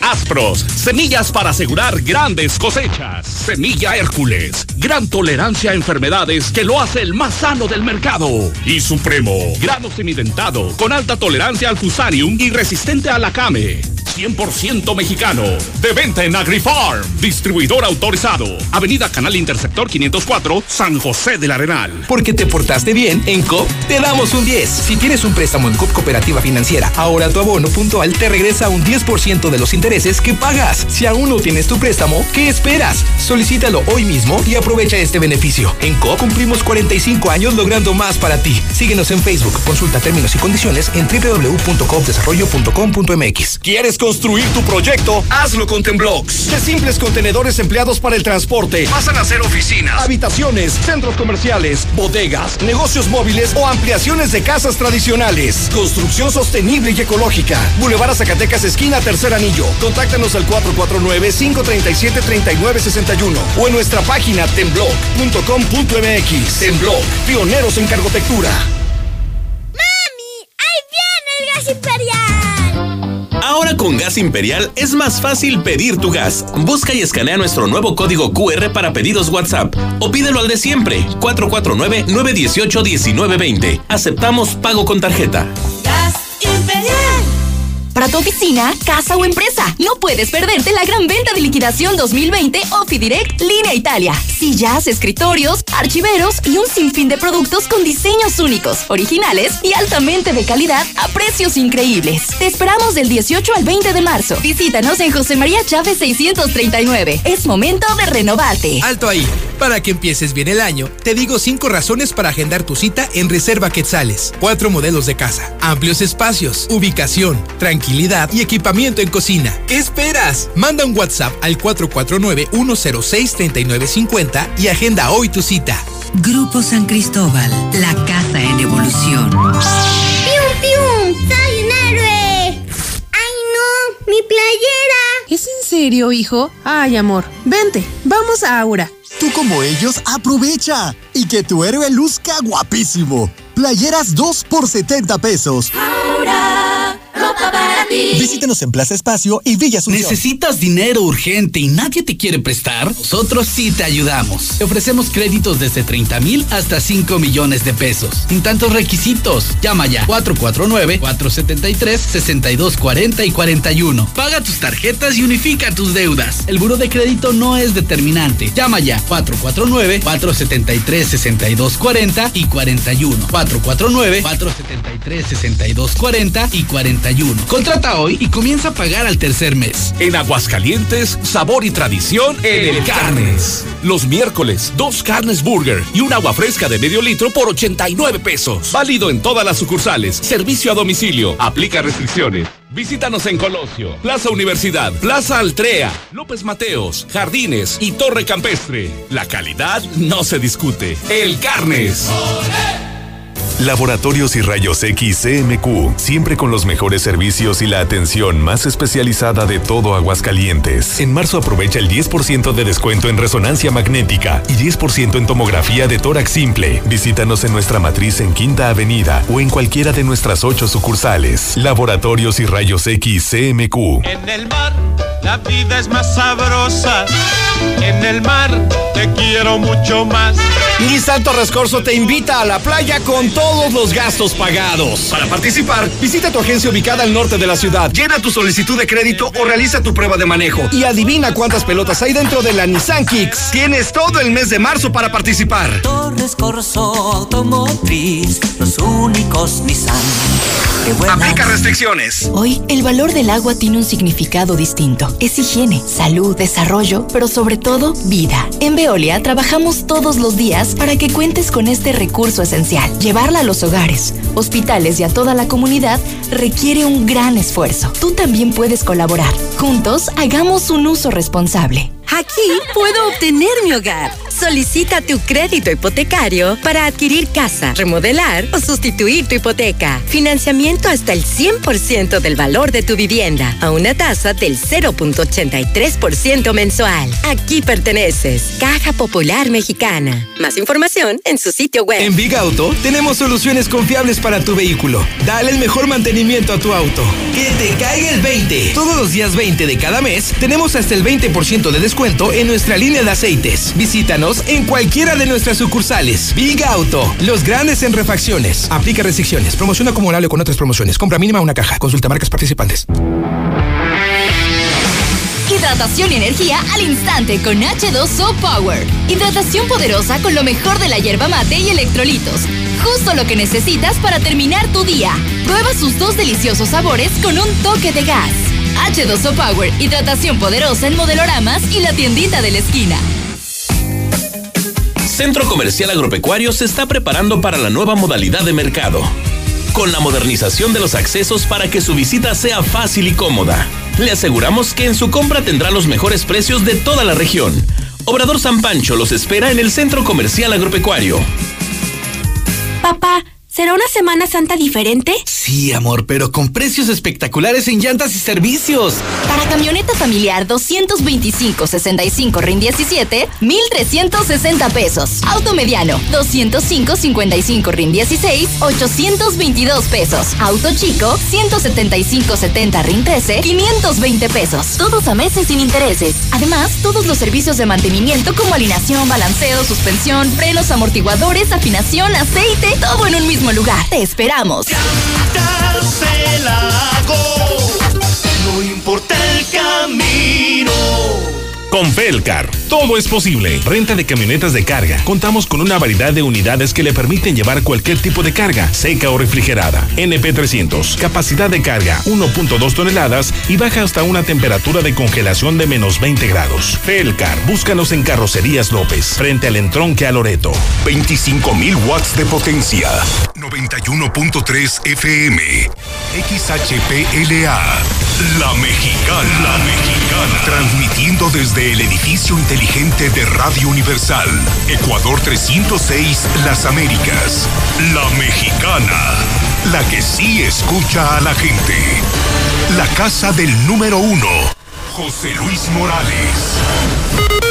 Aspros, semillas para asegurar grandes cosechas. Semilla Hércules, gran tolerancia a enfermedades que lo hace el más sano del mercado. Y Supremo, grano semidentado, con alta tolerancia al fusarium y resistente a la came. 100% mexicano. De venta en AgriFarm. Distribuidor autorizado. Avenida Canal Interceptor 504, San José del Arenal. Porque te portaste bien, en COP te damos un 10. Si tienes un préstamo en COP Cooperativa Financiera, ahora tu abono puntual te regresa un 10% de los intereses que pagas. Si aún no tienes tu préstamo, ¿qué esperas? Solicítalo hoy mismo y aprovecha este beneficio. En COP cumplimos 45 años logrando más para ti. Síguenos en Facebook. Consulta términos y condiciones en www.copdesarrollo.com.mx. ¿Quieres construir tu proyecto? Hazlo con Temblocks. De simples contenedores empleados para el transporte, pasan a ser oficinas, habitaciones, centros comerciales, bodegas, negocios móviles o ampliaciones de casas tradicionales. Construcción sostenible y ecológica. Boulevard Zacatecas, esquina Tercer Anillo. Contáctanos al 449-537-3961 o en nuestra página tembloc.com.mx. Tembloc, pioneros en cargotectura. ¡Mami! ¡Ahí viene el gas imperial! Con Gas Imperial es más fácil pedir tu gas. Busca y escanea nuestro nuevo código QR para pedidos WhatsApp o pídelo al de siempre, 449-918-1920. Aceptamos pago con tarjeta. Para tu oficina, casa o empresa, no puedes perderte la gran venta de liquidación 2020 Direct Línea Italia. Sillas, escritorios, archiveros y un sinfín de productos con diseños únicos, originales y altamente de calidad a precios increíbles. Te esperamos del 18 al 20 de marzo. Visítanos en José María Chávez 639. Es momento de renovarte. Alto ahí. Para que empieces bien el año, te digo cinco razones para agendar tu cita en Reserva Quetzales. Cuatro modelos de casa, amplios espacios, ubicación, tranquilidad y equipamiento en cocina. ¿Qué esperas? Manda un WhatsApp al 449-106-3950 y agenda hoy tu cita. Grupo San Cristóbal, la casa en evolución. ¡Pium, pium! ¡Soy un héroe! ¡Ay, no! ¡Mi playera! ¿Es en serio, hijo? Ay, amor, vente, vamos a Aura. Tú como ellos, aprovecha y que tu héroe luzca guapísimo. Playeras 2 por 70 pesos. Ahora, ropa para ti. Visítenos en Plaza Espacio y Villa Asunción. ¿Necesitas dinero urgente y nadie te quiere prestar? Nosotros sí te ayudamos. Te ofrecemos créditos desde 30 mil hasta 5 millones de pesos. Sin tantos requisitos. Llama ya 449-473-6240 y 41. Paga tus tarjetas y unifica tus deudas. El buro de crédito no es determinante. Llama ya 449-473-6240 y 41. 449-473-6240 y 41. Contrata hoy y comienza a pagar al tercer mes. En Aguascalientes, sabor y tradición en el Carnes. Los miércoles, dos carnes burger y un agua fresca de medio litro por 89 pesos. Válido en todas las sucursales. Servicio a domicilio. Aplica restricciones. Visítanos en Colosio, Plaza Universidad, Plaza Altrea, López Mateos, Jardines y Torre Campestre. La calidad no se discute. El Carnes. Laboratorios y Rayos X CMQ, siempre con los mejores servicios y la atención más especializada de todo Aguascalientes. En marzo aprovecha el 10% de descuento en resonancia magnética y 10% en tomografía de tórax simple. Visítanos en nuestra matriz en Quinta Avenida o en cualquiera de nuestras ocho sucursales. Laboratorios y Rayos X CMQ. En el mar, la vida es más sabrosa. En el mar, te quiero mucho más. Nissan Torres Corso te invita a la playa con todos los gastos pagados. Para participar, visita tu agencia ubicada al norte de la ciudad, llena tu solicitud de crédito o realiza tu prueba de manejo y adivina cuántas pelotas hay dentro de la Nissan Kicks. Tienes todo el mes de marzo para participar. Torres Corso Automotriz, los únicos Nissan. Aplica restricciones. Hoy, el valor del agua tiene un significado distinto. Es higiene, salud, desarrollo, pero sobre todo, vida. En Veolia trabajamos todos los días para que cuentes con este recurso esencial. Llevarla a los hogares, hospitales y a toda la comunidad requiere un gran esfuerzo. Tú también puedes colaborar. Juntos, hagamos un uso responsable. Aquí puedo obtener mi hogar. Solicita tu crédito hipotecario para adquirir casa, remodelar o sustituir tu hipoteca. Financiamiento hasta el 100% del valor de tu vivienda a una tasa del 0.83% mensual. Aquí perteneces. Caja Popular Mexicana. Más información en su sitio web. En Big Auto tenemos soluciones confiables para tu vehículo. Dale el mejor mantenimiento a tu auto. Que te caiga el 20. Todos los días 20 de cada mes tenemos hasta el 20% de descuento en nuestra línea de aceites. Visítanos en cualquiera de nuestras sucursales. Big Auto, los grandes en refacciones. Aplica restricciones. Promoción acumulable con otras promociones. Compra mínima una caja. Consulta marcas participantes. Hidratación y energía al instante con H2O Power. Hidratación poderosa con lo mejor de la hierba mate y electrolitos. Justo lo que necesitas para terminar tu día. Prueba sus dos deliciosos sabores con un toque de gas. H2O Power, hidratación poderosa en modeloramas y la tiendita de la esquina. Centro Comercial Agropecuario se está preparando para la nueva modalidad de mercado, con la modernización de los accesos para que su visita sea fácil y cómoda. Le aseguramos que en su compra tendrá los mejores precios de toda la región. Obrador San Pancho los espera en el Centro Comercial Agropecuario. Papá, ¿Será una Semana Santa diferente? Sí, amor, pero con precios espectaculares en llantas y servicios. Para camioneta familiar 225-65 RIN 17, 1,360 pesos. Auto mediano 205-55 RIN 16, 822 pesos. Auto chico 175-70 RIN 13, 520 pesos. Todos a meses sin intereses. Además, todos los servicios de mantenimiento como alineación, balanceo, suspensión, frenos, amortiguadores, afinación, aceite, todo en un mismo lugar. Te esperamos. No importa el camino. Con Felcar, todo es posible. Renta de camionetas de carga. Contamos con una variedad de unidades que le permiten llevar cualquier tipo de carga, seca o refrigerada. NP300, capacidad de carga 1.2 toneladas y baja hasta una temperatura de congelación de menos 20 grados. Felcar, búscanos en Carrocerías López, frente al entronque a Loreto. 25.000 watts de potencia. 91.3 FM. XHPLA. La Mexicana. La Mexicana. Transmitiendo desde el edificio inteligente de Radio Universal. Ecuador 306, Las Américas. La Mexicana. La que sí escucha a la gente. La casa del número uno. José Luis Morales.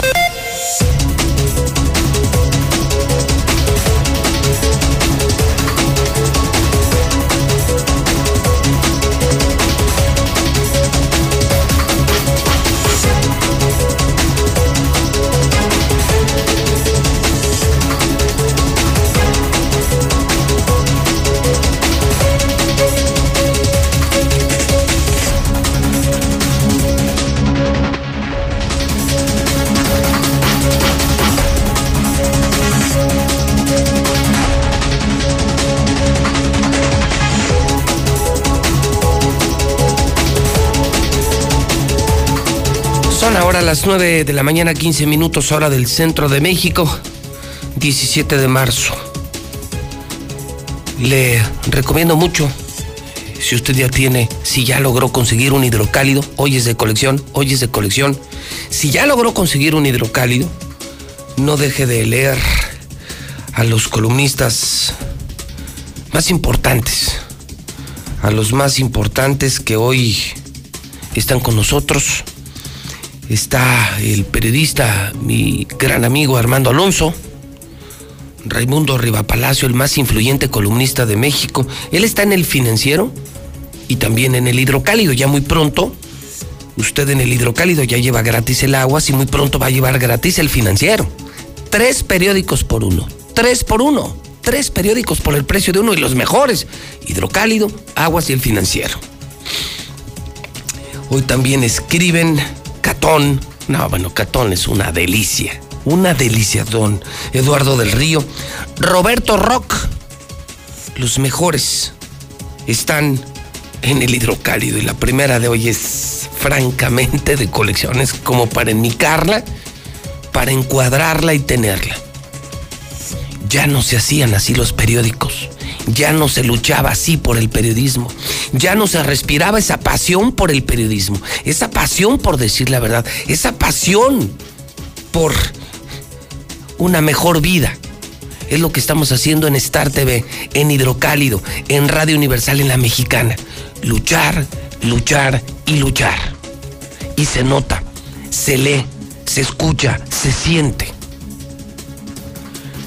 Son ahora las 9 de la mañana, 15 minutos hora del centro de México, 17 de marzo. Le recomiendo mucho, si usted ya tiene, si ya logró conseguir un hidrocálido, hoy es de colección, hoy es de colección, si ya logró conseguir un hidrocálido, no deje de leer a los columnistas más importantes, a los más importantes que hoy están con nosotros está el periodista, mi gran amigo Armando Alonso, Raimundo Rivapalacio, el más influyente columnista de México. Él está en el financiero y también en el hidrocálido. Ya muy pronto, usted en el hidrocálido ya lleva gratis el agua, y muy pronto va a llevar gratis el financiero. Tres periódicos por uno. Tres por uno. Tres periódicos por el precio de uno y los mejores. Hidrocálido, aguas y el financiero. Hoy también escriben Catón. No, bueno, Catón es una delicia. Una delicia, don Eduardo del Río. Roberto Rock. Los mejores están en el hidrocálido y la primera de hoy es francamente de colecciones como para enmicarla, para encuadrarla y tenerla. Ya no se hacían así los periódicos. Ya no se luchaba así por el periodismo. Ya no se respiraba esa pasión por el periodismo. Esa pasión por decir la verdad. Esa pasión por una mejor vida. Es lo que estamos haciendo en Star TV, en Hidrocálido, en Radio Universal, en La Mexicana. Luchar, luchar y luchar. Y se nota, se lee, se escucha, se siente.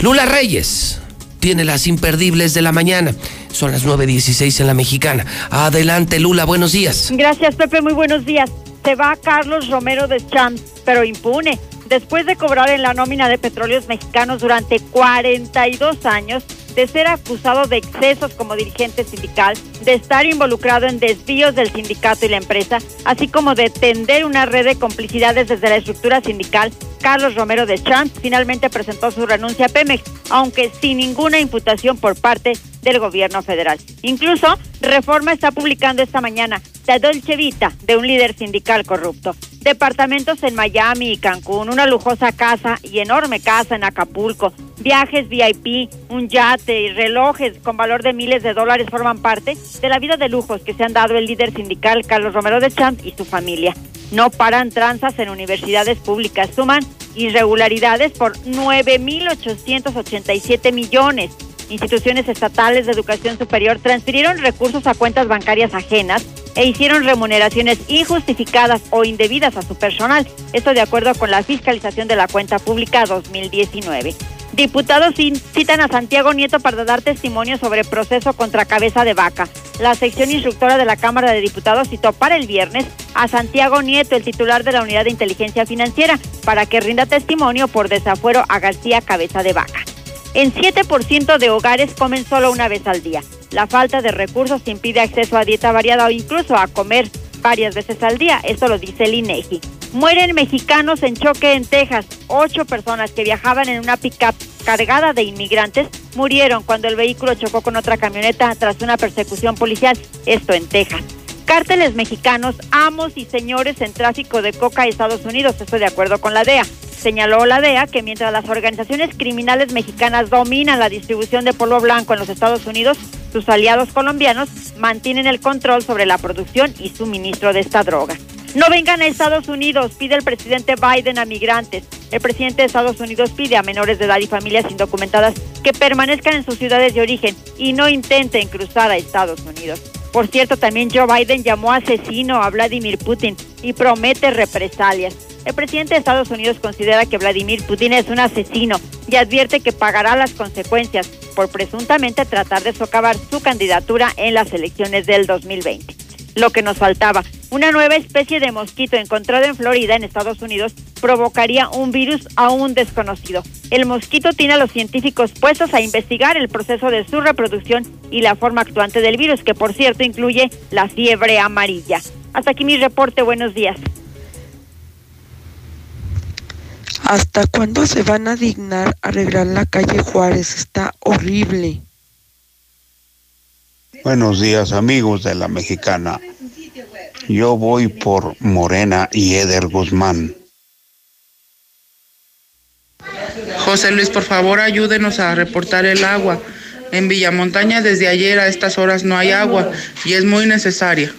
Lula Reyes tiene las imperdibles de la mañana. Son las 9.16 en la mexicana. Adelante, Lula, buenos días. Gracias, Pepe, muy buenos días. Se va Carlos Romero de Champs, pero impune. Después de cobrar en la nómina de petróleos mexicanos durante 42 años, de ser acusado de excesos como dirigente sindical, de estar involucrado en desvíos del sindicato y la empresa, así como de tender una red de complicidades desde la estructura sindical, Carlos Romero de Champs finalmente presentó su renuncia a Pemex, aunque sin ninguna imputación por parte del gobierno federal. Incluso, Reforma está publicando esta mañana la Dolce Vita de un líder sindical corrupto. Departamentos en Miami y Cancún, una lujosa casa y enorme casa en Acapulco, viajes VIP, un yate y relojes con valor de miles de dólares forman parte de la vida de lujos que se han dado el líder sindical Carlos Romero de Champs y su familia. No paran tranzas en universidades públicas, suman irregularidades por 9.887 millones instituciones estatales de educación superior transfirieron recursos a cuentas bancarias ajenas e hicieron remuneraciones injustificadas o indebidas a su personal. Esto de acuerdo con la fiscalización de la cuenta pública 2019. Diputados citan a Santiago Nieto para dar testimonio sobre proceso contra cabeza de vaca. La sección instructora de la Cámara de Diputados citó para el viernes a Santiago Nieto, el titular de la Unidad de Inteligencia Financiera, para que rinda testimonio por desafuero a García Cabeza de Vaca. En 7% de hogares comen solo una vez al día. La falta de recursos impide acceso a dieta variada o incluso a comer varias veces al día. Esto lo dice el INEGI. Mueren mexicanos en choque en Texas. Ocho personas que viajaban en una pickup cargada de inmigrantes murieron cuando el vehículo chocó con otra camioneta tras una persecución policial. Esto en Texas. Cárteles mexicanos, amos y señores en tráfico de coca a Estados Unidos. Esto de acuerdo con la DEA. Señaló la DEA que mientras las organizaciones criminales mexicanas dominan la distribución de polvo blanco en los Estados Unidos, sus aliados colombianos mantienen el control sobre la producción y suministro de esta droga. No vengan a Estados Unidos, pide el presidente Biden a migrantes. El presidente de Estados Unidos pide a menores de edad y familias indocumentadas que permanezcan en sus ciudades de origen y no intenten cruzar a Estados Unidos. Por cierto, también Joe Biden llamó asesino a Vladimir Putin y promete represalias. El presidente de Estados Unidos considera que Vladimir Putin es un asesino y advierte que pagará las consecuencias por presuntamente tratar de socavar su candidatura en las elecciones del 2020. Lo que nos faltaba, una nueva especie de mosquito encontrado en Florida, en Estados Unidos, provocaría un virus aún desconocido. El mosquito tiene a los científicos puestos a investigar el proceso de su reproducción y la forma actuante del virus, que por cierto incluye la fiebre amarilla. Hasta aquí mi reporte, buenos días. ¿Hasta cuándo se van a dignar arreglar la calle Juárez? Está horrible. Buenos días amigos de la mexicana. Yo voy por Morena y Eder Guzmán. José Luis, por favor ayúdenos a reportar el agua. En Villamontaña desde ayer a estas horas no hay agua y es muy necesaria.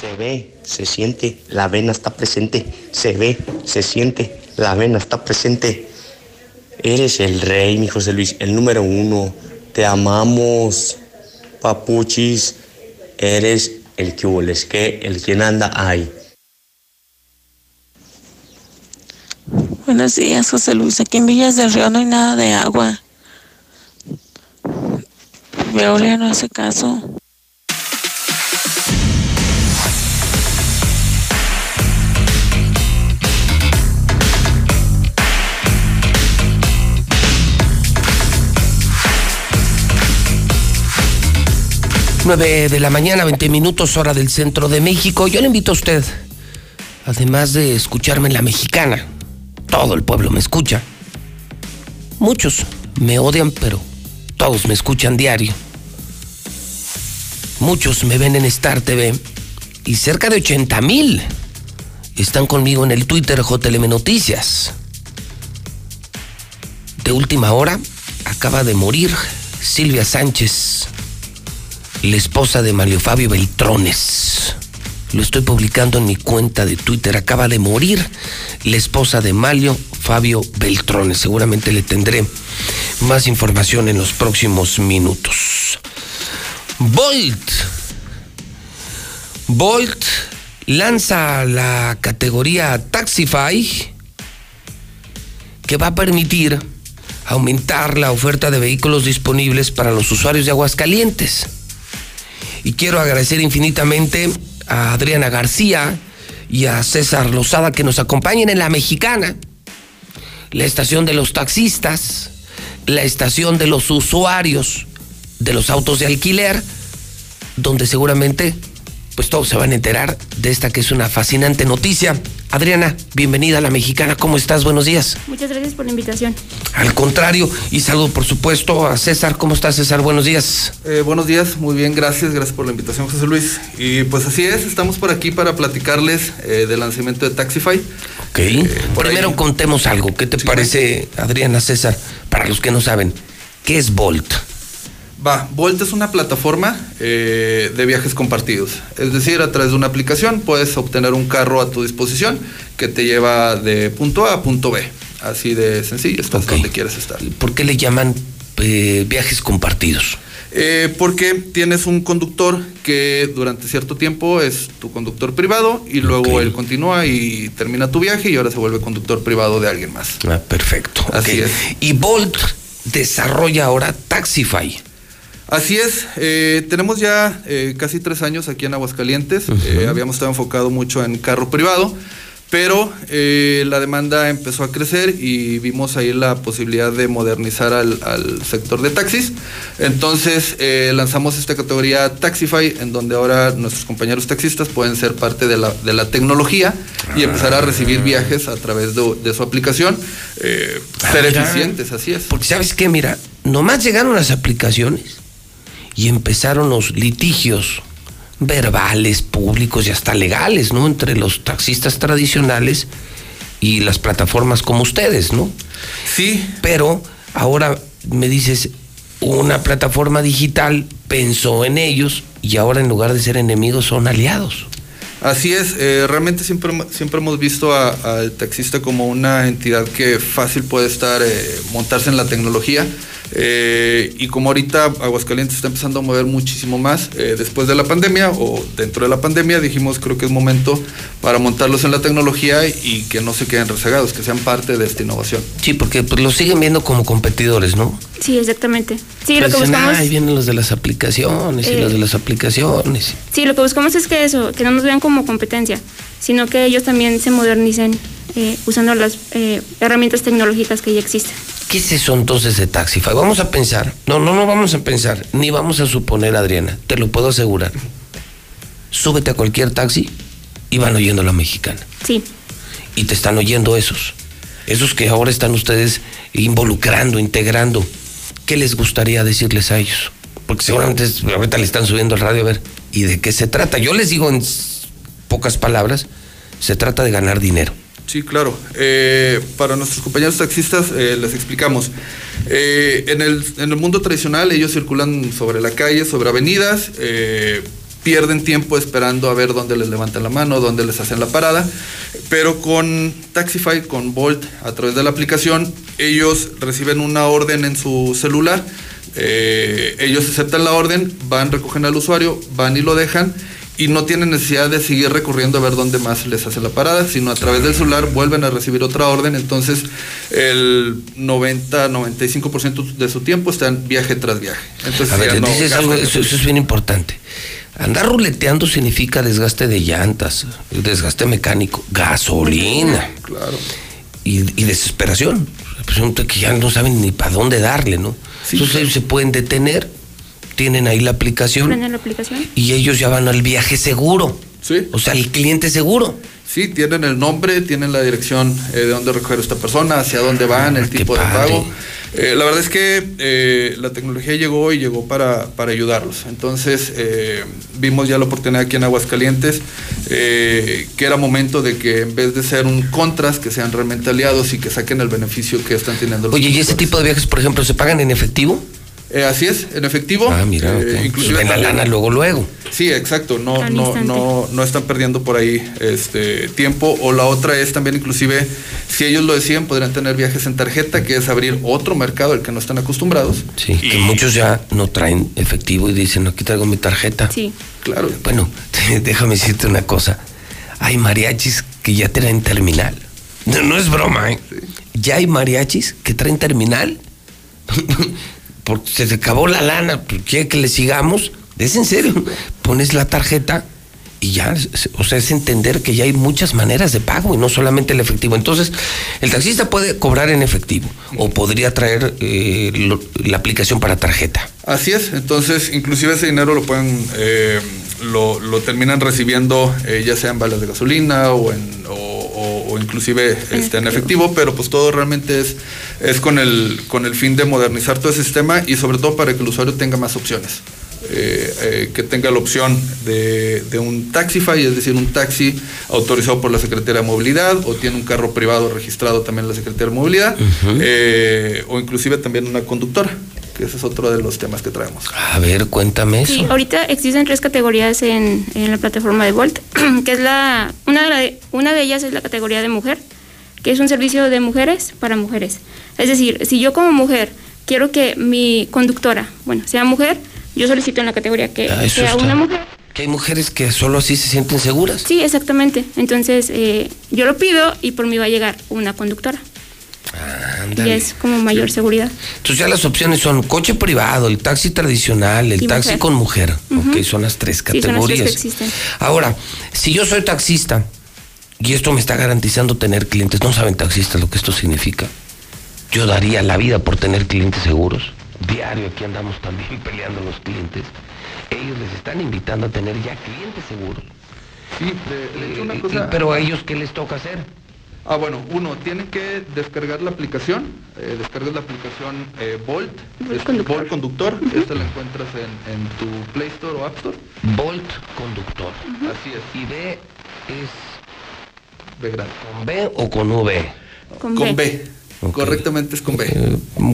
Se ve, se siente, la vena está presente. Se ve, se siente, la vena está presente. Eres el rey, mi José Luis, el número uno. Te amamos, papuchis. Eres el que hueles, que el quien anda ahí. Buenos días, José Luis. Aquí en Villas del Río no hay nada de agua. Veolia no hace caso. Nueve de la mañana, 20 minutos, hora del centro de México. Yo le invito a usted, además de escucharme en la mexicana, todo el pueblo me escucha. Muchos me odian, pero todos me escuchan diario. Muchos me ven en Star TV y cerca de 80 mil están conmigo en el Twitter JLM Noticias. De última hora, acaba de morir Silvia Sánchez, la esposa de Mario Fabio Beltrones. Lo estoy publicando en mi cuenta de Twitter. Acaba de morir la esposa de Mario Fabio Beltrones. Seguramente le tendré más información en los próximos minutos. Bolt. Bolt lanza la categoría Taxify que va a permitir aumentar la oferta de vehículos disponibles para los usuarios de Aguascalientes. Y quiero agradecer infinitamente a Adriana García y a César Lozada que nos acompañen en la mexicana, la estación de los taxistas, la estación de los usuarios de los autos de alquiler, donde seguramente pues todos se van a enterar de esta que es una fascinante noticia. Adriana, bienvenida a la mexicana, ¿cómo estás? Buenos días. Muchas gracias por la invitación. Al contrario, y saludo por supuesto a César. ¿Cómo estás César? Buenos días. Eh, buenos días, muy bien, gracias, gracias por la invitación José Luis. Y pues así es, estamos por aquí para platicarles eh, del lanzamiento de Taxify. Ok, eh, primero contemos algo. ¿Qué te parece, Adriana César? Para los que no saben, ¿qué es Bolt? Va, Bolt es una plataforma eh, de viajes compartidos. Es decir, a través de una aplicación puedes obtener un carro a tu disposición que te lleva de punto A a punto B. Así de sencillo, estás donde quieres estar. ¿Por qué le llaman eh, viajes compartidos? Eh, porque tienes un conductor que durante cierto tiempo es tu conductor privado y luego él continúa y termina tu viaje y ahora se vuelve conductor privado de alguien más. Ah, perfecto. Así es. Y Bolt desarrolla ahora Taxify. Así es, eh, tenemos ya eh, casi tres años aquí en Aguascalientes, Eh, habíamos estado enfocado mucho en carro privado, pero eh, la demanda empezó a crecer y vimos ahí la posibilidad de modernizar al, al sector de taxis. Entonces eh, lanzamos esta categoría Taxify, en donde ahora nuestros compañeros taxistas pueden ser parte de la, de la tecnología y empezar a recibir viajes a través de, de su aplicación, eh, ser Ah, eficientes, así es. Porque sabes qué, mira, nomás llegaron las aplicaciones y empezaron los litigios verbales, públicos y hasta legales, ¿no? Entre los taxistas tradicionales y las plataformas como ustedes, ¿no? Sí. Pero ahora me dices, una plataforma digital pensó en ellos y ahora en lugar de ser enemigos son aliados. Así es, eh, realmente siempre, siempre hemos visto a- al taxista como una entidad que fácil puede estar, eh, montarse en la tecnología. Eh, y como ahorita Aguascalientes está empezando a mover muchísimo más eh, después de la pandemia o dentro de la pandemia, dijimos creo que es momento para montarlos en la tecnología y que no se queden rezagados, que sean parte de esta innovación. Sí, porque pues, los siguen viendo como competidores, ¿no? Sí, exactamente. Sí, lo Pues que dicen, buscamos... "Ay, vienen los de las aplicaciones y Eh, los de las aplicaciones. Sí, lo que buscamos es que eso, que no nos vean como competencia, sino que ellos también se modernicen eh, usando las eh, herramientas tecnológicas que ya existen. ¿Qué es eso entonces de Taxify? Vamos a pensar. No, no, no vamos a pensar. Ni vamos a suponer, Adriana. Te lo puedo asegurar. Súbete a cualquier taxi y van oyendo la mexicana. Sí. Y te están oyendo esos. Esos que ahora están ustedes involucrando, integrando. ¿Qué les gustaría decirles a ellos? Porque seguramente ahorita le están subiendo el radio a ver. ¿Y de qué se trata? Yo les digo en pocas palabras, se trata de ganar dinero. Sí, claro. Eh, para nuestros compañeros taxistas eh, les explicamos. Eh, en, el, en el mundo tradicional ellos circulan sobre la calle, sobre avenidas, eh, pierden tiempo esperando a ver dónde les levantan la mano, dónde les hacen la parada, pero con Taxify, con Bolt, a través de la aplicación, ellos reciben una orden en su celular, eh, ellos aceptan la orden, van, recogen al usuario, van y lo dejan y no tienen necesidad de seguir recurriendo a ver dónde más les hace la parada, sino a través del celular vuelven a recibir otra orden, entonces el 90-95% de su tiempo está en viaje tras viaje. Entonces, A ver, ya no dices gastan algo, eso, eso es bien importante. Andar ruleteando significa desgaste de llantas, desgaste mecánico, gasolina. Claro. Y, y desesperación. Presunto que ya no saben ni para dónde darle, ¿no? Entonces se pueden detener, tienen ahí la aplicación ¿Prenden la aplicación? y ellos ya van al viaje seguro. Sí. O sea, el cliente seguro. Sí, tienen el nombre, tienen la dirección eh, de dónde recoger esta persona, hacia dónde van, el tipo de pago. Eh, la verdad es que eh, la tecnología llegó y llegó para, para ayudarlos. Entonces eh, vimos ya la oportunidad aquí en Aguascalientes eh, que era momento de que en vez de ser un contras, que sean realmente aliados y que saquen el beneficio que están teniendo los Oye, ¿y ese tipo de viajes, por ejemplo, se pagan en efectivo? Eh, así es, en efectivo. Ah, mira, Eh, ok. inclusive Ven la lana luego, luego. Sí, exacto. No, Al no, instante. no, no están perdiendo por ahí este tiempo. O la otra es también, inclusive, si ellos lo deciden, podrían tener viajes en tarjeta, que es abrir otro mercado al que no están acostumbrados. Sí, que muchos ya no traen efectivo y dicen, aquí traigo mi tarjeta. Sí. Claro. Bueno, déjame decirte una cosa. Hay mariachis que ya traen terminal. No, no es broma, ¿eh? Ya hay mariachis que traen terminal. Porque se te acabó la lana, pues, quiere que le sigamos. Es en serio. Pones la tarjeta y ya, o sea, es entender que ya hay muchas maneras de pago y no solamente el efectivo. Entonces, el taxista puede cobrar en efectivo o podría traer eh, la aplicación para tarjeta. Así es. Entonces, inclusive ese dinero lo pueden, eh, lo, lo terminan recibiendo, eh, ya sea en balas de gasolina o en o, o- inclusive este, en efectivo, pero pues todo realmente es, es con el con el fin de modernizar todo ese sistema y sobre todo para que el usuario tenga más opciones. Eh, eh, que tenga la opción de, de un Taxify, es decir, un taxi autorizado por la Secretaría de Movilidad, o tiene un carro privado registrado también en la Secretaría de Movilidad, eh, o inclusive también una conductora, que ese es otro de los temas que traemos. A ver, cuéntame eso. Sí, ahorita existen tres categorías en, en la plataforma de Volt, que es la una de, la- una de ellas es la categoría de mujer, que es un servicio de mujeres para mujeres. Es decir, si yo como mujer quiero que mi conductora, bueno, sea mujer, yo solicito en la categoría que Ah, sea está. una mujer. Que hay mujeres que solo así se sienten seguras. Sí, exactamente. Entonces, eh, yo lo pido y por mí va a llegar una conductora. Y Ándale. es como mayor seguridad. Entonces ya las opciones son coche privado, el taxi tradicional, el Y taxi mujer. con mujer. Ujú. Ok, son las tres Sí, son las tres categorías. que existen. Ahora, si yo soy taxista y esto me está garantizando tener clientes, no saben taxistas lo que esto significa. Yo daría la vida por tener clientes seguros. Diario aquí andamos también peleando los clientes. Ellos les están invitando a tener ya clientes seguros. Sí, de, de hecho una Y- cosa... y- pero a ellos, ¿qué les toca hacer? Ah, bueno, uno, tienen que descargar la aplicación. Eh, descargas la aplicación eh, Bolt, es Bolt Conductor. Esta la encuentras en, en tu Play Store o App Store. Bolt Conductor. Así es. ¿Y B es B grande. con B o con V? Con, Con B. Correctamente es con B.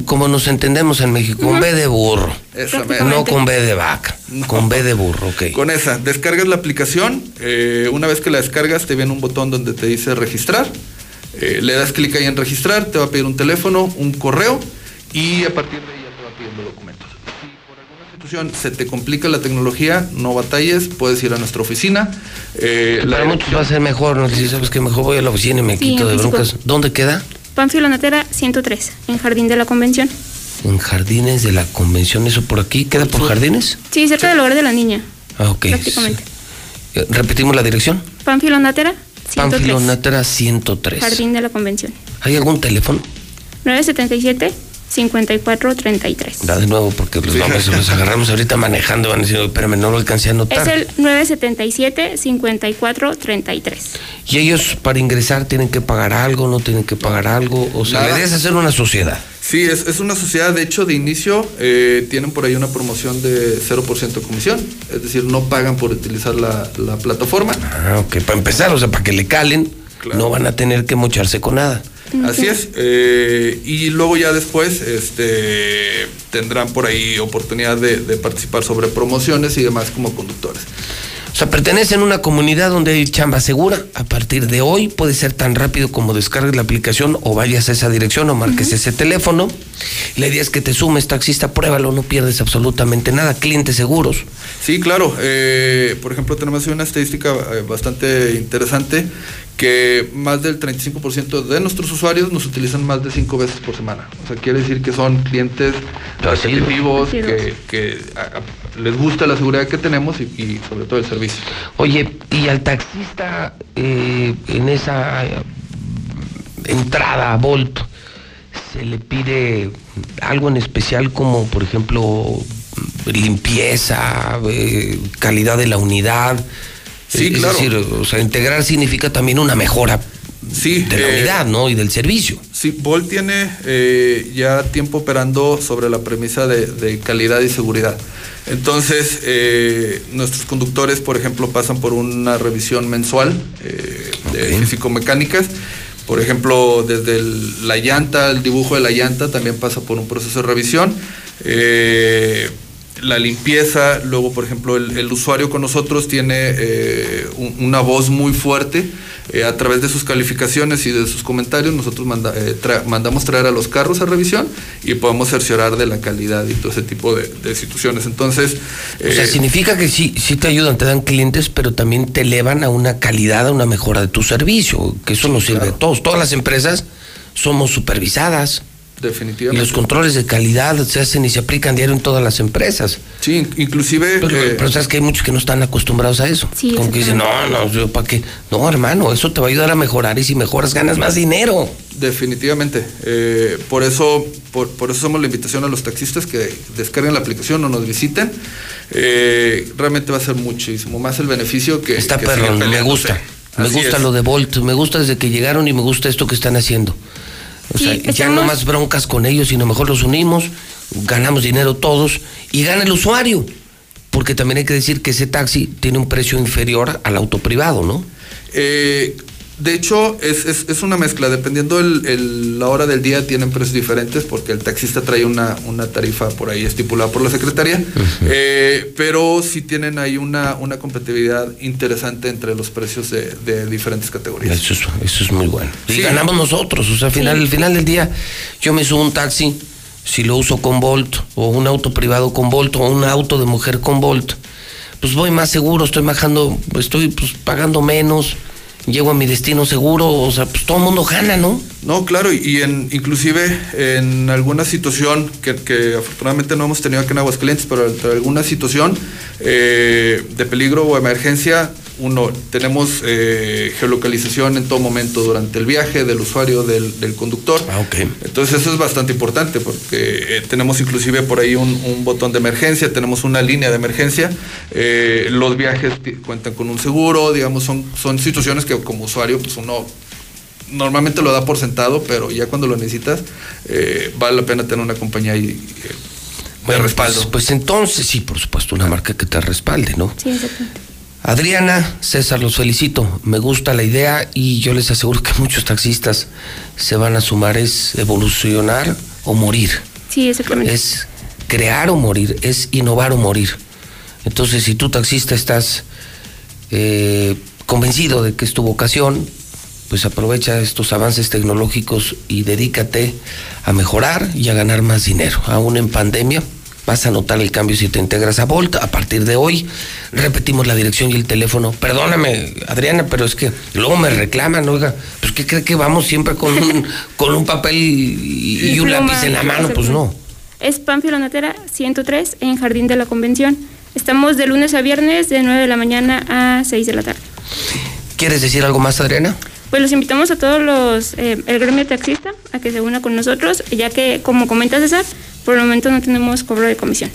Como nos entendemos en México, con B de burro. Esa. No con B de vaca, con B de burro, ok. Con esa, descargas la aplicación. eh, una vez que la descargas, te viene un botón donde te dice registrar. eh, le das clic ahí en registrar, te va a pedir un teléfono, un correo y a partir de ahí ya te va pidiendo documentos. Si por alguna situación se te complica la tecnología, no batalles, puedes ir a nuestra oficina. eh, la Para muchos va a ser mejor, no si sabes que mejor voy a la oficina y me Sí, quito de broncas. ¿Dónde queda? Pánfilo Natera 103, en Jardín de la Convención. En Jardines de la Convención, eso por aquí, ¿queda por Jardines? Sí, cerca del hogar de la niña, Ah, ok. prácticamente. Eh, Repetimos la dirección. Pánfilo Natera 103, Pánfilo Natera 103. Jardín de la Convención. ¿Hay algún teléfono? 977 5433. Da de nuevo porque los vamos, los agarramos ahorita manejando, van diciendo, espérame, no lo alcancé a anotar. Es el 977 5433. Y ellos para ingresar tienen que pagar algo, no tienen que pagar algo, o sea, Nada. la idea es hacer una sociedad. Sí, es, es una sociedad, de hecho, de inicio eh, tienen por ahí una promoción de 0% de comisión, es decir, no pagan por utilizar la, la plataforma. Ah, ok, para empezar, o sea, para que le calen, no van a tener que mocharse con nada. Así es, eh, y luego ya después este, tendrán por ahí oportunidad de, de participar sobre promociones y demás como conductores. O sea, pertenecen a una comunidad donde hay chamba segura. A partir de hoy puede ser tan rápido como descargues la aplicación o vayas a esa dirección o marques ese teléfono. La idea es que te sumes, taxista, pruébalo, no pierdes absolutamente nada. Clientes seguros. Sí, claro. eh, por ejemplo, tenemos una estadística eh, bastante interesante que más del 35% de nuestros usuarios nos utilizan más de cinco veces por semana. O sea, quiere decir que son clientes repetitivos, que, que, a- a- les gusta la seguridad que tenemos y, y sobre todo el servicio. Oye, y al taxista eh, en esa entrada a Volt se le pide algo en especial como, por ejemplo, limpieza, eh, calidad de la unidad. Sí, es claro. decir, o sea, integrar significa también una mejora de la eh, unidad, ¿no? Y del servicio. Sí, Bolt tiene eh, ya tiempo operando sobre la premisa de, de calidad y seguridad. Entonces, eh, nuestros conductores, por ejemplo, pasan por una revisión mensual eh, de físico-mecánicas. Por ejemplo, desde el- la llanta, el dibujo de la llanta también pasa por un proceso de revisión. Eh, la limpieza, luego, por ejemplo, el, el usuario con nosotros tiene eh, un- una voz muy fuerte. Eh, a través de sus calificaciones y de sus comentarios, nosotros manda- eh, tra- mandamos traer a los carros a revisión y podemos cerciorar de la calidad y todo ese tipo de, de situaciones. Entonces, O sea, eh, significa que sí, sí te ayudan, te dan clientes, pero también te elevan a una calidad, a una mejora de tu servicio, que eso nos sirve a todos. Todas las empresas somos supervisadas. Y definitivamente. los controles de calidad se hacen y se aplican diario en todas las empresas. Sí, in- inclusive... Pero, eh, pero sabes que hay muchos que no están acostumbrados a eso. Sí, Como que dicen, no, no, yo para qué. No, hermano, eso te va a ayudar a mejorar y si mejoras ganas más dinero. Definitivamente. Eh, por eso, por, por eso somos la invitación a los taxistas que descarguen la aplicación o nos visiten. Eh, realmente va a ser muchísimo más el beneficio que. Está que perro, me gusta. Me Así gusta es. lo de Volt, me gusta desde que llegaron y me gusta esto que están haciendo. O Sí, sea, ya no más broncas con ellos, sino mejor los unimos, ganamos dinero todos y gana el usuario. Porque también hay que decir que ese taxi tiene un precio inferior al auto privado, ¿no? Eh, De hecho, es, es, es una mezcla. Dependiendo el, el- la hora del día, tienen precios diferentes porque el taxista trae una, una tarifa por ahí estipulada por la Secretaría. Eh, pero sí tienen ahí una, una competitividad interesante entre los precios de, de diferentes categorías. Eso es, eso es muy bueno. Y ganamos nosotros. O sea, al final, al final del día, yo me subo un taxi, si lo uso con Volt, o un auto privado con Volt, o un auto de mujer con Volt, pues voy más seguro, estoy bajando, estoy pues, pagando menos, llego a mi destino seguro, o sea, pues todo el mundo gana, ¿no? No, claro, y en, inclusive en alguna situación que, que afortunadamente no hemos tenido aquí en Aguascalientes, pero en alguna situación eh, de peligro o emergencia, uno, tenemos eh, geolocalización en todo momento durante el viaje del usuario, del, del conductor. Entonces eso es bastante importante porque eh, tenemos inclusive por ahí un, un botón de emergencia, tenemos una línea de emergencia, eh, los viajes cuentan con un seguro, digamos, son, son situaciones que como usuario pues uno normalmente lo da por sentado, pero ya cuando lo necesitas, eh, vale la pena tener una compañía ahí eh, de respaldo. Pues, pues entonces, sí, por supuesto, una marca que te respalde, ¿no? Sí, exacto. Adriana, César, los felicito. Me gusta la idea y yo les aseguro que muchos taxistas se van a sumar. Es evolucionar o morir. Sí, exactamente. Es crear o morir. Es innovar o morir. Entonces, si tú taxista estás eh, convencido de que es tu vocación, pues aprovecha estos avances tecnológicos y dedícate a mejorar y a ganar más dinero. Aún en pandemia vas a notar el cambio si te integras a Volt. A partir de hoy repetimos la dirección y el teléfono. Perdóname, Adriana, pero es que luego me reclaman, oiga, pues ¿qué cree que vamos siempre con un, con un papel y, y un Pluma, lápiz en la mano? Pues no. Es Pánfilo Natera 103 en Jardín de la Convención. Estamos de lunes a viernes de 9 de la mañana a 6 de la tarde. ¿Quieres decir algo más, Adriana? Pues los invitamos a todos los, eh, el gremio taxista a que se una con nosotros, ya que, como comenta César, por el momento no tenemos cobro de comisión.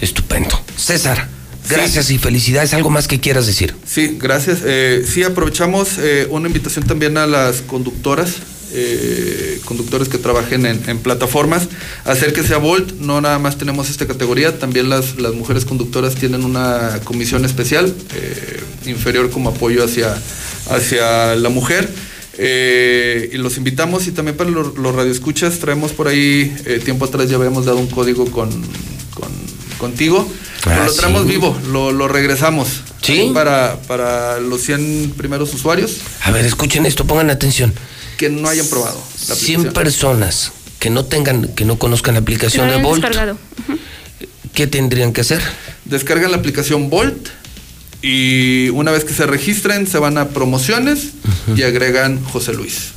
Estupendo. César, gracias y felicidades. ¿Algo más que quieras decir? Sí, gracias. Eh, sí, aprovechamos eh, una invitación también a las conductoras, eh, conductores que trabajen en, en plataformas, acérquese a Volt, no nada más tenemos esta categoría, también las, las mujeres conductoras tienen una comisión especial, eh, inferior como apoyo hacia, hacia la mujer. Eh, y los invitamos y también para los, los radioescuchas traemos por ahí, eh, tiempo atrás ya habíamos dado un código con, con- contigo, pero Ah, lo traemos sí. vivo, lo, lo regresamos. ¿Sí? Para, para los 100 primeros usuarios A ver, escuchen esto, pongan atención. que no hayan probado la 100 aplicación. personas que no tengan, que no conozcan la Que aplicación de Volt, descargado. ¿qué tendrían que hacer? Descargan la aplicación Volt y una vez que se registren se van a promociones y agregan José Luis.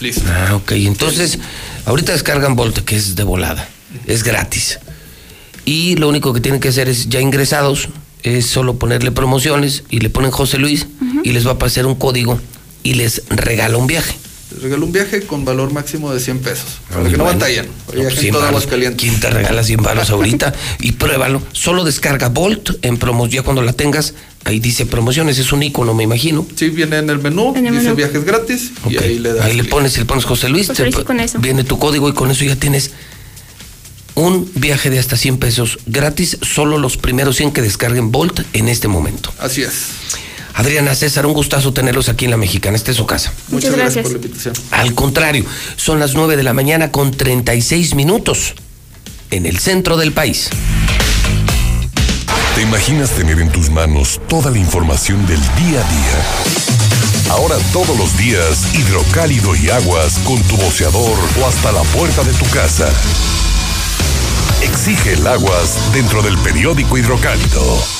Listo. Ah, ok. Entonces, ahorita descargan Volt, que es de volada. Es gratis. Y lo único que tienen que hacer es, ya ingresados, es solo ponerle promociones y le ponen José Luis y les va a aparecer un código y les regala un viaje. Les regalo un viaje con valor máximo de 100 pesos. Para que no Bueno. batallen. No, pues, 100 todo varos. Aguascalientes. ¿Quién te regala 100 baros ahorita? y pruébalo. Solo descarga Volt en promoción. Ya cuando la tengas, ahí dice promociones. Es un icono, me imagino. Sí, viene en el menú, En el dice menú. viajes gratis y ahí le das. Ahí le pones, le pones José Luis, José te- Luis y con eso. viene tu código y con eso ya tienes un viaje de hasta 100 pesos gratis, solo los primeros 100 que descarguen Volt en este momento. Así es. Adriana César, un gustazo tenerlos aquí en La Mexicana, esta es su casa. Muchas, gracias. por la invitación. Al contrario, son las 9 de la mañana con 36 minutos en el centro del país. ¿Te imaginas tener en tus manos toda la información del día a día? Ahora todos los días, hidrocálido y aguas con tu boceador o hasta la puerta de tu casa. Exige el aguas dentro del periódico hidrocálido.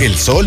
El sol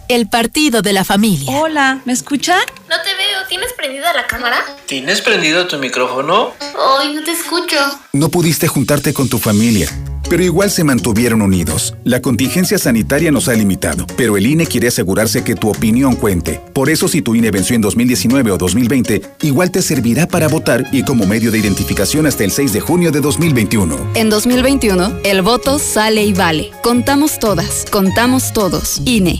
el partido de la familia. Hola, ¿me escuchan? No te veo, ¿tienes prendida la cámara? ¿Tienes prendido tu micrófono? Ay, no te escucho. No pudiste juntarte con tu familia, pero igual se mantuvieron unidos. La contingencia sanitaria nos ha limitado, pero el INE quiere asegurarse que tu opinión cuente. Por eso si tu INE venció en 2019 o 2020, igual te servirá para votar y como medio de identificación hasta el 6 de junio de 2021. En 2021, el voto sale y vale. Contamos todas, contamos todos. INE.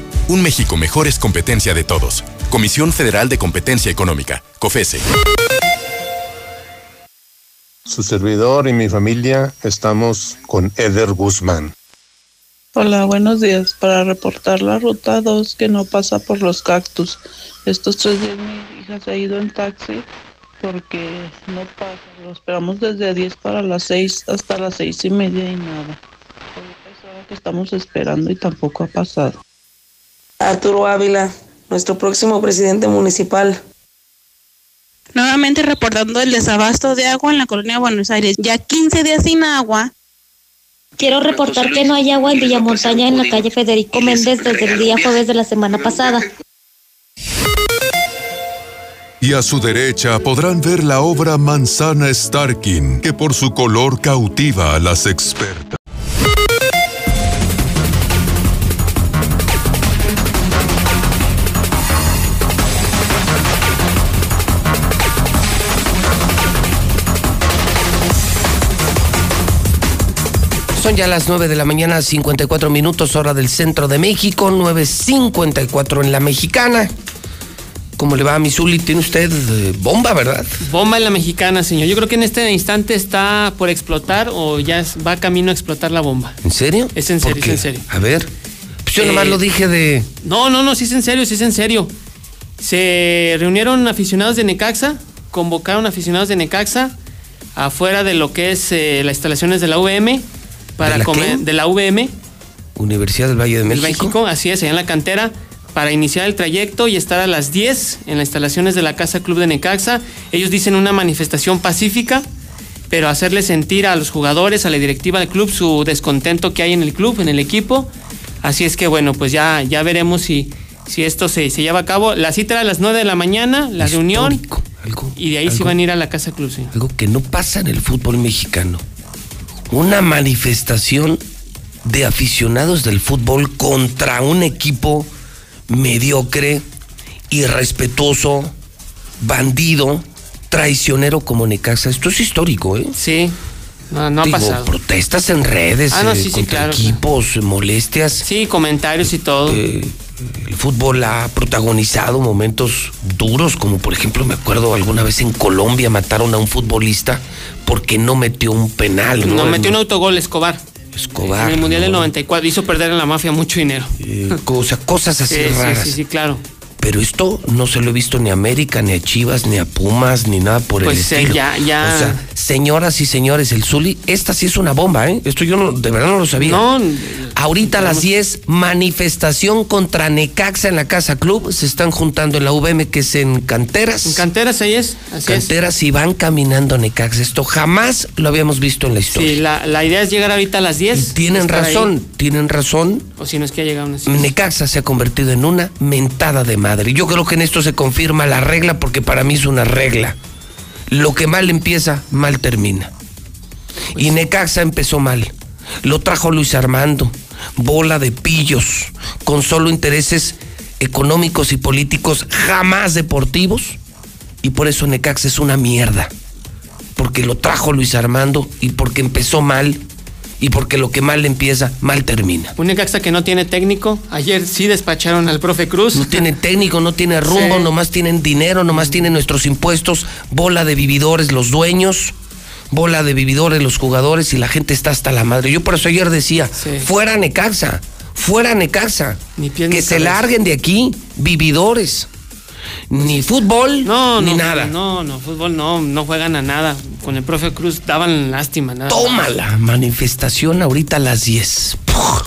Un México mejor es competencia de todos. Comisión Federal de Competencia Económica, COFESE. Su servidor y mi familia estamos con Eder Guzmán. Hola, buenos días. Para reportar la ruta 2 que no pasa por los cactus. Estos tres días mi hija se ha ido en taxi porque no pasa. Lo esperamos desde 10 para las 6 hasta las 6 y media y nada. Ahorita es hora que estamos esperando y tampoco ha pasado. Arturo Ávila, nuestro próximo presidente municipal. Nuevamente reportando el desabasto de agua en la colonia de Buenos Aires. Ya 15 días sin agua. Quiero reportar que no hay agua en Villamontaña en la calle Federico Méndez desde el día jueves de la semana pasada. Y a su derecha podrán ver la obra Manzana Starkin, que por su color cautiva a las expertas. Son ya las 9 de la mañana, 54 minutos, hora del centro de México, 9.54 en la mexicana. ¿Cómo le va a Misuli? Tiene usted eh, bomba, ¿verdad? Bomba en la mexicana, señor. Yo creo que en este instante está por explotar o ya va camino a explotar la bomba. ¿En serio? Es en ¿Por serio, es en serio. A ver. Pues yo nomás Eh, lo dije de. No, no, no, sí es en serio, sí es en serio. Se reunieron aficionados de Necaxa convocaron aficionados de Necaxa afuera de lo que es eh, las instalaciones de la UVM para ¿De la comer de la UVM Universidad del Valle de México. México, así es, allá en la cantera para iniciar el trayecto y estar a las 10 en las instalaciones de la Casa Club de Necaxa. Ellos dicen una manifestación pacífica, pero hacerle sentir a los jugadores, a la directiva del club su descontento que hay en el club, en el equipo. Así es que bueno, pues ya, ya veremos si, si esto se, se lleva a cabo. La cita era a las 9 de la mañana, la reunión, y de ahí se algo- van a ir a la Casa Club. sí. Algo que no pasa en el fútbol mexicano. Una manifestación de aficionados del fútbol contra un equipo mediocre, irrespetuoso, bandido, traicionero como Necaxa. Esto es histórico, ¿eh? Sí, no, no ha Digo, pasado. protestas en redes, Ah, no, eh, sí, sí, contra claro, equipos, molestias. Sí, comentarios y todo. El fútbol ha protagonizado momentos duros, como por ejemplo me acuerdo alguna vez en Colombia mataron a un futbolista porque no metió un penal. No, No, metió un autogol Escobar. Escobar, En el Mundial ¿no? del 94 hizo perder a la mafia mucho dinero. Eh, cosa- cosas así Sí, sí, raras. sí, sí, claro. Pero esto no se lo he visto ni a América, ni a Chivas, ni a Pumas, ni nada por Pues, el eh, estilo. ya- ya- O sea, señoras y señores, el Zuli, esta sí es una bomba, ¿eh? Esto yo no, de verdad no lo sabía. No, Ahorita a las 10, manifestación contra Necaxa en la Casa Club. Se están juntando en la UVM, que es en Canteras. En Canteras ahí es, así Canteras y van caminando Necaxa. Esto jamás lo habíamos visto en la historia. Sí, la, la idea es llegar ahorita a las 10. Tienen razón, ahí. tienen razón. O si no es que ya llegaron así. Necaxa se ha convertido en una mentada de madre. Yo creo que en esto se confirma la regla porque para mí es una regla. Lo que mal empieza, mal termina. Y Necaxa empezó mal. Lo trajo Luis Armando, bola de pillos, con solo intereses económicos y políticos, jamás deportivos. Y por eso Necaxa es una mierda. Porque lo trajo Luis Armando y porque empezó mal y porque lo que mal empieza, mal termina. Un Necaxa que no tiene técnico. Ayer sí despacharon al profe Cruz. No tiene técnico, no tiene rumbo, Sí. nomás tienen dinero, nomás tienen nuestros impuestos, bola de vividores los dueños, bola de vividores los jugadores y la gente está hasta la madre. Yo por eso ayer decía, fuera Necaxa, fuera Necaxa, que se larguen de aquí, vividores. Ni fútbol, No, ni no, nada. No, no, fútbol no, no juegan a nada. Con el profe Cruz daban lástima, nada. Tómala, manifestación ahorita a las 10.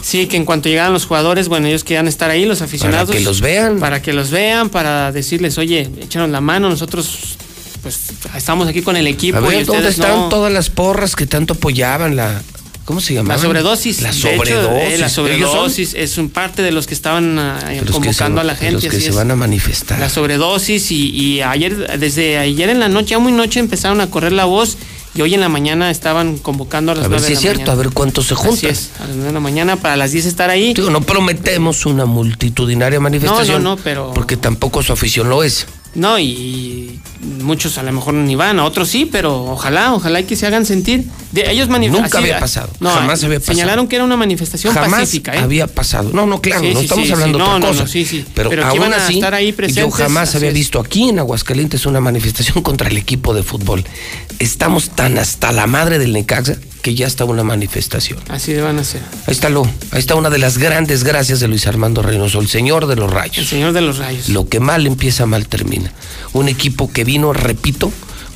Sí, que en cuanto llegaran los jugadores, bueno, ellos querían estar ahí, los aficionados. Para que los vean. Para que los vean, para decirles, oye, échanos la mano, nosotros pues estamos aquí con el equipo A y ver, ¿dónde están no. todas las porras que tanto apoyaban la... ¿Cómo se llama? La sobredosis. La hecho, sobredosis. eh, la sobredosis es un parte de los que estaban que convocando se- a la gente. los que así se es. van a manifestar. La sobredosis y, y ayer, desde ayer en la noche, ya muy noche, empezaron a correr la voz y hoy en la mañana estaban convocando a las A ver 9 si de es la cierto, mañana. a ver cuántos se Así juntan. es, a las 9 de la mañana para las 10 estar ahí. Digo, no prometemos una multitudinaria manifestación. No, no, no, pero- Porque tampoco su afición lo es. No, y muchos a lo mejor ni van, otros sí, pero ojalá, ojalá que se hagan sentir. De, ellos Nunca así- había pasado, No, jamás había pasado. Señalaron que era una manifestación Jamás pacífica, ¿eh? había pasado. No, no, claro, Sí, no sí, estamos sí, hablando de No, otra cosa. no, sí, sí. Pero, aún a así, estar ahí yo jamás había es. visto aquí en Aguascalientes una manifestación contra el equipo de fútbol. Estamos tan hasta la madre del Necaxa que ya está una manifestación. Así van a ser. Ahí está lo, ahí está una de las grandes gracias de Luis Armando Reynoso, el señor de los rayos. El señor de los rayos. Lo que mal empieza, mal termina. Un equipo que vino, repito,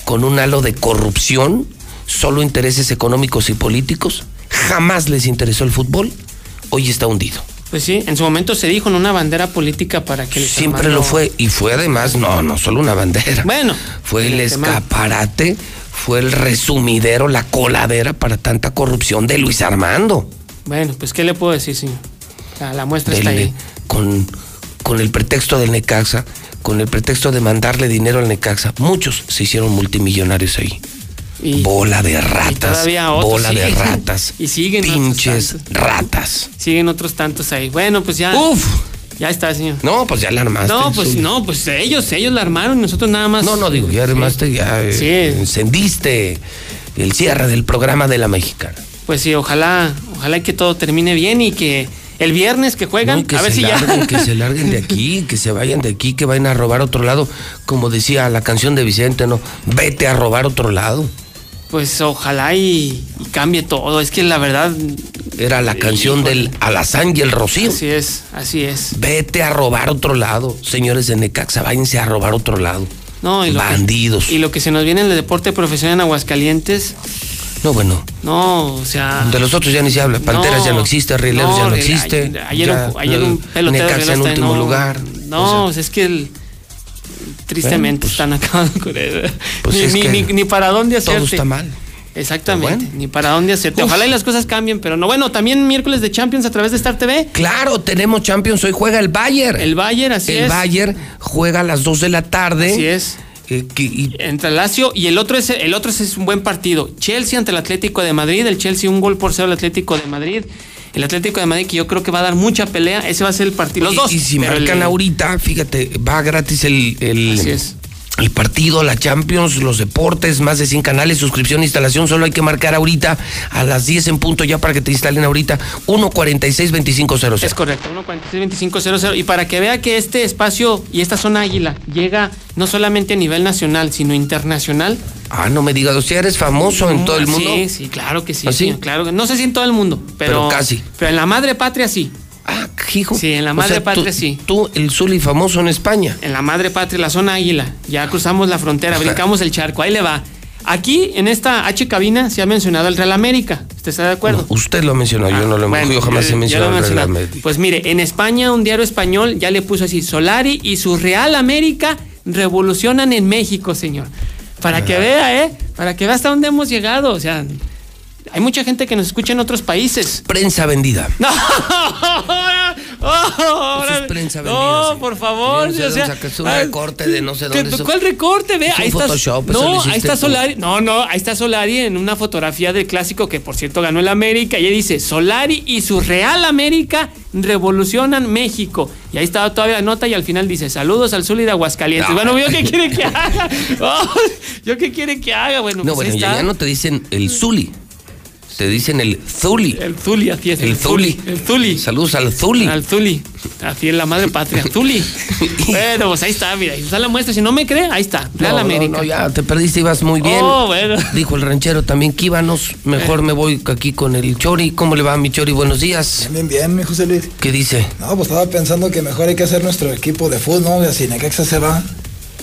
con un halo de corrupción, solo intereses económicos y políticos, jamás les interesó el fútbol, hoy está hundido. Pues sí, en su momento se dijo en una bandera política para que les Siempre Armando- lo fue, y fue además, no, no solo una bandera. Bueno, fue el tema- escaparate, fue el resumidero, la coladera para tanta corrupción de Luis Armando. Bueno, pues ¿qué le puedo decir, señor? La, la muestra está ahí. con, con el pretexto del Necaxa, con el pretexto de mandarle dinero al Necaxa, muchos se hicieron multimillonarios ahí. Y- bola de ratas, todavía otros, bola de ratas, Y siguen pinches ratas. Siguen otros tantos ahí. Bueno, pues ya. Uf. Ya está, señor. No, pues ya la armaste. No, pues no, pues ellos, ellos la armaron nosotros nada más. No, no, digo, ya armaste, ya eh, encendiste el cierre del programa de la mexicana. Pues sí, ojalá, ojalá que todo termine bien y que el viernes que juegan, No, que a ver si ya. larguen, que se larguen de aquí, que se vayan de aquí, que vayan a robar otro lado. Como decía la canción de Vicente, ¿no? Vete a robar otro lado. Pues ojalá y, y cambie todo. Es que la verdad. Era la canción del Alazán y el Rocío. Así es, así es. Vete a robar otro lado. Señores de Necaxa, váyanse a robar otro lado. No, y lo Bandidos. Que, y lo que se nos viene en el deporte profesional en Aguascalientes. No, bueno. No, o sea. De los otros ya ni se habla. Panteras no, ya no existe, Rieleros no, ya no existe. Ayer, ya, un, ayer no, un pelotero Necaxa en último no, lugar. No, O sea, es que el. Tristemente están acabando con. Pues ni, es ni, ni- ni para dónde hacerte. todo está mal. Exactamente, ni para dónde hacerte. Ojalá y las cosas cambien, pero no. Bueno, también miércoles de Champions a través de Star TV. Claro, tenemos Champions. Hoy juega el Bayern. El Bayern, así el es. Bayern juega a las 2 de la tarde. Así es. Eh, que- y- Entre el Lazio y el otro es el otro es un buen partido. Chelsea ante el Atlético de Madrid, el Chelsea un gol por cero al Atlético de Madrid. El Atlético de Madrid que yo creo que va a dar mucha pelea, ese va a ser el partido. Los dos. Y si marcan el- ahorita, fíjate, va gratis el, el, Así es. El partido, la Champions, los deportes, más de 100 canales, suscripción, instalación. Solo hay que marcar ahorita a las 10 en punto ya para que te instalen ahorita 146-2500. Es correcto, 146-2500. Y para que vea que este espacio y esta zona águila llega no solamente a nivel nacional, sino internacional. Ah, no me digas, o sea, eres famoso en todo el mundo. Sí, sí, claro que sí. ¿Ah, sí? sí, claro. que- No sé si en todo el mundo, pero, Pero casi. Pero en la madre patria sí. Ah, hijo. Sí, en la O madre sea, patria tú- sí. Tú, el Zuli famoso en España. En la madre patria, la zona águila. Ya cruzamos la frontera, brincamos el charco. Ahí le va. Aquí, en esta H cabina, se ha mencionado el Real América. ¿Usted está de acuerdo? Usted lo mencionó, yo no lo Bueno, yo jamás yo- he mencionado el Real. América. Pues mire, en España un diario español ya le puso así, Solari y su Real América revolucionan en México, señor. Para que vea, ¿eh? Para que vea hasta dónde hemos llegado. O sea, hay mucha gente que nos escucha en otros países. Prensa vendida. No, Eso es prensa vendida, no, por favor. No sé o sea, un recorte de no sé ¿qué- dónde. eso- ¿Cuál recorte? Ve, Es ahí está. Photoshop, No, ahí está tú. Solari. No, no, ahí está Solari en una fotografía del clásico que por cierto ganó el América. Y ahí dice: Solari y su Real América revolucionan México. Y ahí estaba todavía la nota y al final dice: Saludos al Zuli de Aguascalientes. No. Bueno, ¿yo qué quiere que haga? Oh, ¿Yo qué quiere que haga? Bueno, No, pues bueno, ya no te dicen el Zuli. Te dicen el Zuli. El Zuli, así es. El Zuli. El Zuli. Saludos al Zuli. Al Zuli. Así es la madre patria. Zuli. bueno, pues ahí está, mira. ahí está la muestra. Si no me cree, ahí está. Real No, no, América. no, ya te perdiste, ibas muy bien. Oh, bueno. Dijo el ranchero también, Kíbanos, mejor Eh. me voy aquí con el Chori. ¿Cómo le va, mi Chori? Buenos días. Bien, bien, mi José Luis. ¿Qué dice? No, pues estaba pensando que mejor hay que hacer nuestro equipo de fútbol, ¿no? Si Necaxa se va.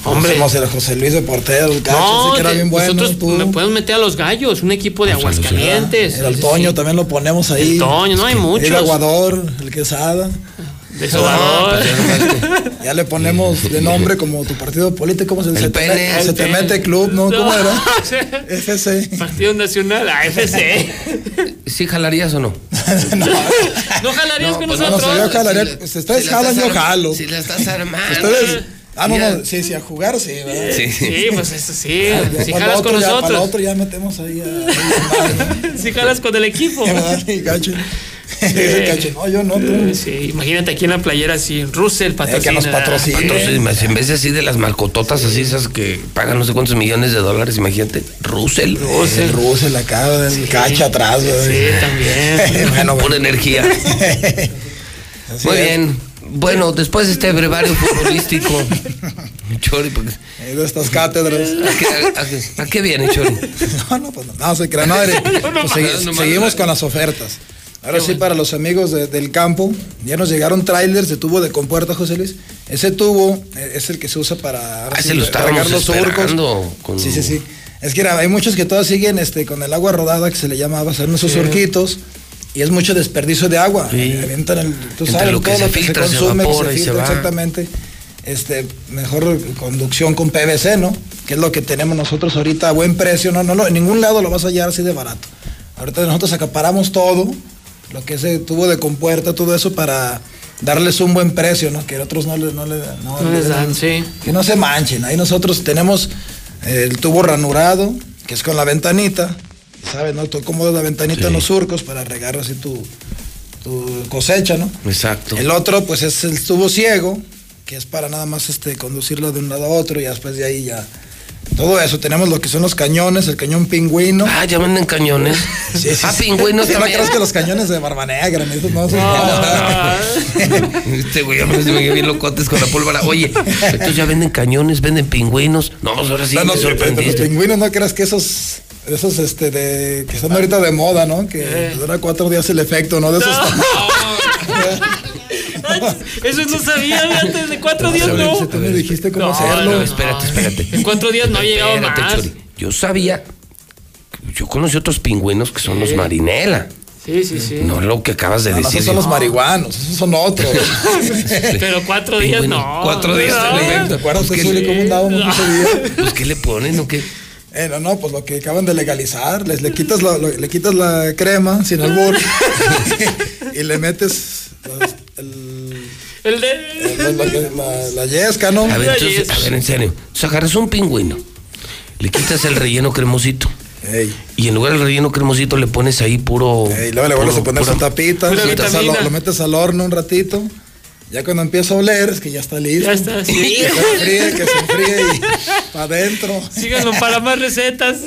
Hombre. El José Luis de portero, el Cacho, No, que era te- bien bueno. nosotros tú. me podemos meter a los gallos, un equipo de Aguascalientes. El Toño sí. también lo ponemos ahí. El Toño, no hay muchos. El Aguador, el Quesada. De Sobador. Ya le ponemos de nombre como tu partido político, ¿cómo se El se te, pene. mete, se te El mete club, ¿no? ¿Cómo No. era? FC. Partido Nacional, AFC. ¿Sí jalarías o no? ¿No jalarías con pues no, nosotros? si yo jalaría- Si le- ustedes si jalan, estás yo jalo. Si la estás armando. Ustedes. Ah, no, Ya. no, sí, sí, a jugar, sí, ¿verdad? Sí. Sí, pues eso sí. Ya Si jalas con ya, Para el nosotros. otro ya metemos ahí a. Si jalas con el equipo. Yo no, tú. Sí, imagínate aquí en la playera así, Russell patrocina. nos patrocine. Patrocina, en vez de así de las malcototas así, esas que pagan no sé cuántos millones de dólares, imagínate. Russell. El Russell acá, el Cacho atrás, güey. Sí, también. bueno, Pura energía. Así Muy es. bien. Bueno, después de este brevario futbolístico. Chori, porque- de estas cátedras. ¿a qué, a- a- a qué viene, Chori? No, no, pues no, no se crea, no. Pues segui- no, no, seguimos con las ofertas. Ahora sí, para los amigos de- del campo, ya nos llegaron trailers de tubo de compuerta, José Luis. Ese tubo eh, es el que se usa para Ah, sí, lo regar los surcos. Con... Sí, sí, sí. Es que era- hay muchos que todavía siguen este, con el agua rodada, que se le llama hacer esos Sí. surquitos. Y es mucho desperdicio de agua. Sí. Avientan el, tú sabes, lo que todo se lo que filtra, se consume, evapora se y se filtra, exactamente. Este, mejor conducción con PVC, ¿no? Que es lo que tenemos nosotros ahorita a buen precio. No, no, no, en ningún lado lo vas a hallar así de barato. Ahorita nosotros acaparamos todo, lo que es el tubo de compuerta, todo eso para darles un buen precio, ¿no? Que otros no les, no les, no No les dan, sí. que no se manchen. Ahí nosotros tenemos el tubo ranurado, que es con la ventanita. ¿Sabes, no? Tú acomodas la ventanita en los surcos para regar así tu, tu cosecha, ¿no? Exacto. El otro, pues, es el tubo ciego, que es para nada más este, conducirlo de un lado a otro y después de ahí ya. Todo eso, tenemos lo que son los cañones, el cañón pingüino. Ah, ya venden cañones. Sí, sí, ah, sí. pingüinos Sí, No también. creas que los cañones de Barba Negra, esos no son. Este güey, ya me me bien locotes con la pólvora. Oye, entonces ya venden cañones, venden pingüinos. No, pues ahora sí No, no, me pero los sorprendiste. pingüinos no creas que esos, esos este de, que están ahorita de moda, ¿no? Que Eh. dura cuatro días el efecto, ¿no? De esos Eso no sabía antes de cuatro días, no. Si tú me dijiste cómo No, hacerlo. No, espérate, espérate. En cuatro días no llegaba más. Chori. Yo sabía. Yo conocí otros pingüinos que son los marinela. Sí, sí, sí. No lo que acabas de No, no, decir. esos son los marihuanos, esos son otros. Pero cuatro días Pingüino, no. cuatro días No. te le- ¿Te acuerdas, Pues que- Zuli, cómo andábamos ese día? Pues, ¿qué le ponen o qué? Eh, no, no, pues lo que acaban de legalizar, les, le, quitas la, lo- le quitas la crema sin albur y le metes las- el, El de. el- la, la- la- la yesca, ¿no? A ver, entonces, a ver, en serio. Entonces agarras un pingüino, le quitas el relleno cremosito. Ey. Y en lugar del relleno cremosito le pones ahí puro. Y luego le vuelves a poner su tapita, lo metes al horno un ratito. Ya cuando empieza a oler es que ya está listo. Ya está, sí. Que se enfríe, que se enfríe y para adentro. Síganlo para más recetas.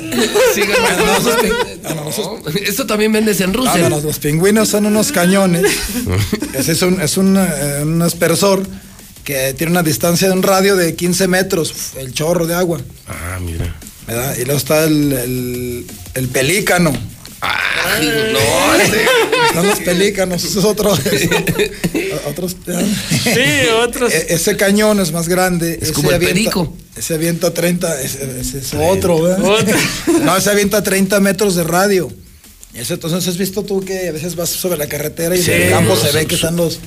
Esto también vendes en Rusia. Vámonos, los pingüinos son unos cañones. Ese es un, es un, eh, un aspersor que tiene una distancia de un radio de 15 metros, el chorro de agua. Ah, mira. ¿verdad? Y luego está el, el, el pelícano. Ay, no, este- Están los pelícanos, eso es otro. otros, Sí, otros. E- ese cañón es más grande. Es ese como el avienta- perico. Ese avienta 30, ese, ese es otro, ¿verdad? Otro. No, ese avienta 30 metros de radio. Entonces, ¿has visto tú que a veces vas sobre la carretera y Sí, en el campo los- se ve que están los,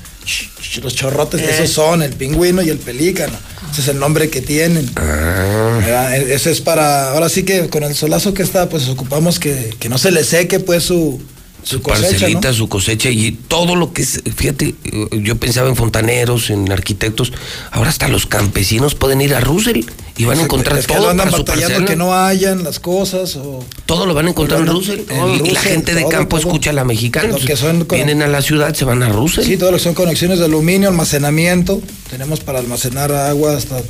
los chorrotes? Eh. Esos son el pingüino y el pelícano. Ese es el nombre que tienen. Ah. E- Ese es para, ahora sí que con el solazo que está, pues ocupamos que, que no se le seque pues su, su cosecha, parcelita, ¿no? su cosecha y todo lo que es, fíjate, yo pensaba en fontaneros, en arquitectos, ahora hasta los campesinos pueden ir a Russell y van a encontrar es que todo andan para batallando que no hayan las cosas o Todo lo van a encontrar en Russell. en y la gente de campo todo. escucha a la mexicana. Lo que entonces son con- Vienen a la ciudad, se van a Russell. Sí, todo lo que son conexiones de aluminio, almacenamiento. Tenemos para almacenar agua hasta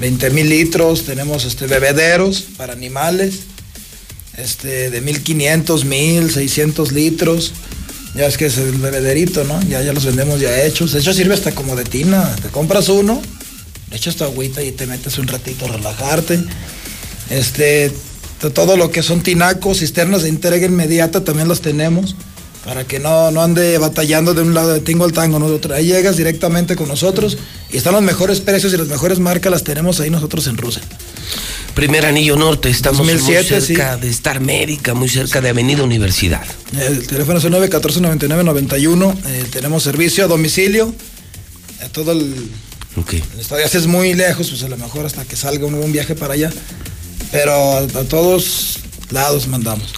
20 mil litros. Tenemos este, bebederos para animales este, de 1500, 1600 litros. Ya es que es el bebederito, ¿no? Ya, ya los vendemos ya hechos. De hecho, sirve hasta como de tina. Te compras uno, le echas tu agüita y te metes un ratito a relajarte. Este, todo lo que son tinacos, cisternas de entrega inmediata también los tenemos para que no, no ande batallando de un lado de tingo al tango, no de otro. Ahí llegas directamente con nosotros y están los mejores precios y las mejores marcas las tenemos ahí nosotros en Rusia. Primer anillo norte, estamos 2007, muy cerca de Star América, muy cerca de Avenida Universidad. El teléfono es el 914-9991. Eh, tenemos servicio a domicilio. A todo el, Ok. el estadio es muy lejos, pues a lo mejor hasta que salga un, un viaje para allá. Pero a, a todos lados mandamos.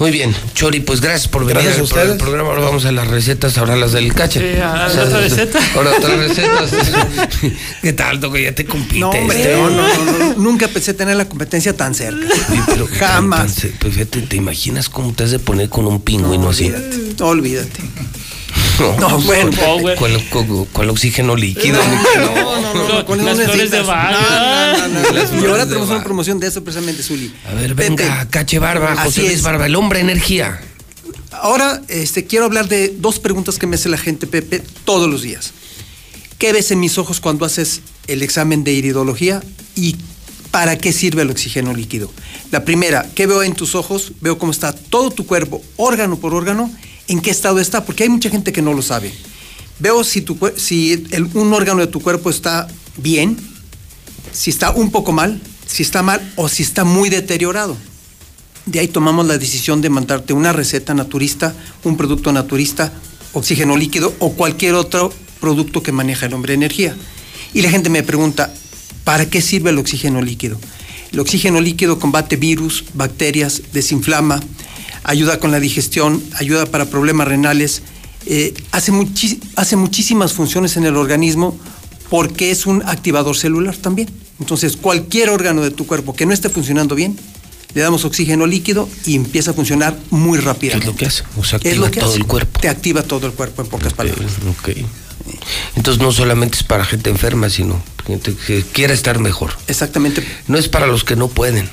Muy bien, Chori, pues gracias por venir Gracias a al pro- ustedes. programa. Ahora vamos a las recetas, ahora las del cacha. Sí, a la otra receta. Ahora otras recetas. ¿Qué tal, Toco? Ya te compite. No, hombre, este. no, no, no, no, Nunca pensé tener la competencia tan cerca. Oye, pero ¿qué tal, Jamás. tan- pues fíjate, ¿te imaginas cómo te has de poner con un pingüino así? Olvídate. Olvídate. No, No, bueno. con, con, con- con el oxígeno líquido. No, no, no, no, con Las no flores de no. Y ahora tenemos una promoción de eso precisamente, Zuli. A ver, Pepe, venga, Cache Barba, José Así Luis es. Barba, el hombre energía. Ahora este, quiero hablar de dos preguntas que me hace la gente, Pepe, todos los días. ¿Qué ves en mis ojos cuando haces el examen de iridología y para qué sirve el oxígeno líquido? La primera, ¿qué veo en tus ojos? Veo cómo está todo tu cuerpo, órgano por órgano, en qué estado está, porque hay mucha gente que no lo sabe. Veo si, tu, un órgano de tu cuerpo está bien, si está un poco mal, si está mal o si está muy deteriorado. De ahí tomamos la decisión de mandarte una receta naturista, un producto naturista, oxígeno líquido o cualquier otro producto que maneja el hombre energía. Y la gente me pregunta, ¿para qué sirve el oxígeno líquido? El oxígeno líquido combate virus, bacterias, desinflama, ayuda con la digestión, ayuda para problemas renales, eh, hace, hace muchísimas funciones en el organismo porque es un activador celular también. Entonces, cualquier órgano de tu cuerpo que no esté funcionando bien, le damos oxígeno líquido y empieza a funcionar muy ¿Qué es rápidamente. lo que hace? O sea, Es activa lo que todo hace. el cuerpo. Te activa todo el cuerpo, en pocas palabras. Entonces no solamente es para gente enferma, sino gente que quiere estar mejor. Exactamente. No es para los que no pueden,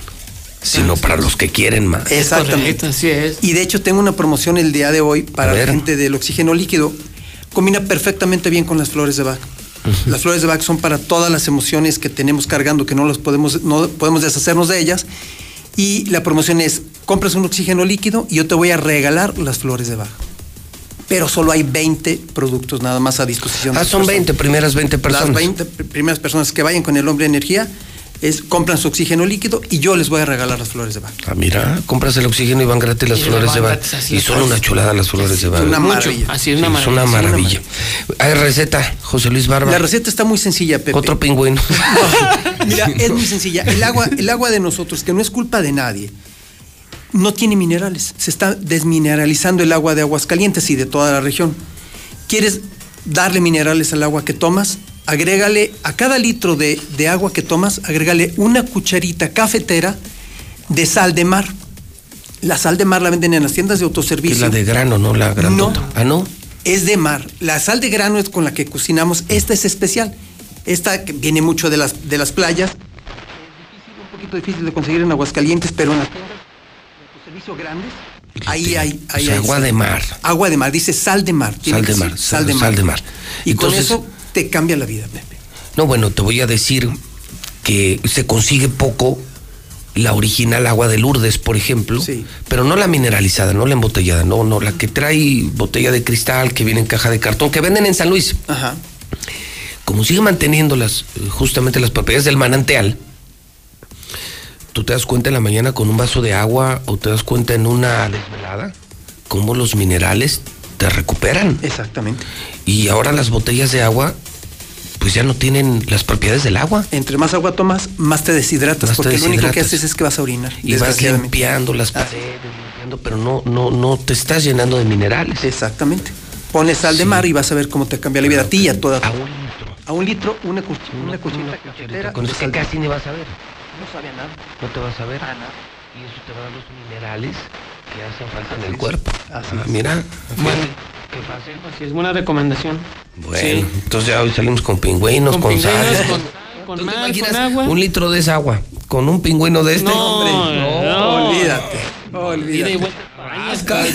sino para los que quieren más. Exactamente. Así es. Y de hecho tengo una promoción el día de hoy para la gente del oxígeno líquido. Combina perfectamente bien con las flores de Bach. Las flores de Bach son para todas las emociones que tenemos cargando, que no las podemos, no podemos deshacernos de ellas. Y la promoción es, compras un oxígeno líquido y yo te voy a regalar las flores de Bach. pero solo hay 20 productos nada más a disposición. Ah, son 20, primeras 20 personas. Las 20 primeras personas que vayan con el hombre de energía es, compran su oxígeno líquido y yo les voy a regalar las flores de Bach. Ah, mira, compras el oxígeno y van gratis las Y flores de Bach. así Y son una chulada las flores de Bach. una Mucho. maravilla. Así es una Sí, maravilla. Es una maravilla. Hay receta, José Luis Barba. La receta está muy sencilla, Pepe. Otro pingüino. Mira, es muy sencilla. El agua, el agua de nosotros, que no es culpa de nadie, no tiene minerales. Se está desmineralizando el agua de Aguascalientes y de toda la región. ¿Quieres darle minerales al agua que tomas? Agrégale a cada litro de, de agua que tomas, agrégale una cucharita cafetera de sal de mar. La sal de mar la venden en las tiendas de Es autoservicio. la de grano, no la grandota. Ah, no. Es de mar. La sal de grano es con la que cocinamos. Esta es especial. Esta que viene mucho de las, de las playas. Es difícil, un poquito difícil de conseguir en Aguascalientes, pero en las tiendas de autoservicio grandes, ahí hay... O ahí sea, hay agua de mar. Agua de mar, dice sal de mar. Sal de mar. Sal de mar. Sal de mar. Y Entonces- con eso te cambia la vida, Pepe. No, bueno, te voy a decir que se consigue poco la original agua de Lourdes, por ejemplo, pero no la mineralizada, no la embotellada, no, no, la que trae botella de cristal, que viene en caja de cartón, que venden en San Luis. Ajá. Como sigue manteniendo las, justamente las propiedades del manantial, tú te das cuenta en la mañana con un vaso de agua o te das cuenta en una desvelada, cómo los minerales te recuperan. Exactamente. Y ahora las botellas de agua, pues ya no tienen las propiedades del agua. Entre más agua tomas, más te deshidratas, Más te porque lo único que haces es que vas a orinar. Y vas limpiando las paredes, limpiando, pero no, no, no te estás llenando de minerales. Exactamente. Pones sal de mar y vas a ver cómo te cambia la vida a ti y a toda. A un litro. A un litro, una, cuch- una cucharita Con eso que de casi ni vas a ver. No sabe a nada. No te vas a ver. Y eso te va a dar los minerales que hacen falta en el cuerpo. Así Ah, mira. Bueno, Así es buena recomendación. Bueno, entonces ya hoy salimos con pingüinos, con, Con sal. pingüinos, con, con mar, con agua. Un litro de esa agua, con un pingüino de este. No, hombre. no. Olvídate. Y Olvídate. vuelta.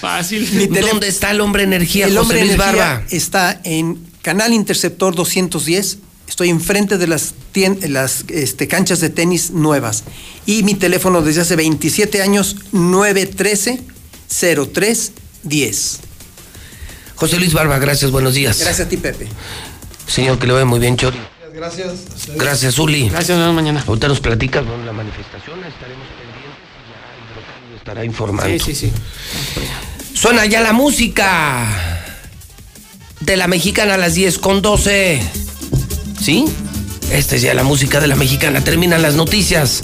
Fácil. ¿Dónde está el hombre energía, El José hombre Luis energía Barba? está en Canal Interceptor 210. Estoy enfrente de las, tien- las este, canchas de tenis nuevas. Y mi teléfono desde hace 27 años, 913-0310. José Luis Barba, gracias, buenos días. Gracias a ti, Pepe. Señor, que le vaya muy bien, Chori. Gracias. Gracias, Uli. Gracias, nos vemos mañana. Ahorita nos platicas bueno, la manifestación, estaremos pendientes y ya estará informando. Sí, sí, sí. Suena ya la música de la mexicana a las 10 con 12. ¿Sí? Esta es ya la música de la mexicana. Terminan las noticias.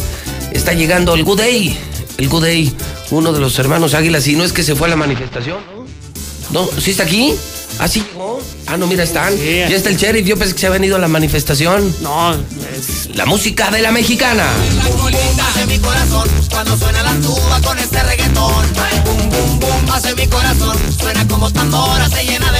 Está llegando el Good Day. El Good Day, uno de los hermanos Águilas. Y no es que se fue a la manifestación, ¿no? ¿No? ¿Sí está aquí? ¿Ah, sí llegó? Ah, no, mira, están. Ya está el sheriff. Yo pensé que se ha venido a la manifestación. No, es... La música de la mexicana. hace mi corazón cuando suena la tuba con este reggaetón. Boom, boom, boom, hace mi corazón. Suena como tambora, se llena de.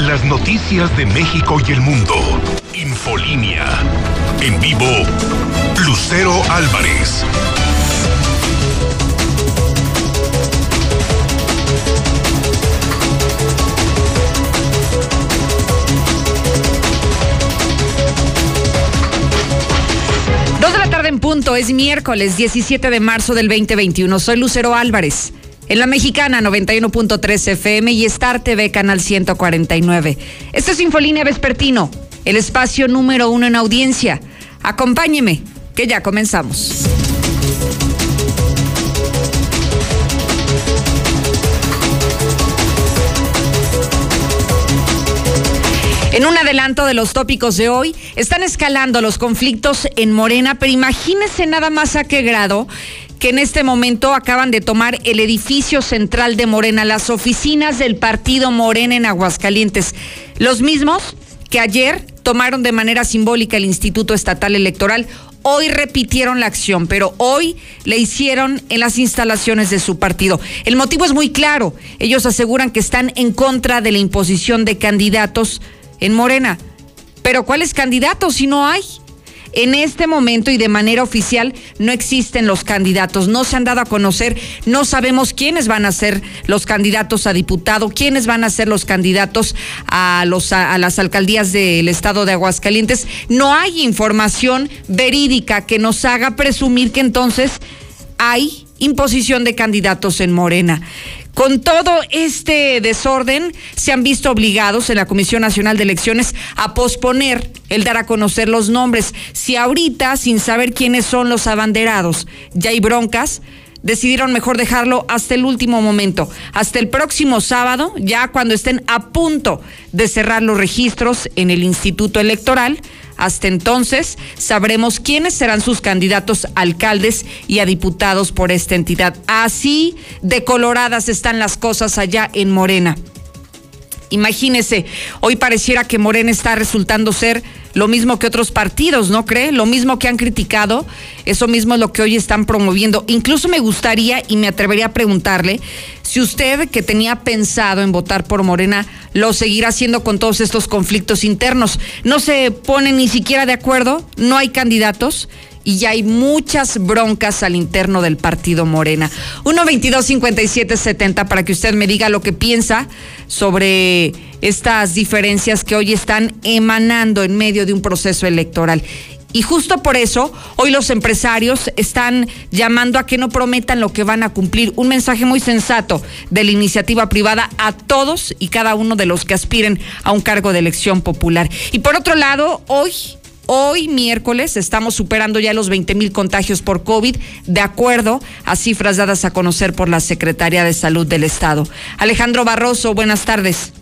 Las noticias de México y el mundo. Infolínea. En vivo, Lucero Álvarez. Dos de la tarde en punto, es miércoles 17 de marzo del 2021. Soy Lucero Álvarez. En la mexicana 91.3 FM y Star TV Canal 149. Esto es Infolínea Vespertino, el espacio número uno en audiencia. Acompáñeme, que ya comenzamos. En un adelanto de los tópicos de hoy, están escalando los conflictos en Morena, pero imagínense nada más a qué grado que en este momento acaban de tomar el edificio central de Morena, las oficinas del partido Morena en Aguascalientes. Los mismos que ayer tomaron de manera simbólica el Instituto Estatal Electoral. Hoy repitieron la acción, pero hoy le hicieron en las instalaciones de su partido. El motivo es muy claro. Ellos aseguran que están en contra de la imposición de candidatos en Morena. Pero ¿cuáles candidatos si no hay? En este momento y de manera oficial no existen los candidatos, no se han dado a conocer, no sabemos quiénes van a ser los candidatos a diputado, quiénes van a ser los candidatos a, a, las alcaldías del estado de Aguascalientes. No hay información verídica que nos haga presumir que entonces hay imposición de candidatos en Morena. Con todo este desorden, se han visto obligados en la Comisión Nacional de Elecciones a posponer el dar a conocer los nombres. Si ahorita, sin saber quiénes son los abanderados, ya hay broncas, decidieron mejor dejarlo hasta el último momento, hasta el próximo sábado, ya cuando estén a punto de cerrar los registros en el Instituto Electoral hasta entonces sabremos quiénes serán sus candidatos a alcaldes y a diputados por esta entidad. Así de coloradas están las cosas allá en Morena. Imagínese, hoy pareciera que Morena está resultando ser lo mismo que otros partidos, ¿no cree? Lo mismo que han criticado, eso mismo es lo que hoy están promoviendo. Incluso me gustaría y me atrevería a preguntarle si usted que tenía pensado en votar por Morena lo seguirá haciendo con todos estos conflictos internos. No se pone ni siquiera de acuerdo, no hay candidatos y ya hay muchas broncas al interno del partido Morena. 1 22 57 70 para que usted me diga lo que piensa sobre estas diferencias que hoy están emanando en medio de un proceso electoral. Y justo por eso, hoy los empresarios están llamando a que no prometan lo que van a cumplir. Un mensaje muy sensato de la iniciativa privada a todos y cada uno de los que aspiren a un cargo de elección popular. Y por otro lado, hoy Hoy, miércoles, estamos superando ya los 20 mil contagios por COVID, de acuerdo a cifras dadas a conocer por la Secretaría de Salud del Estado. Alejandro Barroso, buenas tardes.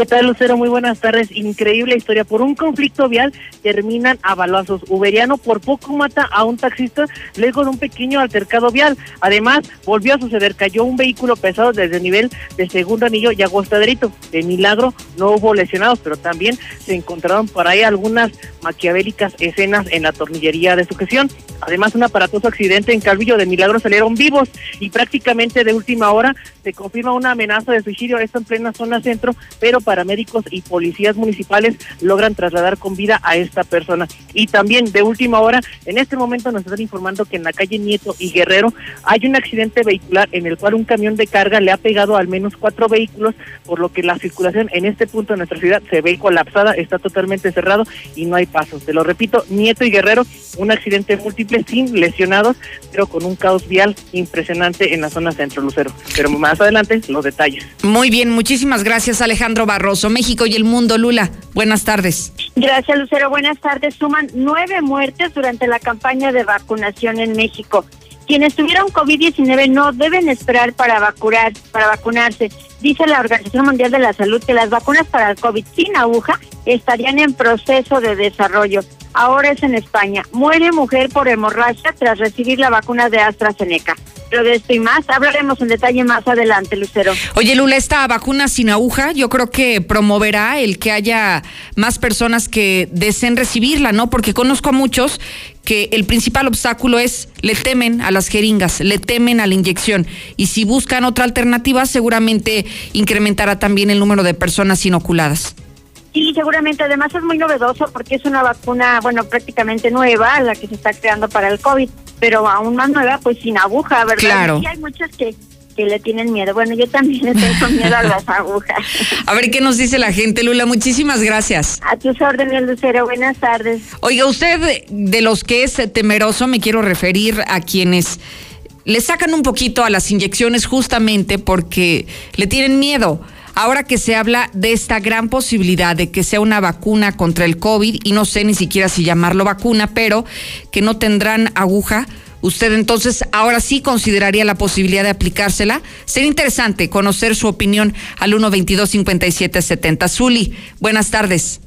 ¿Qué tal, Lucero? Muy buenas tardes. Increíble historia. Por un conflicto vial terminan a balazos. Uberiano por poco mata a un taxista luego de un pequeño altercado vial. Además, volvió a suceder. Cayó un vehículo pesado desde el nivel de segundo anillo y agostaderito. De milagro no hubo lesionados, pero también se encontraron por ahí algunas maquiavélicas escenas en la tornillería de sujeción. Además, un aparatoso accidente en Calvillo de milagro salieron vivos y prácticamente de última hora se confirma una amenaza de suicidio. Esto en plena zona centro, pero paramédicos y policías municipales logran trasladar con vida a esta persona. Y también de última hora, en este momento nos están informando que en la calle Nieto y Guerrero hay un accidente vehicular en el cual un camión de carga le ha pegado al menos cuatro vehículos, por lo que la circulación en este punto de nuestra ciudad se ve colapsada, está totalmente cerrado y no hay pasos. Te lo repito, Nieto y Guerrero, un accidente múltiple sin lesionados, pero con un caos vial impresionante en la zona centro Lucero. Pero más adelante los detalles. Muy bien, muchísimas gracias Alejandro Barroso. México y el mundo, Lula. Buenas tardes. Gracias, Lucero. Buenas tardes. Suman nueve muertes durante la campaña de vacunación en México. Quienes tuvieron COVID-19 no deben esperar para vacunar, para vacunarse. Dice la Organización Mundial de la Salud que las vacunas para el COVID sin aguja estarían en proceso de desarrollo. Ahora es en España. Muere mujer por hemorragia tras recibir la vacuna de AstraZeneca. Pero de esto y más hablaremos en detalle más adelante, Lucero. Oye, Lula, esta vacuna sin aguja yo creo que promoverá el que haya más personas que deseen recibirla, ¿no? Porque conozco a muchos que el principal obstáculo es le temen a las jeringas, le temen a la inyección y si buscan otra alternativa seguramente incrementará también el número de personas inoculadas. Sí, seguramente. Además es muy novedoso porque es una vacuna, bueno, prácticamente nueva, la que se está creando para el COVID, pero aún más nueva, pues sin aguja, ¿verdad? Claro. Y hay muchas que, que le tienen miedo. Bueno, yo también le tengo miedo a las agujas. A ver qué nos dice la gente, Lula. Muchísimas gracias. A tus órdenes, Lucero. Buenas tardes. Oiga, usted de los que es temeroso, me quiero referir a quienes le sacan un poquito a las inyecciones justamente porque le tienen miedo ahora que se habla de esta gran posibilidad de que sea una vacuna contra el COVID, y no sé ni siquiera si llamarlo vacuna, pero que no tendrán aguja, ¿usted entonces ahora sí consideraría la posibilidad de aplicársela? Sería interesante conocer su opinión al 122-5770. Zuli, buenas tardes.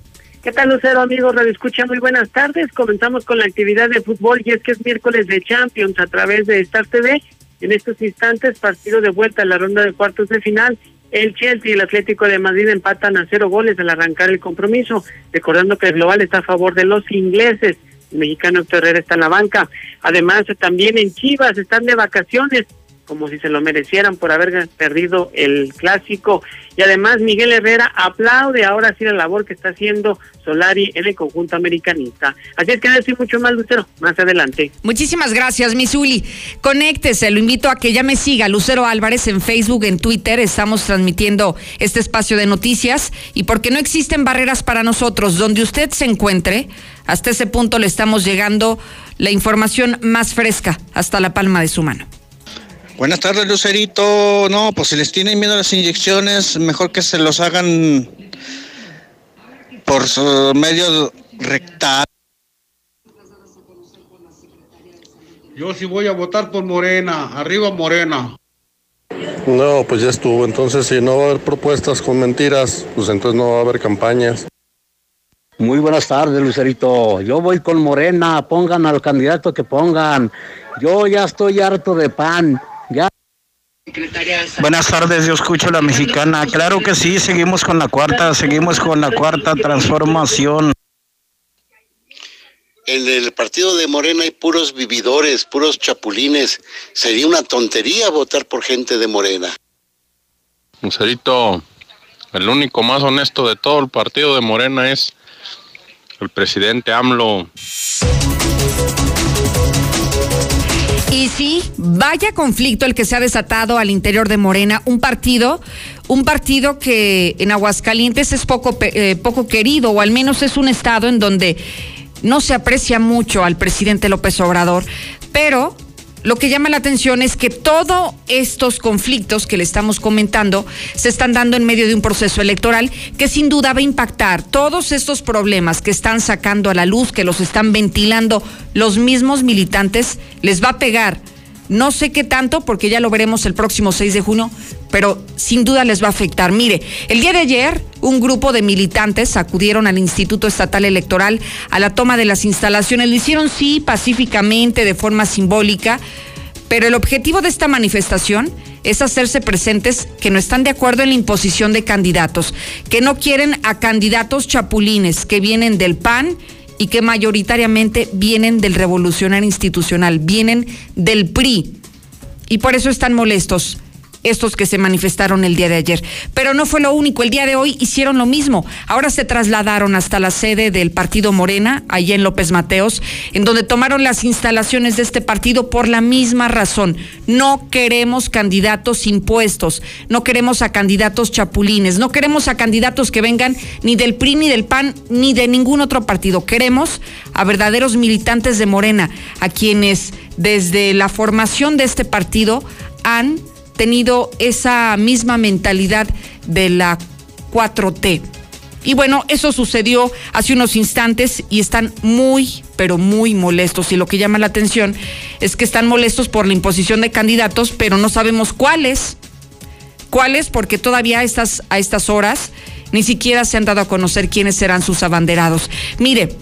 ¿Qué tal, Lucero, amigos? Radio Escucha, muy buenas tardes. Comenzamos con la actividad de fútbol y es que es miércoles de Champions a través de Star TV. En estos instantes, partido de vuelta a la ronda de cuartos de final el Chelsea y el Atlético de Madrid empatan a cero goles al arrancar el compromiso, recordando que el global está a favor de los ingleses. El mexicano Héctor está en la banca. Además, también en Chivas están de vacaciones como si se lo merecieran por haber perdido el clásico. Y además Miguel Herrera aplaude ahora sí la labor que está haciendo Solari en el conjunto americanista. Así es que no decir mucho más, Lucero, más adelante. Muchísimas gracias, Misuli. Conéctese, lo invito a que ya me siga, Lucero Álvarez, en Facebook, en Twitter. Estamos transmitiendo este espacio de noticias y porque no existen barreras para nosotros, donde usted se encuentre, hasta ese punto le estamos llegando la información más fresca hasta la palma de su mano. Buenas tardes, Lucerito. No, pues si les tienen miedo a las inyecciones, mejor que se los hagan por su medio rectal. Yo sí voy a votar por Morena. Arriba Morena. No, pues ya estuvo. Entonces, si no va a haber propuestas con mentiras, pues entonces no va a haber campañas. Muy buenas tardes, Lucerito. Yo voy con Morena. Pongan al candidato que pongan. Yo ya estoy harto de pan. Buenas tardes, yo escucho la mexicana. Claro que sí, seguimos con la cuarta, seguimos con la cuarta transformación. En el partido de Morena hay puros vividores, puros chapulines. Sería una tontería votar por gente de Morena. Lucerito, el único más honesto de todo el partido de Morena es el presidente AMLO. Y sí, vaya conflicto el que se ha desatado al interior de Morena, un partido, un partido que en Aguascalientes es poco, eh, poco querido, o al menos es un estado en donde no se aprecia mucho al presidente López Obrador, pero lo que llama la atención es que todos estos conflictos que le estamos comentando se están dando en medio de un proceso electoral que sin duda va a impactar todos estos problemas que están sacando a la luz, que los están ventilando los mismos militantes, les va a pegar. No sé qué tanto, porque ya lo veremos el próximo 6 de junio, pero sin duda les va a afectar. Mire, el día de ayer un grupo de militantes acudieron al Instituto Estatal Electoral a la toma de las instalaciones. Lo hicieron sí pacíficamente, de forma simbólica, pero el objetivo de esta manifestación es hacerse presentes que no están de acuerdo en la imposición de candidatos, que no quieren a candidatos chapulines que vienen del PAN y que mayoritariamente vienen del revolucionario institucional, vienen del PRI. Y por eso están molestos estos que se manifestaron el día de ayer. Pero no fue lo único, el día de hoy hicieron lo mismo. Ahora se trasladaron hasta la sede del partido Morena, allí en López Mateos, en donde tomaron las instalaciones de este partido por la misma razón. No queremos candidatos impuestos, no queremos a candidatos chapulines, no queremos a candidatos que vengan ni del PRI, ni del PAN, ni de ningún otro partido. Queremos a verdaderos militantes de Morena, a quienes desde la formación de este partido han tenido esa misma mentalidad de la 4T. Y bueno, eso sucedió hace unos instantes y están muy, pero muy molestos. Y lo que llama la atención es que están molestos por la imposición de candidatos, pero no sabemos cuáles. ¿Cuáles? Porque todavía a estas, a estas horas ni siquiera se han dado a conocer quiénes serán sus abanderados. Mire,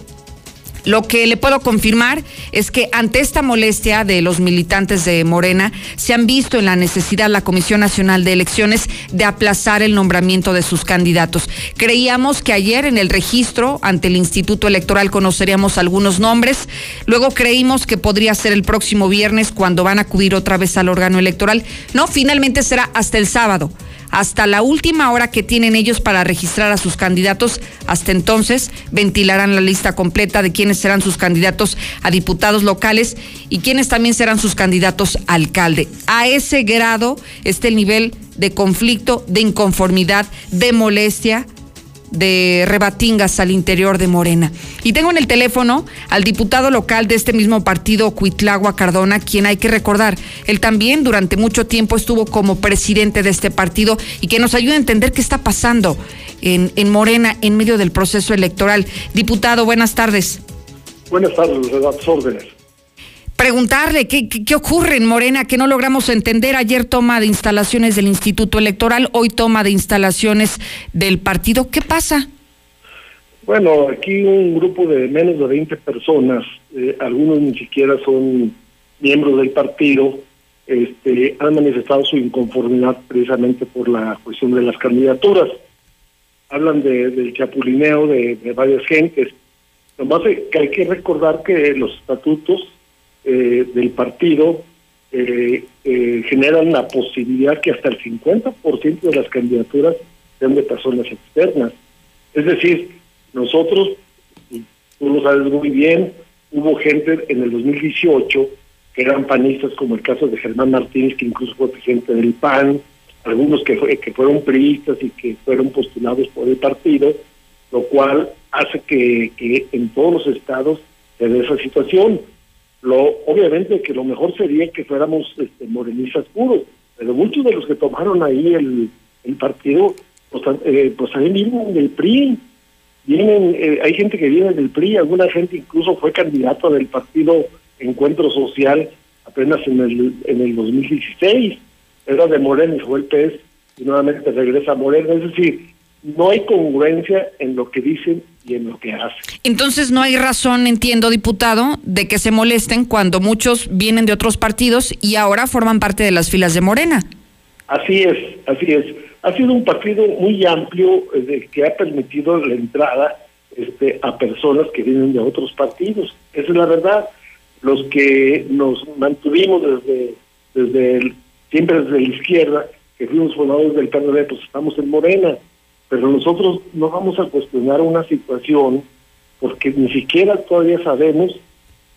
lo que le puedo confirmar es que ante esta molestia de los militantes de Morena, se han visto en la necesidad la Comisión Nacional de Elecciones de aplazar el nombramiento de sus candidatos. Creíamos que ayer en el registro ante el Instituto Electoral conoceríamos algunos nombres, luego creímos que podría ser el próximo viernes cuando van a acudir otra vez al órgano electoral. No, finalmente será hasta el sábado hasta la última hora que tienen ellos para registrar a sus candidatos. Hasta entonces ventilarán la lista completa de quiénes serán sus candidatos a diputados locales y quiénes también serán sus candidatos a alcalde. A ese grado está el nivel de conflicto, de inconformidad, de molestia de rebatingas al interior de Morena. Y tengo en el teléfono al diputado local de este mismo partido, Cuitlagua Cardona, quien hay que recordar, él también durante mucho tiempo estuvo como presidente de este partido y que nos ayuda a entender qué está pasando en, en Morena en medio del proceso electoral. Diputado, buenas tardes. Buenas tardes, a tus órdenes preguntarle qué, ocurre en Morena que no logramos entender. Ayer toma de instalaciones del Instituto Electoral, hoy toma de instalaciones del partido. ¿Qué pasa? Bueno, aquí un grupo de menos de 20 personas, eh, algunos ni siquiera son miembros del partido, este, han manifestado su inconformidad precisamente por la cuestión de las candidaturas. Hablan de, del chapulineo de, varias gentes. Nomás que hay que recordar que los estatutos eh, del partido eh, eh, generan la posibilidad que hasta el 50% de las candidaturas sean de personas externas. Es decir, nosotros, tú lo sabes muy bien, hubo gente en el 2018 que eran panistas, como el caso de Germán Martínez, que incluso fue presidente del PAN, algunos que, fue, que fueron priistas y que fueron postulados por el partido, lo cual hace que, que en todos los estados se dé esa situación. Lo, obviamente que lo mejor sería que fuéramos este, morenistas puros, pero muchos de los que tomaron ahí el, el partido, pues, eh, pues vienen del PRI, vienen, eh, hay gente que viene del PRI, alguna gente incluso fue candidato del partido Encuentro Social apenas en el, en el 2016, era de Morena y fue el PES, y nuevamente regresa a Morena, es decir, no hay congruencia en lo que dicen y en lo que hacen. Entonces no hay razón, entiendo, diputado, de que se molesten cuando muchos vienen de otros partidos y ahora forman parte de las filas de Morena. Así es, así es. Ha sido un partido muy amplio eh, que ha permitido la entrada este, a personas que vienen de otros partidos. Esa es la verdad. Los que nos mantuvimos desde, desde el, siempre desde la izquierda, que fuimos fundadores del PRD, pues estamos en Morena pero nosotros no vamos a cuestionar una situación porque ni siquiera todavía sabemos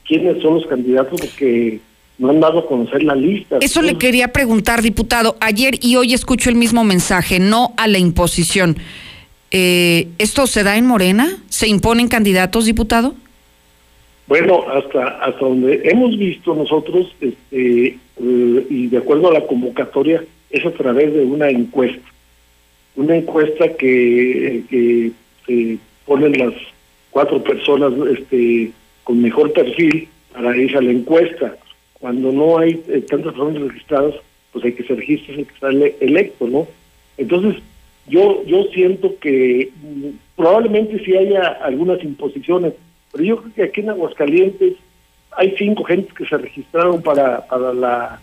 quiénes son los candidatos porque no han dado a conocer la lista. Eso le quería preguntar, diputado. Ayer y hoy escucho el mismo mensaje, no a la imposición. Eh, ¿Esto se da en Morena? ¿Se imponen candidatos, diputado? Bueno, hasta hasta donde hemos visto nosotros, este, eh, y de acuerdo a la convocatoria, es a través de una encuesta una encuesta que, que se ponen las cuatro personas este, con mejor perfil para ir a la encuesta. Cuando no hay eh, tantas personas registradas, pues hay que se registre el que sale electo, ¿no? Entonces, yo yo siento que mm, probablemente sí haya algunas imposiciones, pero yo creo que aquí en Aguascalientes hay cinco gentes que se registraron para, para la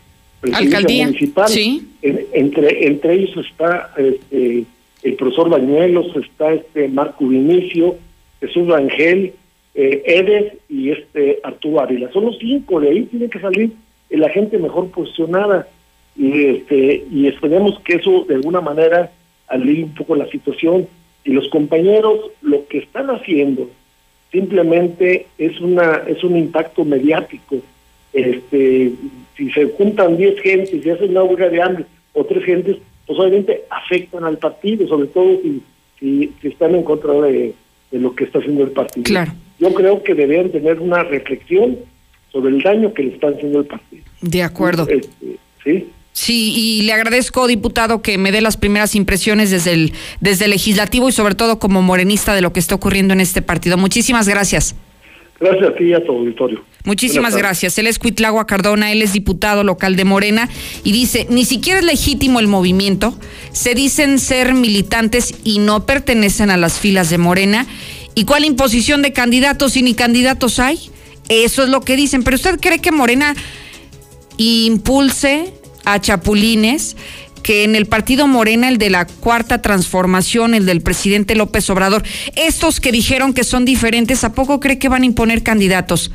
Alcaldía, municipal. Sí. entre, entre ellos está este, el profesor Bañuelos, está este Marco Vinicio, Jesús Rangel, eh, Edes y este Arturo Ávila. Son los cinco, de ahí tiene que salir la gente mejor posicionada. Y este y esperemos que eso de alguna manera alivie un poco la situación. Y los compañeros lo que están haciendo simplemente es una es un impacto mediático este si se juntan 10 gentes y hacen una huelga de hambre o tres gentes, pues obviamente afectan al partido, sobre todo si, si, están en contra de, lo que está haciendo el partido. Claro. Yo creo que deberían tener una reflexión sobre el daño que le están haciendo el partido. De acuerdo. Este, sí. Sí, y le agradezco, diputado, que me dé las primeras impresiones desde el, desde el legislativo y sobre todo como morenista de lo que está ocurriendo en este partido. Muchísimas gracias. Gracias a ti y a tu auditorio. Muchísimas gracias. Él es Cuitlagua Cardona, él es diputado local de Morena y dice, ni siquiera es legítimo el movimiento, se dicen ser militantes y no pertenecen a las filas de Morena. ¿Y cuál imposición de candidatos y ni candidatos hay? Eso es lo que dicen. Pero usted cree que Morena impulse a chapulines que en el partido Morena, el de la cuarta transformación, el del presidente López Obrador, estos que dijeron que son diferentes, ¿a poco cree que van a imponer candidatos?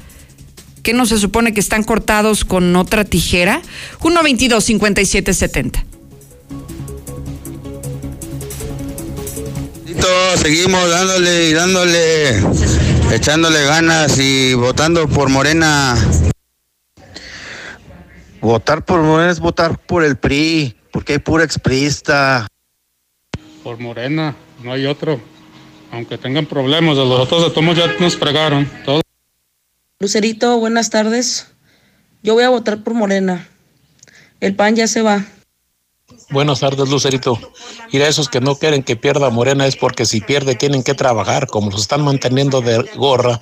¿Qué no se supone que están cortados con otra tijera? 122 5770 Seguimos dándole y dándole, echándole ganas y votando por Morena. Votar por Morena es votar por el PRI porque hay pura exprista. Por Morena, no hay otro. Aunque tengan problemas, los otros de todos ya nos fregaron. Lucerito, buenas tardes. Yo voy a votar por Morena. El PAN ya se va. Buenas tardes, Lucerito. Y a esos que no quieren que pierda Morena es porque si pierde tienen que trabajar, como los están manteniendo de gorra.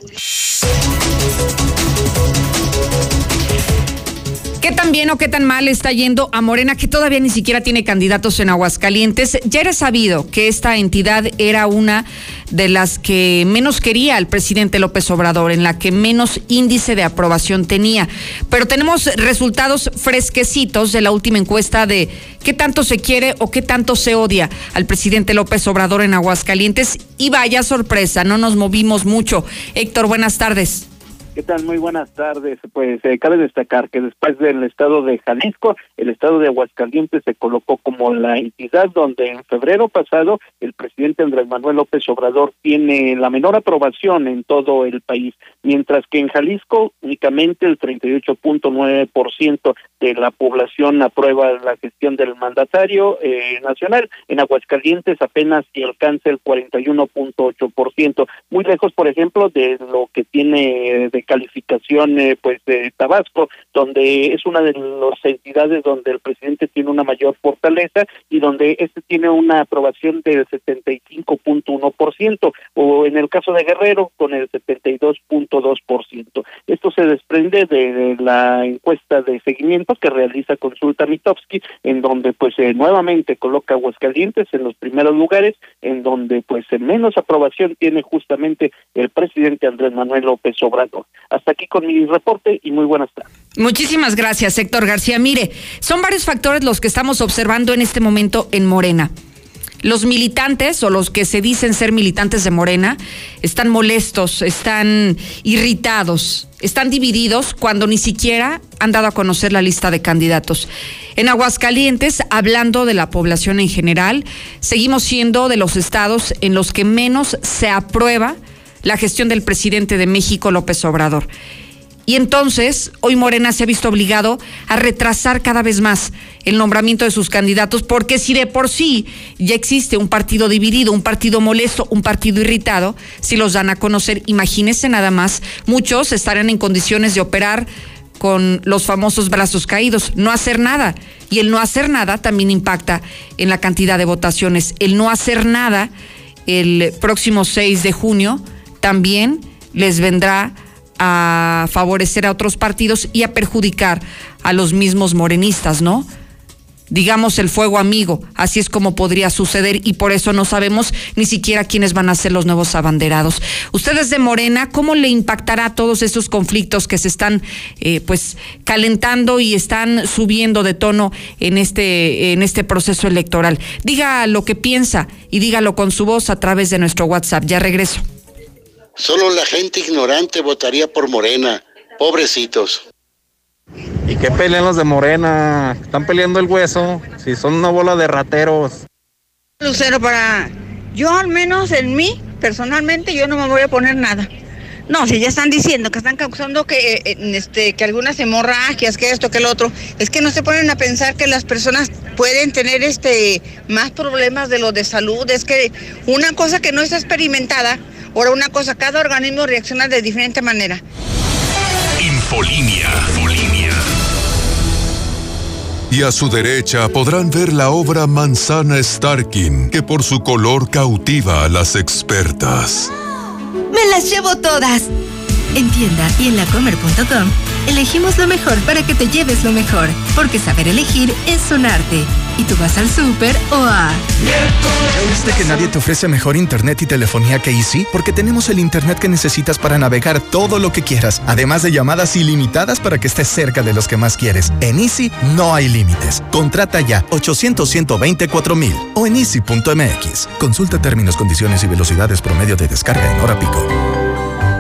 ¿Qué tan bien o qué tan mal está yendo a Morena, que todavía ni siquiera tiene candidatos en Aguascalientes? Ya era sabido que esta entidad era una de las que menos quería el presidente López Obrador, en la que menos índice de aprobación tenía. Pero tenemos resultados fresquecitos de la última encuesta de qué tanto se quiere o qué tanto se odia al presidente López Obrador en Aguascalientes. Y vaya sorpresa, no nos movimos mucho. Héctor, buenas tardes. ¿Qué tal? Muy buenas tardes. Pues eh, cabe destacar que después del estado de Jalisco, el estado de Aguascalientes se colocó como la entidad donde en febrero pasado el presidente Andrés Manuel López Obrador tiene la menor aprobación en todo el país, mientras que en Jalisco únicamente el 38.9% de la población aprueba la gestión del mandatario eh, nacional. En Aguascalientes apenas si alcanza el 41.8%, muy lejos, por ejemplo, de lo que tiene de calificación eh, pues de Tabasco, donde es una de las entidades donde el presidente tiene una mayor fortaleza y donde este tiene una aprobación del 75.1%, o en el caso de Guerrero con el 72.2%. Esto se desprende de la encuesta de seguimiento que realiza Consulta Mitowski, en donde pues eh, nuevamente coloca Aguascalientes en los primeros lugares, en donde pues menos aprobación tiene justamente el presidente Andrés Manuel López Obrador. Hasta aquí con mi reporte y muy buenas tardes. Muchísimas gracias, Héctor García. Mire, son varios factores los que estamos observando en este momento en Morena. Los militantes o los que se dicen ser militantes de Morena están molestos, están irritados, están divididos cuando ni siquiera han dado a conocer la lista de candidatos. En Aguascalientes, hablando de la población en general, seguimos siendo de los estados en los que menos se aprueba la gestión del presidente de México, López Obrador. Y entonces, hoy Morena se ha visto obligado a retrasar cada vez más el nombramiento de sus candidatos, porque si de por sí ya existe un partido dividido, un partido molesto, un partido irritado, si los dan a conocer, imagínense nada más, muchos estarán en condiciones de operar con los famosos brazos caídos, no hacer nada. Y el no hacer nada también impacta en la cantidad de votaciones. El no hacer nada el próximo 6 de junio también les vendrá a favorecer a otros partidos y a perjudicar a los mismos morenistas, ¿no? Digamos el fuego amigo, así es como podría suceder y por eso no sabemos ni siquiera quiénes van a ser los nuevos abanderados. Ustedes de Morena, ¿cómo le impactará todos estos conflictos que se están eh, pues calentando y están subiendo de tono en este, en este proceso electoral? Diga lo que piensa y dígalo con su voz a través de nuestro WhatsApp. Ya regreso. Solo la gente ignorante votaría por Morena. Pobrecitos. ¿Y qué pelean los de Morena? Están peleando el hueso. Si son una bola de rateros. Lucero, para. Yo, al menos en mí, personalmente, yo no me voy a poner nada. No, si ya están diciendo que están causando que, eh, este, que algunas hemorragias, que esto, que el otro, es que no se ponen a pensar que las personas pueden tener este, más problemas de lo de salud. Es que una cosa que no está experimentada, Ahora una cosa, cada organismo reacciona de diferente manera. Infolinia. Infolinia. Y a su derecha podrán ver la obra Manzana Starkin, que por su color cautiva a las expertas. ¡Me las llevo todas! En tienda y en lacomer.com elegimos lo mejor para que te lleves lo mejor, porque saber elegir es un arte. Y tú vas al súper o a... ¿Viste que nadie te ofrece mejor internet y telefonía que Easy? Porque tenemos el internet que necesitas para navegar todo lo que quieras, además de llamadas ilimitadas para que estés cerca de los que más quieres. En Easy no hay límites. Contrata ya 800 124 mil o en easy.mx. Consulta términos, condiciones y velocidades promedio de descarga en hora pico.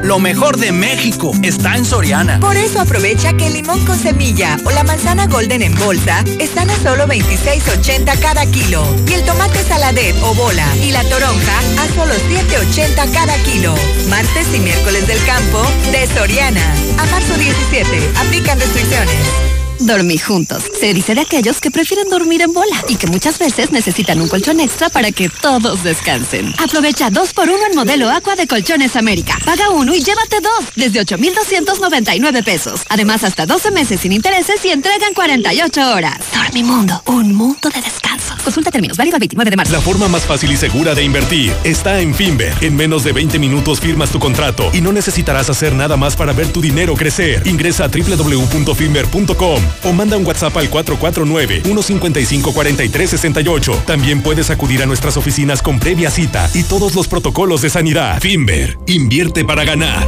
Lo mejor de México está en Soriana. Por eso aprovecha que el limón con semilla o la manzana golden en bolsa están a solo 26.80 cada kilo. Y el tomate saladet o bola y la toronja a solo 7.80 cada kilo. Martes y miércoles del campo de Soriana. A marzo 17. Aplican restricciones. Dormir juntos. Se dice de aquellos que prefieren dormir en bola y que muchas veces necesitan un colchón extra para que todos descansen. Aprovecha dos por uno en modelo Aqua de Colchones América. Paga uno y llévate dos desde 8,299 pesos. Además, hasta 12 meses sin intereses y entregan 48 horas. Dormimundo, un mundo de descanso. Consulta términos, válido el 29 de marzo. La forma más fácil y segura de invertir está en Finver. En menos de 20 minutos firmas tu contrato y no necesitarás hacer nada más para ver tu dinero crecer. Ingresa a www.finver.com o manda un WhatsApp al 449-155-4368. También puedes acudir a nuestras oficinas con previa cita y todos los protocolos de sanidad. Finver, invierte para ganar.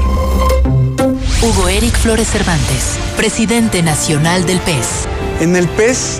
Hugo Eric Flores Cervantes, presidente nacional del PES. En el PES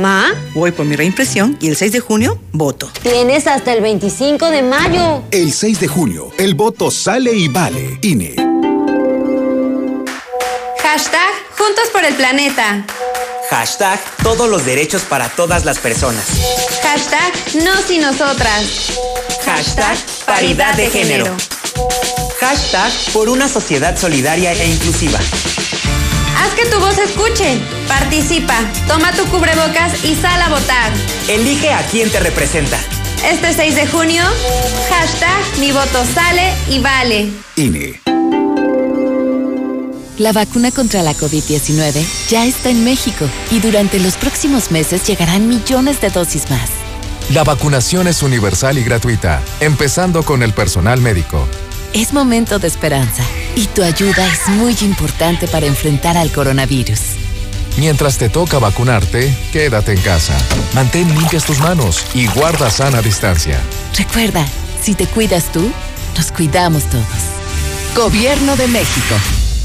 ¿Ma? Voy por mi reimpresión y el 6 de junio voto. Tienes hasta el 25 de mayo. El 6 de junio, el voto sale y vale. INE. Hashtag Juntos por el Planeta. Hashtag todos los derechos para todas las personas. Hashtag nos y nosotras. Hashtag paridad de género. Hashtag por una sociedad solidaria e inclusiva. Haz que tu voz escuche. Participa. Toma tu cubrebocas y sal a votar. Elige a quien te representa. Este 6 de junio, hashtag mi voto sale y vale. INE. La vacuna contra la COVID-19 ya está en México y durante los próximos meses llegarán millones de dosis más. La vacunación es universal y gratuita, empezando con el personal médico. Es momento de esperanza y tu ayuda es muy importante para enfrentar al coronavirus. Mientras te toca vacunarte, quédate en casa. Mantén limpias tus manos y guarda sana distancia. Recuerda, si te cuidas tú, nos cuidamos todos. Gobierno de México.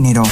género.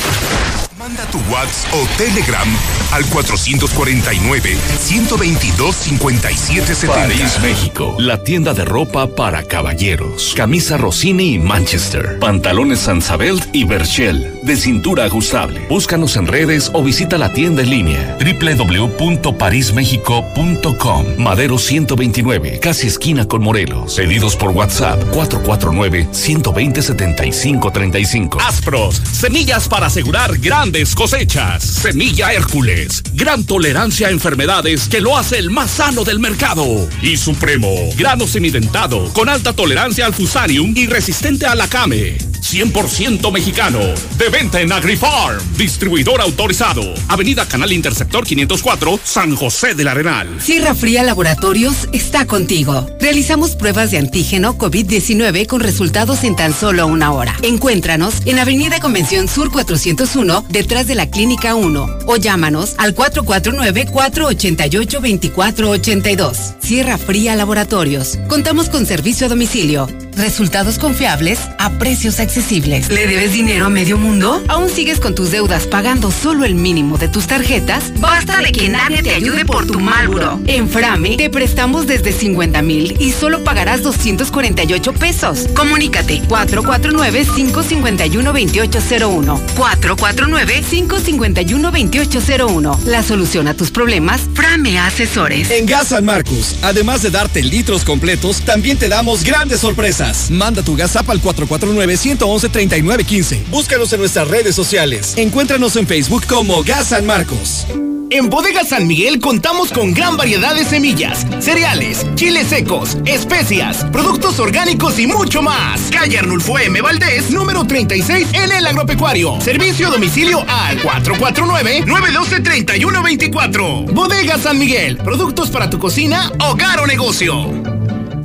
Manda tu WhatsApp o Telegram al 449-122-5770. París, México. La tienda de ropa para caballeros. Camisa Rossini y Manchester. Pantalones Sansabelt y Berchel. De cintura ajustable. Búscanos en redes o visita la tienda en línea. www.parismexico.com. Madero 129. Casi esquina con Morelos. Pedidos por WhatsApp 449-120-7535. Aspros. Semillas para asegurar grandes cosechas. Semilla Hércules. Gran tolerancia a enfermedades que lo hace el más sano del mercado. Y Supremo. Grano semidentado. Con alta tolerancia al fusarium y resistente a la came. 100% mexicano. De venta en AgriFarm. Distribuidor autorizado. Avenida Canal Interceptor 504, San José del Arenal. Sierra Fría Laboratorios está contigo. Realizamos pruebas de antígeno COVID-19 con resultados en tan solo una hora. Encuéntranos en Avenida Convención Sur 401, detrás de la Clínica 1. O llámanos al 449-488-2482. Sierra Fría Laboratorios. Contamos con servicio a domicilio. Resultados confiables a precios accesibles. ¿Le debes dinero a medio mundo? ¿Aún sigues con tus deudas pagando solo el mínimo de tus tarjetas? Basta de que nadie te ayude por tu mal buro. En Frame te prestamos desde 50 mil y solo pagarás 248 pesos. Comunícate 449-551-2801. 449-551-2801. La solución a tus problemas, Frame Asesores. En Gas San Marcos, además de darte litros completos, también te damos grandes sorpresas. Manda tu gas app al 449-111-3915. Búscanos en nuestras redes sociales. Encuéntranos en Facebook como Gas San Marcos. En Bodega San Miguel contamos con gran variedad de semillas, cereales, chiles secos, especias, productos orgánicos y mucho más. Calle Arnulfo M. Valdés, número 36 en el agropecuario. Servicio a domicilio al 449-912-3124. Bodega San Miguel, productos para tu cocina, hogar o negocio.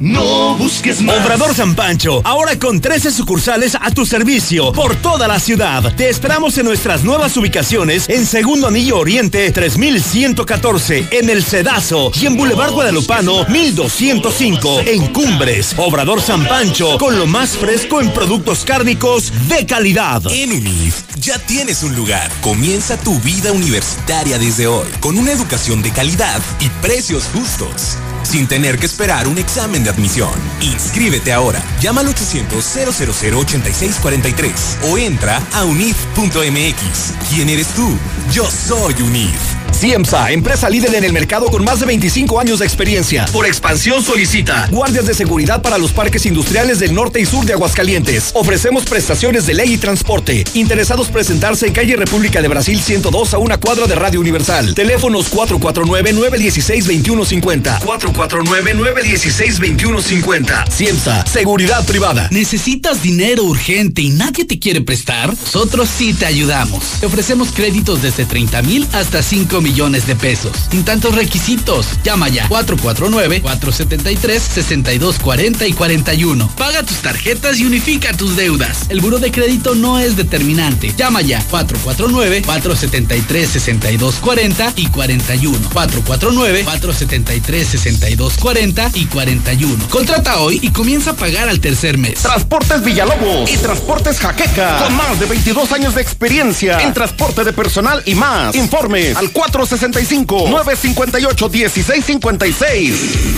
No busques más. Obrador San Pancho, ahora con 13 sucursales a tu servicio por toda la ciudad. Te esperamos en nuestras nuevas ubicaciones en Segundo Anillo Oriente 3114, en El Cedazo y en Boulevard Guadalupano 1205, en Cumbres. Obrador San Pancho, con lo más fresco en productos cárnicos de calidad. En UNIF ya tienes un lugar. Comienza tu vida universitaria desde hoy, con una educación de calidad y precios justos sin tener que esperar un examen de admisión. Inscríbete ahora. Llama al 800-000-8643 o entra a unif.mx. ¿Quién eres tú? Yo soy UNIF. CIEMSA, empresa líder en el mercado con más de 25 años de experiencia. Por expansión solicita guardias de seguridad para los parques industriales del norte y sur de Aguascalientes. Ofrecemos prestaciones de ley y transporte. Interesados presentarse en calle República de Brasil 102 a una cuadra de Radio Universal. Teléfonos 449-916-2150. 449-916-2150. CIEMSA, seguridad privada. ¿Necesitas dinero urgente y nadie te quiere prestar? Nosotros sí te ayudamos. Te ofrecemos créditos desde 30 mil hasta 5 millones de pesos. Sin tantos requisitos. Llama ya 449-473-6240 y 41. Paga tus tarjetas y unifica tus deudas. El buro de crédito no es determinante. Llama ya 449-473-6240 y 41. 449-473-6240 y 41. Contrata hoy y comienza a pagar al tercer mes. Transportes Villalobos y Transportes Jaqueca. Con más de 22 años de experiencia en transporte de personal y más. Informes al 465-958-1656.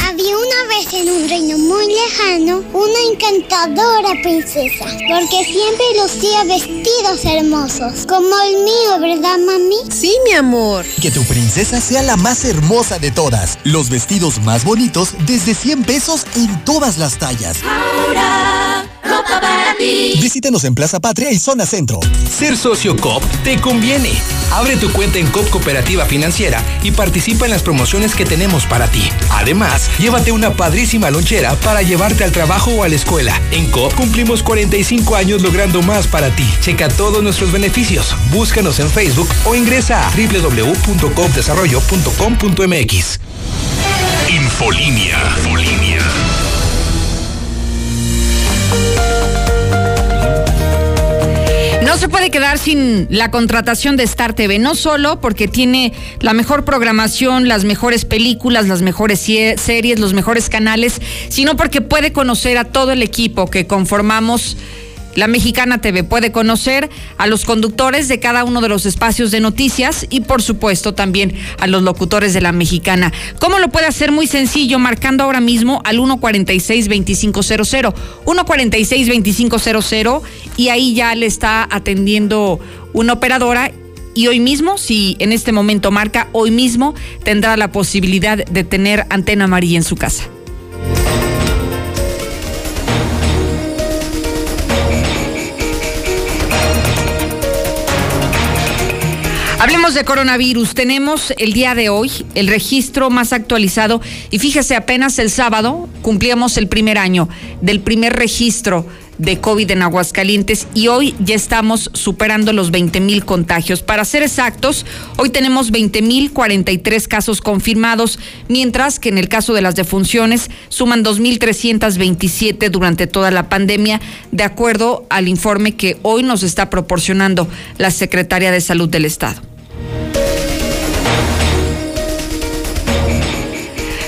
Había una vez en un reino muy lejano una encantadora princesa, porque siempre lucía vestidos hermosos, como el mío, ¿verdad, mami? Sí, mi amor. Que tu princesa sea la más hermosa de todas. Los vestidos más bonitos desde 100 pesos en todas las tallas. Ahora, ropa para ti. Visítenos en Plaza Patria y Zona Centro. Ser socio COP te conviene. Abre tu cuenta en COP Cooperativa Financiera y participa en las promociones que tenemos para ti. Además, llévate una padrísima lonchera para llevarte al trabajo o a la escuela. En COP cumplimos 45 años logrando más para ti. Checa todos nuestros beneficios. Búscanos en Facebook o ingresa a www.copdesarrollo.com.mx. No se puede quedar sin la contratación de Star TV, no solo porque tiene la mejor programación, las mejores películas, las mejores series, los mejores canales, sino porque puede conocer a todo el equipo que conformamos la Mexicana TV puede conocer a los conductores de cada uno de los espacios de noticias y por supuesto también a los locutores de la Mexicana. ¿Cómo lo puede hacer? Muy sencillo, marcando ahora mismo al 146-2500. 146-2500 y ahí ya le está atendiendo una operadora y hoy mismo, si en este momento marca, hoy mismo tendrá la posibilidad de tener antena amarilla en su casa. Hablemos de coronavirus. Tenemos el día de hoy el registro más actualizado y fíjese, apenas el sábado cumplíamos el primer año del primer registro de COVID en Aguascalientes y hoy ya estamos superando los 20 mil contagios. Para ser exactos, hoy tenemos 20 mil 43 casos confirmados, mientras que en el caso de las defunciones suman 2.327 durante toda la pandemia, de acuerdo al informe que hoy nos está proporcionando la Secretaría de Salud del Estado.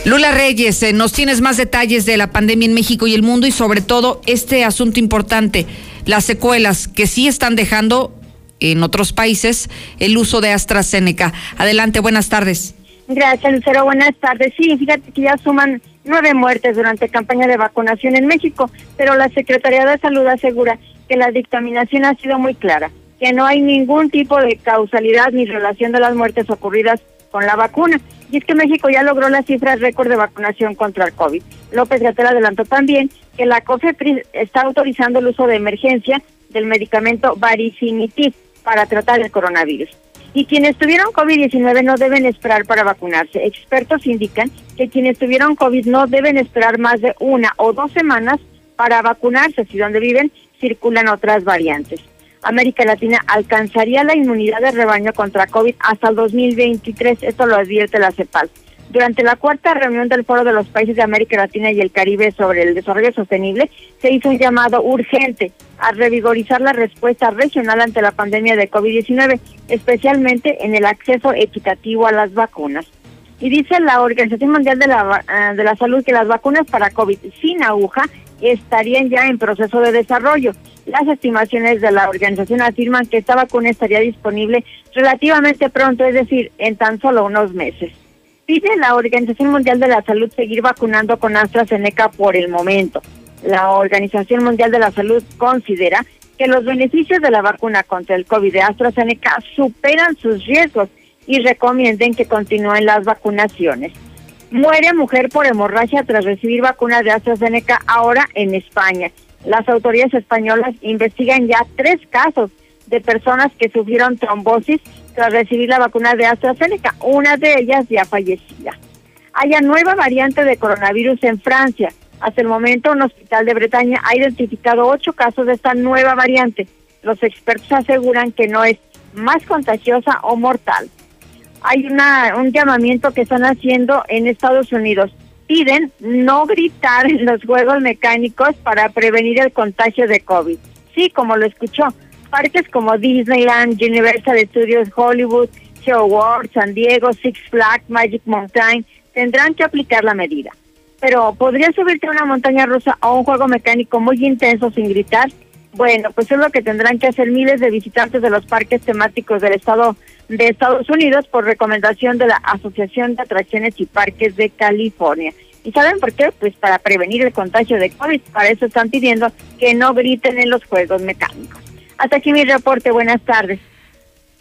Lula Reyes, eh, nos tienes más detalles de la pandemia en México y el mundo y sobre todo este asunto importante, las secuelas que sí están dejando en otros países el uso de AstraZeneca. Adelante, buenas tardes. Gracias, Lucero. Buenas tardes. Sí, fíjate que ya suman nueve muertes durante campaña de vacunación en México, pero la Secretaría de Salud asegura que la dictaminación ha sido muy clara, que no hay ningún tipo de causalidad ni relación de las muertes ocurridas con la vacuna. Y es que México ya logró las cifras récord de vacunación contra el COVID. López Gatel adelantó también que la COFEPRIS está autorizando el uso de emergencia del medicamento Baricitinib para tratar el coronavirus. Y quienes tuvieron COVID-19 no deben esperar para vacunarse. Expertos indican que quienes tuvieron COVID no deben esperar más de una o dos semanas para vacunarse si donde viven circulan otras variantes. América Latina alcanzaría la inmunidad de rebaño contra COVID hasta el 2023, esto lo advierte la CEPAL. Durante la cuarta reunión del Foro de los Países de América Latina y el Caribe sobre el desarrollo sostenible, se hizo un llamado urgente a revigorizar la respuesta regional ante la pandemia de COVID-19, especialmente en el acceso equitativo a las vacunas. Y dice la Organización Mundial de la, eh, de la Salud que las vacunas para COVID sin aguja estarían ya en proceso de desarrollo. Las estimaciones de la organización afirman que esta vacuna estaría disponible relativamente pronto, es decir, en tan solo unos meses. Pide la Organización Mundial de la Salud seguir vacunando con AstraZeneca por el momento. La Organización Mundial de la Salud considera que los beneficios de la vacuna contra el COVID de AstraZeneca superan sus riesgos y recomienden que continúen las vacunaciones. Muere mujer por hemorragia tras recibir vacuna de AstraZeneca ahora en España. Las autoridades españolas investigan ya tres casos de personas que sufrieron trombosis tras recibir la vacuna de AstraZeneca, una de ellas ya fallecida. Hay nueva variante de coronavirus en Francia. Hasta el momento, un hospital de Bretaña ha identificado ocho casos de esta nueva variante. Los expertos aseguran que no es más contagiosa o mortal hay un llamamiento que están haciendo en Estados Unidos. Piden no gritar en los juegos mecánicos para prevenir el contagio de COVID. Sí, como lo escuchó, parques como Disneyland, Universal Studios Hollywood, Show World, San Diego, Six Flags, Magic Mountain tendrán que aplicar la medida. Pero ¿podría subirte a una montaña rusa o un juego mecánico muy intenso sin gritar? Bueno, pues es lo que tendrán que hacer miles de visitantes de los parques temáticos del estado de Estados Unidos por recomendación de la Asociación de Atracciones y Parques de California. ¿Y saben por qué? Pues para prevenir el contagio de COVID. Para eso están pidiendo que no griten en los juegos mecánicos. Hasta aquí mi reporte. Buenas tardes.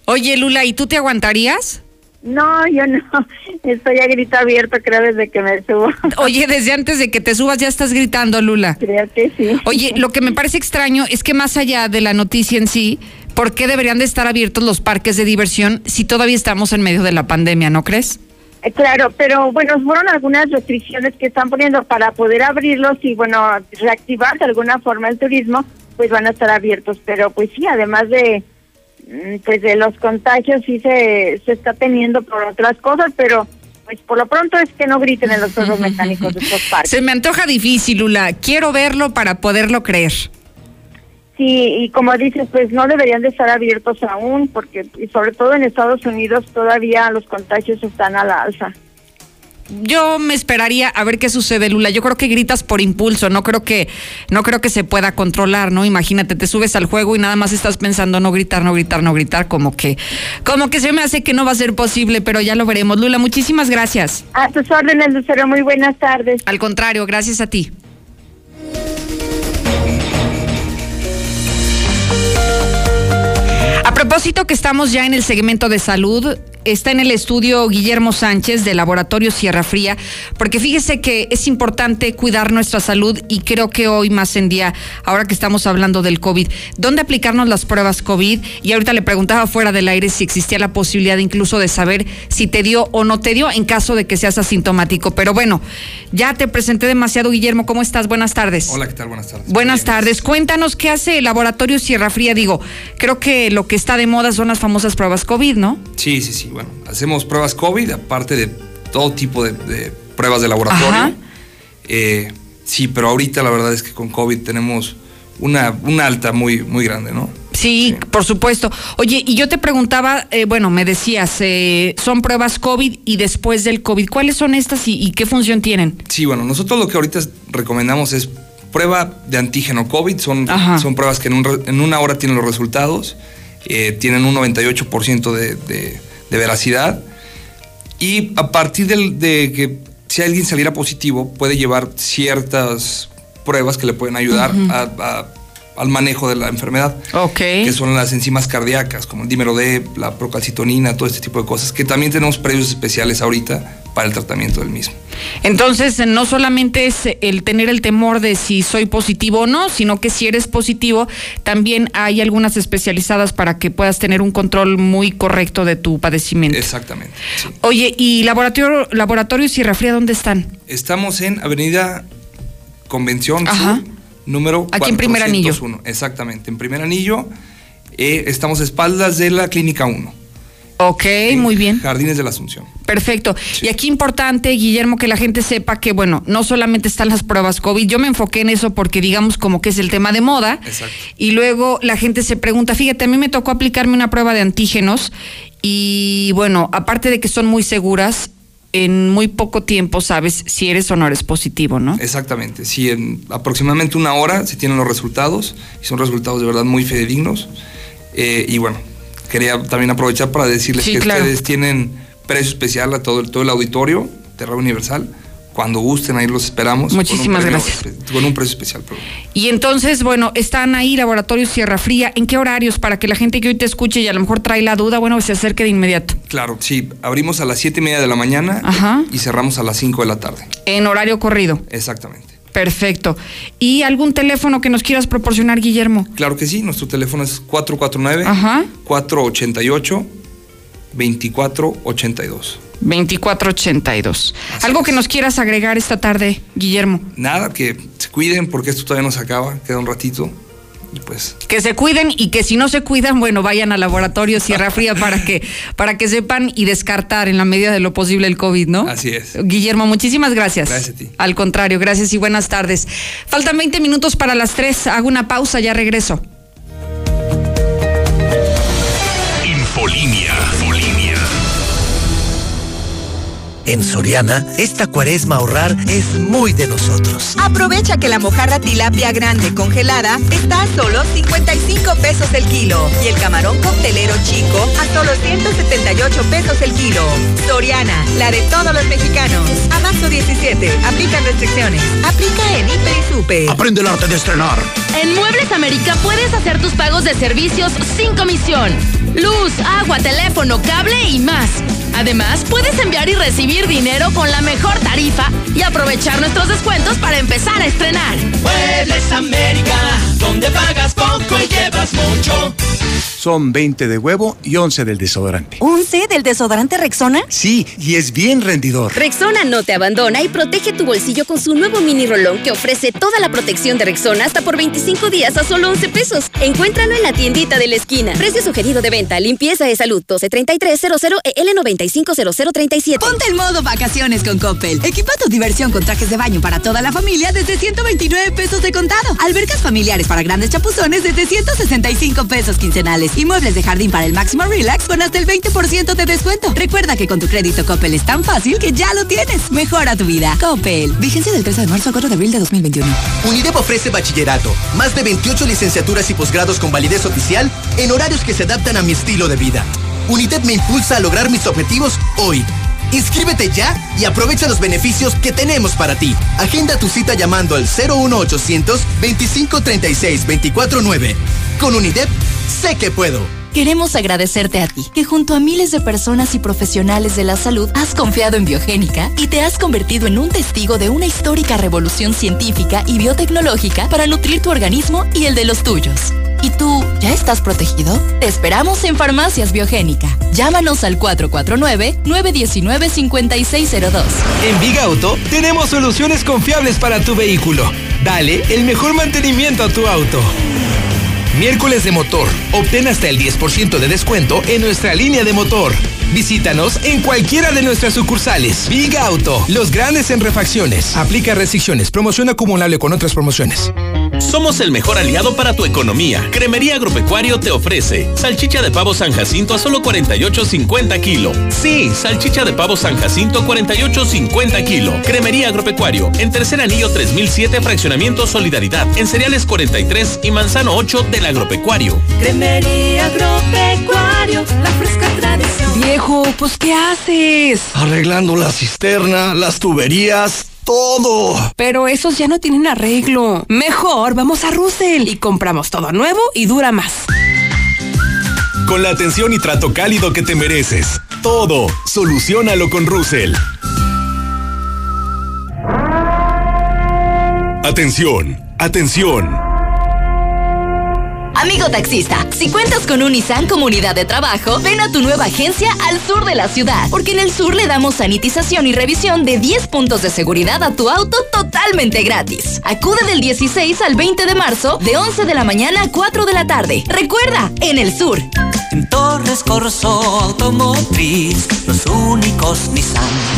Oye, Lula, ¿y tú te aguantarías? No, yo no. Estoy a grito abierto, creo, desde que me subo. Oye, desde antes de que te subas ya estás gritando, Lula. Creo que sí. Oye, lo que me parece extraño es que más allá de la noticia en sí, ¿por qué deberían de estar abiertos los parques de diversión si todavía estamos en medio de la pandemia, no crees? Eh, claro, pero bueno, fueron algunas restricciones que están poniendo para poder abrirlos y bueno, reactivar de alguna forma el turismo, pues van a estar abiertos. Pero pues sí, además de pues de los contagios sí se, se está teniendo por otras cosas, pero pues por lo pronto es que no griten en los juegos mecánicos de estos parques. Se me antoja difícil, Lula. Quiero verlo para poderlo creer. Sí, y como dices, pues no deberían de estar abiertos aún, porque y sobre todo en Estados Unidos todavía los contagios están a la alza yo me esperaría a ver qué sucede, Lula. Yo creo que gritas por impulso, no creo que, no creo que se pueda controlar, ¿no? Imagínate, te subes al juego y nada más estás pensando no gritar, no gritar, no gritar, como que, como que se me hace que no va a ser posible, pero ya lo veremos. Lula, muchísimas gracias. A tus órdenes, Lucero, muy buenas tardes. Al contrario, gracias a ti. A propósito que estamos ya en el segmento de salud, está en el estudio Guillermo Sánchez de Laboratorio Sierra Fría, porque fíjese que es importante cuidar nuestra salud y creo que hoy más en día, ahora que estamos hablando del COVID, ¿dónde aplicarnos las pruebas COVID? Y ahorita le preguntaba fuera del aire si existía la posibilidad incluso de saber si te dio o no te dio en caso de que seas asintomático. Pero bueno, ya te presenté demasiado, Guillermo. ¿Cómo estás? Buenas tardes. Hola, ¿qué tal? Buenas tardes. Buenas tardes. Cuéntanos qué hace el Laboratorio Sierra Fría. Digo, creo que lo que está de moda son las famosas pruebas COVID, ¿no? Sí, sí, sí bueno, hacemos pruebas COVID, aparte de todo tipo de, pruebas de laboratorio. Eh, sí, pero ahorita la verdad es que con COVID tenemos una, una alta muy, muy grande, ¿no? Sí, por supuesto. Oye, y yo te preguntaba, eh, bueno, me decías, eh, son pruebas COVID y después del COVID. ¿Cuáles son estas y, qué función tienen? Sí, bueno, nosotros lo que ahorita recomendamos es prueba de antígeno COVID. Son, son pruebas que en, una hora tienen los resultados. tienen un 98% de, de veracidad. Y a partir de que si alguien saliera positivo, puede llevar ciertas pruebas que le pueden ayudar al manejo de la enfermedad. Que son las enzimas cardíacas, como el dímero D, la procalcitonina, todo este tipo de cosas, que también tenemos precios especiales ahorita para el tratamiento del mismo. Entonces, no solamente es el tener el temor de si soy positivo o no, sino que si eres positivo, también hay algunas especializadas para que puedas tener un control muy correcto de tu padecimiento. Exactamente. Oye, ¿y laboratorio, laboratorios Sierra Fría dónde están? Estamos en Avenida Convención Sur, número Aquí en Primer Anillo. Exactamente, en Primer Anillo. Eh, estamos a espaldas de la Clínica 1. Ok, muy bien. Jardines de la Asunción. Perfecto. Y aquí importante, Guillermo, que la gente sepa que, bueno, no solamente están las pruebas COVID, yo me enfoqué en eso porque digamos como que es el tema de moda. Exacto. Y luego la gente se pregunta, fíjate, a mí me tocó aplicarme una prueba de antígenos y bueno, aparte de que son muy seguras, en muy poco tiempo sabes si eres o no eres positivo, ¿no? Exactamente. Sí, en aproximadamente una hora se tienen los resultados y son resultados de verdad muy fidedignos. Eh, y bueno, quería también aprovechar para decirles que ustedes tienen precio especial a todo, todo el auditorio de Radio Universal. Cuando gusten, ahí los esperamos. Muchísimas gracias. Con un precio especial. Y entonces, bueno, están ahí Laboratorios Sierra Fría. ¿En qué horarios? Para que la gente que hoy te escuche y a lo mejor trae la duda, bueno, se acerque de inmediato. Claro, sí. Abrimos a las siete y media de la mañana y cerramos a las 5 de la tarde. En horario corrido. Exactamente. Perfecto. ¿Y algún teléfono que nos quieras proporcionar, Guillermo? Claro que sí, nuestro teléfono es 449 488 2482. 2482. ¿Algo que nos quieras agregar esta tarde, Guillermo? Nada, que se cuiden porque esto todavía no se acaba, queda un ratito. Pues. Que se cuiden y que si no se cuidan, bueno, vayan al laboratorio Sierra Fría para que, para que sepan y descartar en la medida de lo posible el COVID, ¿no? Así es. Guillermo, muchísimas gracias. Gracias a ti. Al contrario, gracias y buenas tardes. Faltan 20 minutos para las 3. Hago una pausa, ya regreso. Infolínea. En Soriana, esta cuaresma ahorrar es muy de nosotros. Aprovecha que la mojarra tilapia grande congelada está a solo 55 pesos el kilo y el camarón coctelero chico a solo 178 pesos el kilo. Soriana, la de todos los mexicanos. A marzo 17, aplica restricciones. Aplica en Hiper y Super. Aprende el arte de estrenar. En Muebles América puedes hacer tus pagos de servicios sin comisión. Luz, agua, teléfono, cable y más. Además, puedes enviar y recibir dinero con la mejor tarifa y aprovechar nuestros descuentos para empezar a estrenar. Muebles América, donde pagas poco y llevas mucho. Son 20 de huevo y 11 del desodorante. ¿11 del desodorante Rexona? Sí, y es bien rendidor. Rexona no te abandona y protege tu bolsillo con su nuevo mini rolón que ofrece toda la protección de Rexona hasta por 25 días a solo 11 pesos. Encuéntralo en la tiendita de la esquina. Precio sugerido de venta, limpieza de salud 123300 EL950037. Ponte en modo vacaciones con Coppel. Equipa tu diversión con trajes de baño para toda la familia desde 129 pesos de contado. Albercas familiares para grandes chapuzones desde 165 pesos quincenales y muebles de jardín para el máximo relax con hasta el 20% de descuento. Recuerda que con tu crédito Coppel es tan fácil que ya lo tienes. Mejora tu vida. Coppel. Vigencia del 13 de marzo al 4 de abril de 2021. UNIDEP ofrece bachillerato, más de 28 licenciaturas y posgrados con validez oficial en horarios que se adaptan a mi estilo de vida. UNIDEP me impulsa a lograr mis objetivos hoy. Inscríbete ya y aprovecha los beneficios que tenemos para ti. Agenda tu cita llamando al 01800 2536 249. Con UNIDEP, sé que puedo. Queremos agradecerte a ti, que junto a miles de personas y profesionales de la salud has confiado en Biogénica y te has convertido en un testigo de una histórica revolución científica y biotecnológica para nutrir tu organismo y el de los tuyos. ¿Y tú ya estás protegido? Te esperamos en Farmacias Biogénica. Llámanos al 449-919-5602. En Big Auto tenemos soluciones confiables para tu vehículo. Dale el mejor mantenimiento a tu auto. Miércoles de motor. Obtén hasta el 10% de descuento en nuestra línea de motor. Visítanos en cualquiera de nuestras sucursales. Big Auto, los grandes en refacciones. Aplica restricciones. Promoción acumulable con otras promociones. Somos el mejor aliado para tu economía. Cremería Agropecuario te ofrece salchicha de pavo San Jacinto a solo 48.50 kilo. Sí, salchicha de pavo San Jacinto 48.50 kilo. Cremería Agropecuario en Tercer Anillo 3007 Fraccionamiento Solidaridad en Cereales 43 y Manzano 8 del agropecuario. Cremería agropecuario, la fresca tradición. Viejo, pues ¿qué haces? Arreglando la cisterna, las tuberías todo. Pero esos ya no tienen arreglo. Mejor vamos a Russell y compramos todo nuevo y dura más. Con la atención y trato cálido que te mereces. Todo. Solucionalo con Russell. Atención, atención. Amigo taxista, si cuentas con un Nissan como unidad de trabajo, ven a tu nueva agencia al sur de la ciudad, porque en el sur le damos sanitización y revisión de 10 puntos de seguridad a tu auto totalmente gratis. Acude del 16 al 20 de marzo, de 11 de la mañana a 4 de la tarde. Recuerda, en el sur. En Torres Corso Automotriz, los únicos Nissan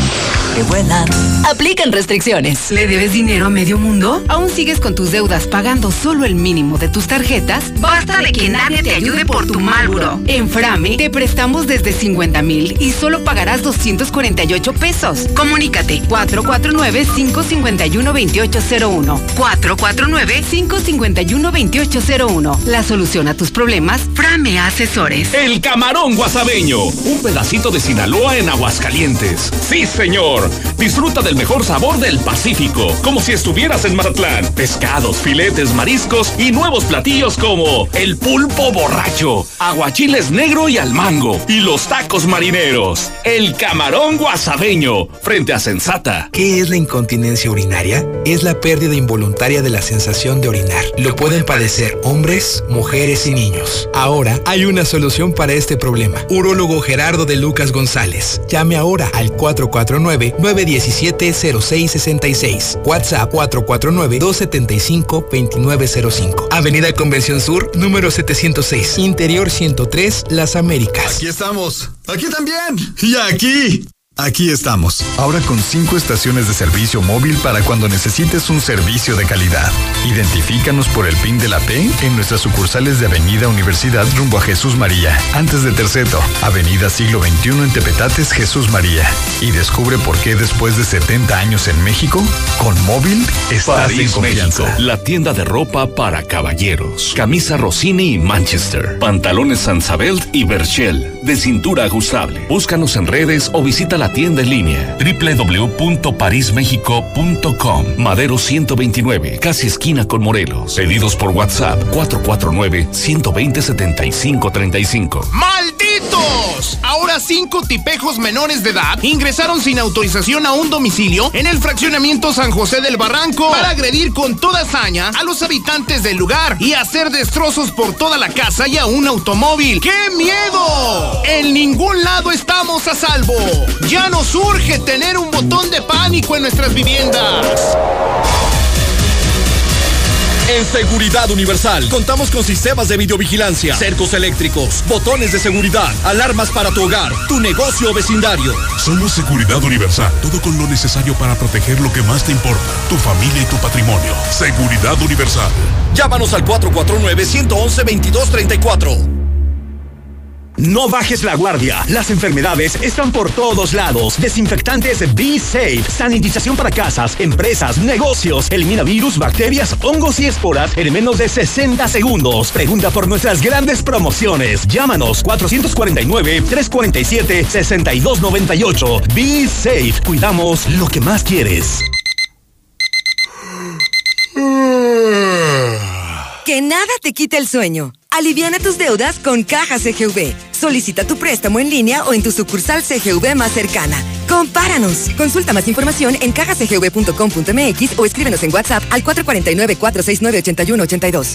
que vuelan. Aplican restricciones. ¿Le debes dinero a medio mundo? ¿Aún sigues con tus deudas pagando solo el mínimo de tus tarjetas? Basta de que nadie te ayude por tu Malburo. En Frame te prestamos desde 50 mil y solo pagarás 248 pesos. Comunícate 449-551-2801. 449-551-2801. La solución a tus problemas, Frame Asesores. El camarón guasabeño. Un pedacito de Sinaloa en Aguascalientes. Sí, señor. Disfruta del mejor sabor del Pacífico. Como si estuvieras en Mazatlán. Pescados, filetes, mariscos y nuevos platillos como el pulpo borracho, aguachiles negro y al mango, y los tacos marineros, el camarón guasabeño, frente a Sensata. ¿Qué es la incontinencia urinaria? Es la pérdida involuntaria de la sensación de orinar. Lo pueden padecer hombres, mujeres y niños. Ahora hay una solución para este problema. Urólogo Gerardo de Lucas González. Llame ahora al 449-917-0666. WhatsApp 449-275-2905. Avenida Convención Sur número 706, Interior 103, Las Américas. Aquí estamos. Aquí también. Y aquí. Aquí estamos, ahora con cinco estaciones de servicio móvil para cuando necesites un servicio de calidad. Identifícanos por el PIN de la P en nuestras sucursales de Avenida Universidad rumbo a Jesús María, antes de Terceto, Avenida Siglo XXI en Tepetates, Jesús María. Y descubre por qué después de 70 años en México, con móvil estás París, en confianza. México, la tienda de ropa para caballeros. Camisa Rossini y Manchester. Pantalones Sansabelt y Berchel. De cintura ajustable. Búscanos en redes o visita la tienda en línea www.parismexico.com Madero 129, casi esquina con Morelos. Pedidos por WhatsApp 449-120-7535. ¡Malditos! Ahora cinco tipejos menores de edad ingresaron sin autorización a un domicilio en el fraccionamiento San José del Barranco para agredir con toda hazaña a los habitantes del lugar y hacer destrozos por toda la casa y a un automóvil. ¡Qué miedo! En ningún lado estamos a salvo. Ya nos urge tener un botón de pánico en nuestras viviendas. En Seguridad Universal contamos con sistemas de videovigilancia, cercos eléctricos, botones de seguridad, alarmas para tu hogar, tu negocio o vecindario. Somos Seguridad Universal, todo con lo necesario para proteger lo que más te importa, tu familia y tu patrimonio. Seguridad Universal. Llámanos al 449-111-2234. No bajes la guardia. Las enfermedades están por todos lados. Desinfectantes Be Safe. Sanitización para casas, empresas, negocios. Elimina virus, bacterias, hongos y esporas en menos de 60 segundos. Pregunta por nuestras grandes promociones. Llámanos 449-347-6298. Be Safe. Cuidamos lo que más quieres. Que nada te quite el sueño. Aliviana tus deudas con Caja CGV. Solicita tu préstamo en línea o en tu sucursal CGV más cercana. Compáranos. Consulta más información en cajacgv.com.mx o escríbenos en WhatsApp al 449-469-8182.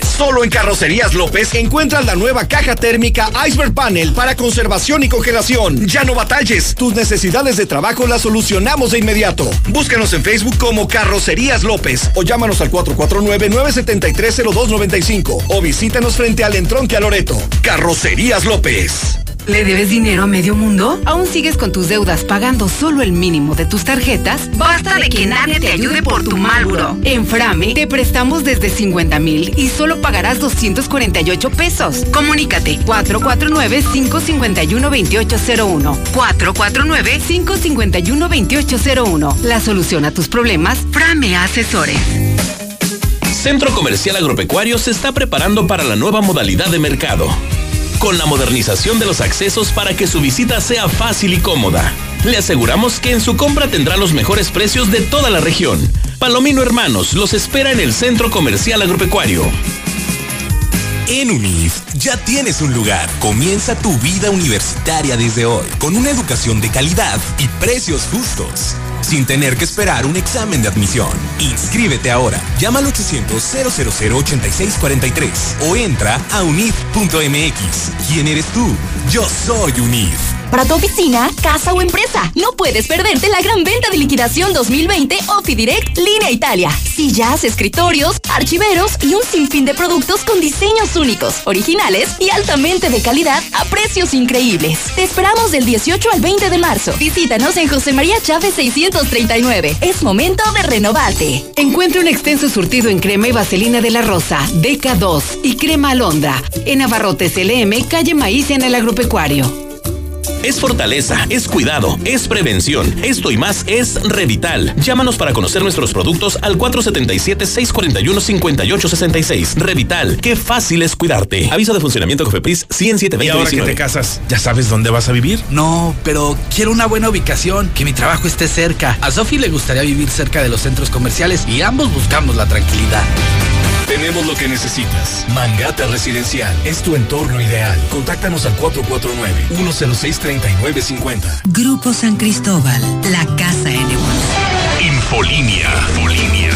Solo en Carrocerías López encuentras la nueva caja térmica Iceberg Panel para conservación y congelación. Ya no batalles, tus necesidades de trabajo las solucionamos de inmediato. Búscanos en Facebook como Carrocerías López o llámanos al 449-973-0295 o visítanos frente al entronque a Loreto. Carrocerías López. ¿Le debes dinero a medio mundo? ¿Aún sigues con tus deudas pagando solo el mínimo de tus tarjetas? Basta de que nadie te ayude por tu mal En Frame te prestamos desde 50 mil y solo pagarás 248 pesos. Comunícate 449-551-2801. 449-551-2801. La solución a tus problemas, Frame Asesores. Centro Comercial Agropecuario se está preparando para la nueva modalidad de mercado con la modernización de los accesos para que su visita sea fácil y cómoda. Le aseguramos que en su compra tendrá los mejores precios de toda la región. Palomino Hermanos los espera en el Centro Comercial Agropecuario. En UNIF ya tienes un lugar. Comienza tu vida universitaria desde hoy, con una educación de calidad y precios justos sin tener que esperar un examen de admisión. Inscríbete ahora. Llama al 800-000-8643 o entra a unif.mx. ¿Quién eres tú? Yo soy UNIF. Para tu oficina, casa o empresa, no puedes perderte la gran venta de liquidación 2020 OffiDirect Línea Italia. Sillas, escritorios, archiveros y un sinfín de productos con diseños únicos, originales y altamente de calidad a precios increíbles. Te esperamos del 18 al 20 de marzo. Visítanos en José María Chávez 639. Es momento de renovarte. Encuentra un extenso surtido en crema y vaselina de la Rosa, DK2 y crema alondra. En Abarrotes LM, calle Maíz en el Agropecuario. Es fortaleza, es cuidado, es prevención. Esto y más es Revital. Llámanos para conocer nuestros productos al 477-641-5866. Revital, qué fácil es cuidarte. Aviso de funcionamiento Cofepris 10720. ¿Y ahora que te casas, ya sabes dónde vas a vivir? No, pero quiero una buena ubicación, que mi trabajo esté cerca. A Sofi le gustaría vivir cerca de los centros comerciales y ambos buscamos la tranquilidad. Tenemos lo que necesitas. Mangata Residencial es tu entorno ideal. Contáctanos al 449-106-3950. Grupo San Cristóbal, la casa en evolución. Infolínea. Infolínea.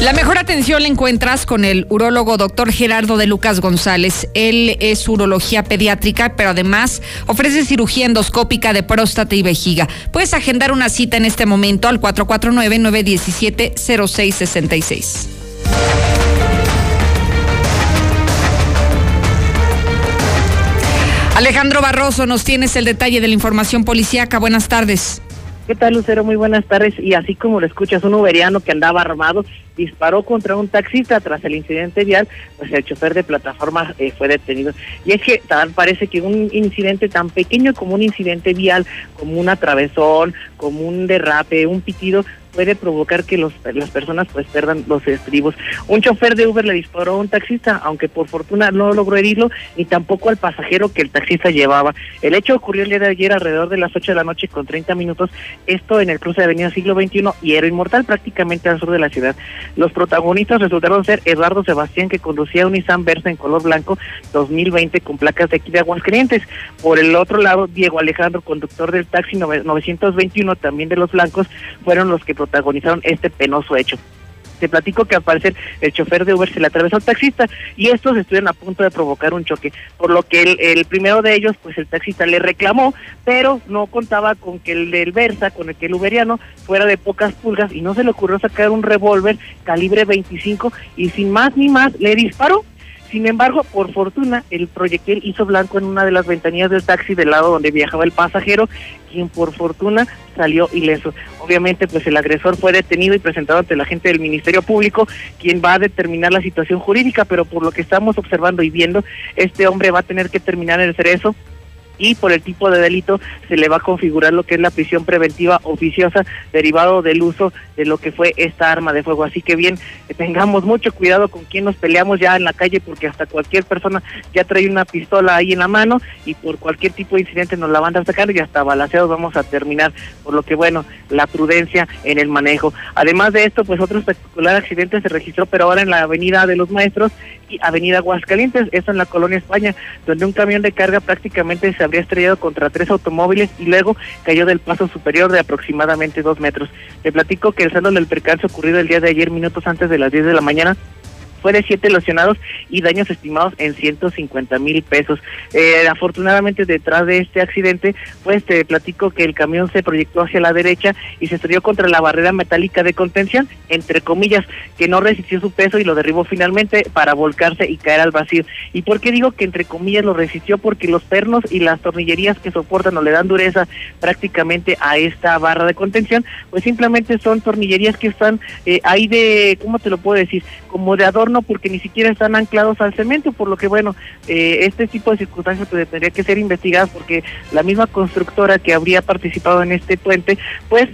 La mejor atención la encuentras con el urólogo doctor Gerardo de Lucas González. Él es urología pediátrica, pero además ofrece cirugía endoscópica de próstata y vejiga. Puedes agendar una cita en este momento al 449-917-0666. Alejandro Barroso, nos tienes el detalle de la información policíaca. Buenas tardes. ¿Qué tal, Lucero? Muy buenas tardes. Y así como lo escuchas, un uberiano que andaba armado disparó contra un taxista tras el incidente vial, pues el chofer de plataforma eh, fue detenido. Y es que tal parece que un incidente tan pequeño como un incidente vial, como un atravesón, como un derrape, un pitido, puede provocar que los, las personas pues perdan los estribos. Un chofer de Uber le disparó a un taxista, aunque por fortuna no logró herirlo, ni tampoco al pasajero que el taxista llevaba. El hecho ocurrió el día de ayer alrededor de las 8 de la noche con 30 minutos, esto en el cruce de Avenida Siglo XXI y era inmortal prácticamente al sur de la ciudad. Los protagonistas resultaron ser Eduardo Sebastián, que conducía un Nissan Versa en color blanco 2020 con placas de aquí de Aguascalientes. Por el otro lado, Diego Alejandro, conductor del taxi 921, también de los blancos, fueron los que protagonizaron este penoso hecho. Te platico que al parecer el chofer de Uber se le atravesó al taxista y estos estuvieron a punto de provocar un choque, por lo que el, primero de ellos, pues el taxista le reclamó, pero no contaba con que el del Versa, con el que el uberiano, fuera de pocas pulgas y no se le ocurrió sacar un revólver calibre 25 y sin más ni más le disparó. Sin embargo, por fortuna, el proyectil hizo blanco en una de las ventanillas del taxi del lado donde viajaba el pasajero, quien por fortuna salió ileso. Obviamente, pues el agresor fue detenido y presentado ante la gente del Ministerio Público, quien va a determinar la situación jurídica, pero por lo que estamos observando y viendo, este hombre va a tener que terminar el cerezo y por el tipo de delito se le va a configurar lo que es la prisión preventiva oficiosa derivado del uso de lo que fue esta arma de fuego. Así que bien, tengamos mucho cuidado con quien nos peleamos ya en la calle porque hasta cualquier persona ya trae una pistola ahí en la mano y por cualquier tipo de incidente nos la van a sacar y hasta balaseados vamos a terminar. Por lo que bueno, la prudencia en el manejo. Además de esto, pues otro espectacular accidente se registró, pero ahora en la avenida de los maestros avenida Aguascalientes, eso en la colonia España, donde un camión de carga prácticamente se habría estrellado contra tres automóviles y luego cayó del paso superior de aproximadamente dos metros. Te platico que el saldo del percance ocurrido el día de ayer, minutos antes de las 10 de la mañana, fue de siete lesionados y daños estimados en 150 mil pesos. Eh, afortunadamente detrás de este accidente, pues te platico que el camión se proyectó hacia la derecha y se estrelló contra la barrera metálica de contención, entre comillas, que no resistió su peso y lo derribó finalmente para volcarse y caer al vacío. ¿Y por qué digo que entre comillas lo resistió? Porque los pernos y las tornillerías que soportan o le dan dureza prácticamente a esta barra de contención, pues simplemente son tornillerías que están eh, ahí de, ¿cómo te lo puedo decir? Como de adorno porque ni siquiera están anclados al cemento, por lo que bueno, eh, este tipo de circunstancias pues, tendría que ser investigadas porque la misma constructora que habría participado en este puente, pues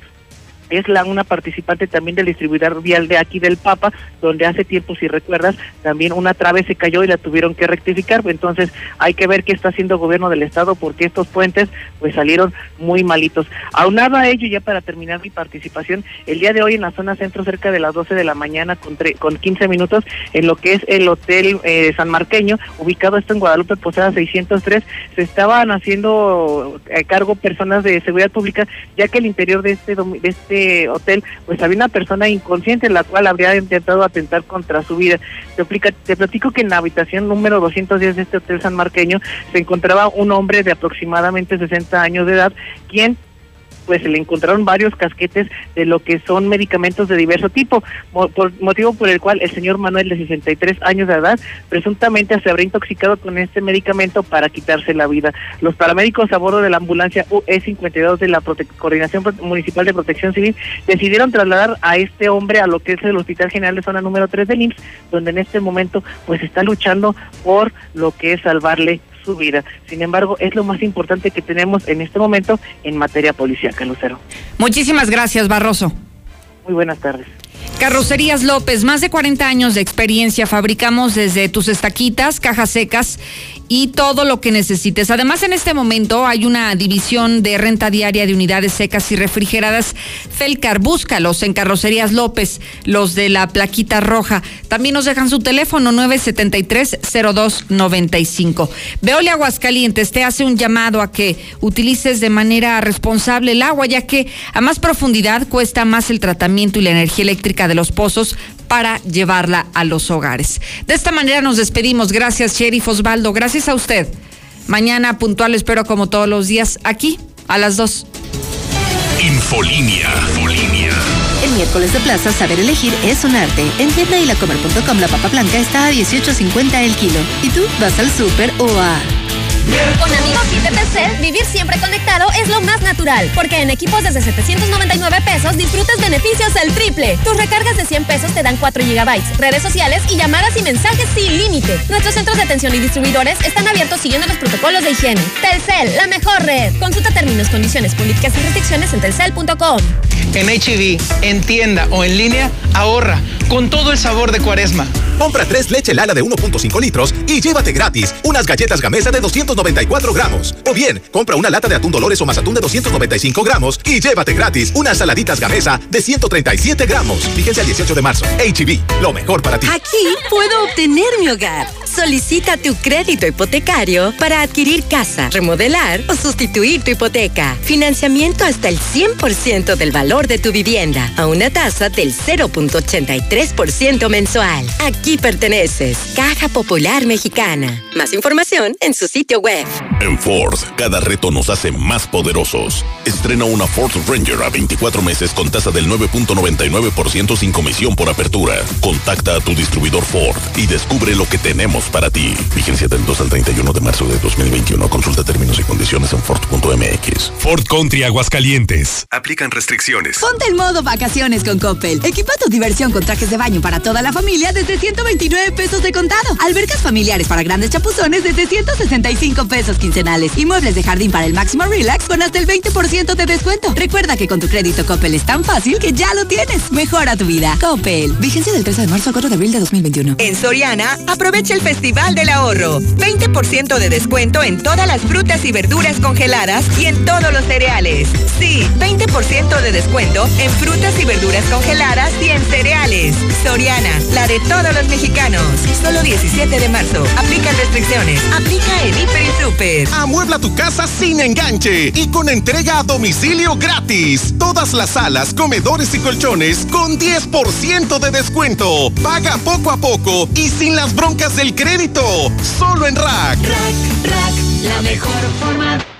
es la una participante también del distribuidor vial de aquí del Papa, donde hace tiempo, si recuerdas, también una trave se cayó y la tuvieron que rectificar. Entonces hay que ver qué está haciendo el gobierno del estado porque estos puentes pues salieron muy malitos. Aunado a ello, ya para terminar mi participación, el día de hoy en la zona centro, cerca de las 12 de la mañana, con, con 15 minutos, en lo que es el Hotel eh, San Marqueño, ubicado esto en Guadalupe Posada 603, se estaban haciendo a eh, cargo personas de seguridad pública, ya que el interior de este, de este este hotel, pues había una persona inconsciente, la cual habría intentado atentar contra su vida. Te, te platico que en la habitación número 210 de este hotel San Marqueño se encontraba un hombre de aproximadamente 60 años de edad, quien pues se le encontraron varios casquetes de lo que son medicamentos de diverso tipo, por, motivo por el cual el señor Manuel de 63 años de edad presuntamente se habría intoxicado con este medicamento para quitarse la vida. Los paramédicos a bordo de la ambulancia UE52 de la Coordinación Municipal de Protección Civil decidieron trasladar a este hombre a lo que es el Hospital General de Zona número 3 del IMSS, donde en este momento pues está luchando por lo que es salvarle su vida. Sin embargo, es lo más importante que tenemos en este momento en materia policíaca, Lucero. Muchísimas gracias, Barroso. Muy buenas tardes. Carrocerías López, más de 40 años de experiencia. Fabricamos desde tus estaquitas, cajas secas y todo lo que necesites. Además, en este momento hay una división de renta diaria de unidades secas y refrigeradas. Felcar, búscalos en Carrocerías López, los de la plaquita roja. También nos dejan su teléfono 973-0295. Veole Aguascalientes te hace un llamado a que utilices de manera responsable el agua, ya que a más profundidad cuesta más el tratamiento y la energía eléctrica de los pozos para llevarla a los hogares. De esta manera nos despedimos. Gracias, Sheriff Osvaldo. Gracias a usted. Mañana puntual espero como todos los días aquí a las 2. Infolínea. Infolínea. El miércoles de plaza, saber elegir es un arte. En tienda y la comer.com la papa blanca está a 18.50 el kilo. ¿Y tú vas al súper o a...? Con amigos y TTC, vivir siempre conectado es lo más natural, porque en equipos desde 799 pesos disfrutas beneficios al triple. Tus recargas de 100 pesos te dan 4 gigabytes, redes sociales y llamadas y mensajes sin límite. Nuestros centros de atención y distribuidores están abiertos siguiendo los protocolos de higiene. Telcel, la mejor red. Consulta términos, condiciones, políticas y restricciones en telcel.com. En HB, e en tienda o en línea, ahorra con todo el sabor de cuaresma. Compra tres leche Lala de 1.5 litros y llévate gratis unas galletas Gamesa de 294 gramos. O bien, compra una lata de atún Dolores o atún de 295 gramos y llévate gratis unas saladitas Gamesa de 137 gramos. Fíjense al 18 de marzo. HB, e lo mejor para ti. Aquí puedo obtener mi hogar. Solicita tu crédito hipotecario para adquirir casa, remodelar o sustituir tu hipoteca. Financiamiento hasta el 100% del valor de tu vivienda a una tasa del 0.83% mensual. Aquí perteneces. Caja Popular Mexicana. Más información en su sitio web. En Ford, cada reto nos hace más poderosos. Estrena una Ford Ranger a 24 meses con tasa del 9.99% sin comisión por apertura. Contacta a tu distribuidor Ford y descubre lo que tenemos para ti. Vigencia del 2 al 31 de marzo de 2021. Consulta términos y condiciones en Ford.mx. Ford Country Aguascalientes. Aplican restricciones. Ponte en modo vacaciones con Coppel. Equipa tu diversión con trajes de baño para toda la familia desde 129 pesos de contado. Albercas familiares para grandes chapuzones desde 165 pesos quincenales. Y muebles de jardín para el máximo relax con hasta el 20% de descuento. Recuerda que con tu crédito Coppel es tan fácil que ya lo tienes. Mejora tu vida. Coppel. Vigencia del 13 de marzo al 4 de abril de 2021. En Soriana, aprovecha el Festival del Ahorro. 20% de descuento en todas las frutas y verduras congeladas y en todos los cereales. Sí, 20% de descuento en frutas y verduras congeladas y en cereales. Soriana, la de todos los mexicanos. Solo 17 de marzo. Aplican restricciones. Aplica en Hiper y Super. Amuebla tu casa sin enganche y con entrega a domicilio gratis. Todas las salas, comedores y colchones con 10% de descuento. Paga poco a poco y sin las broncas del crédito. Solo en Rack. Rack, Rack, la mejor forma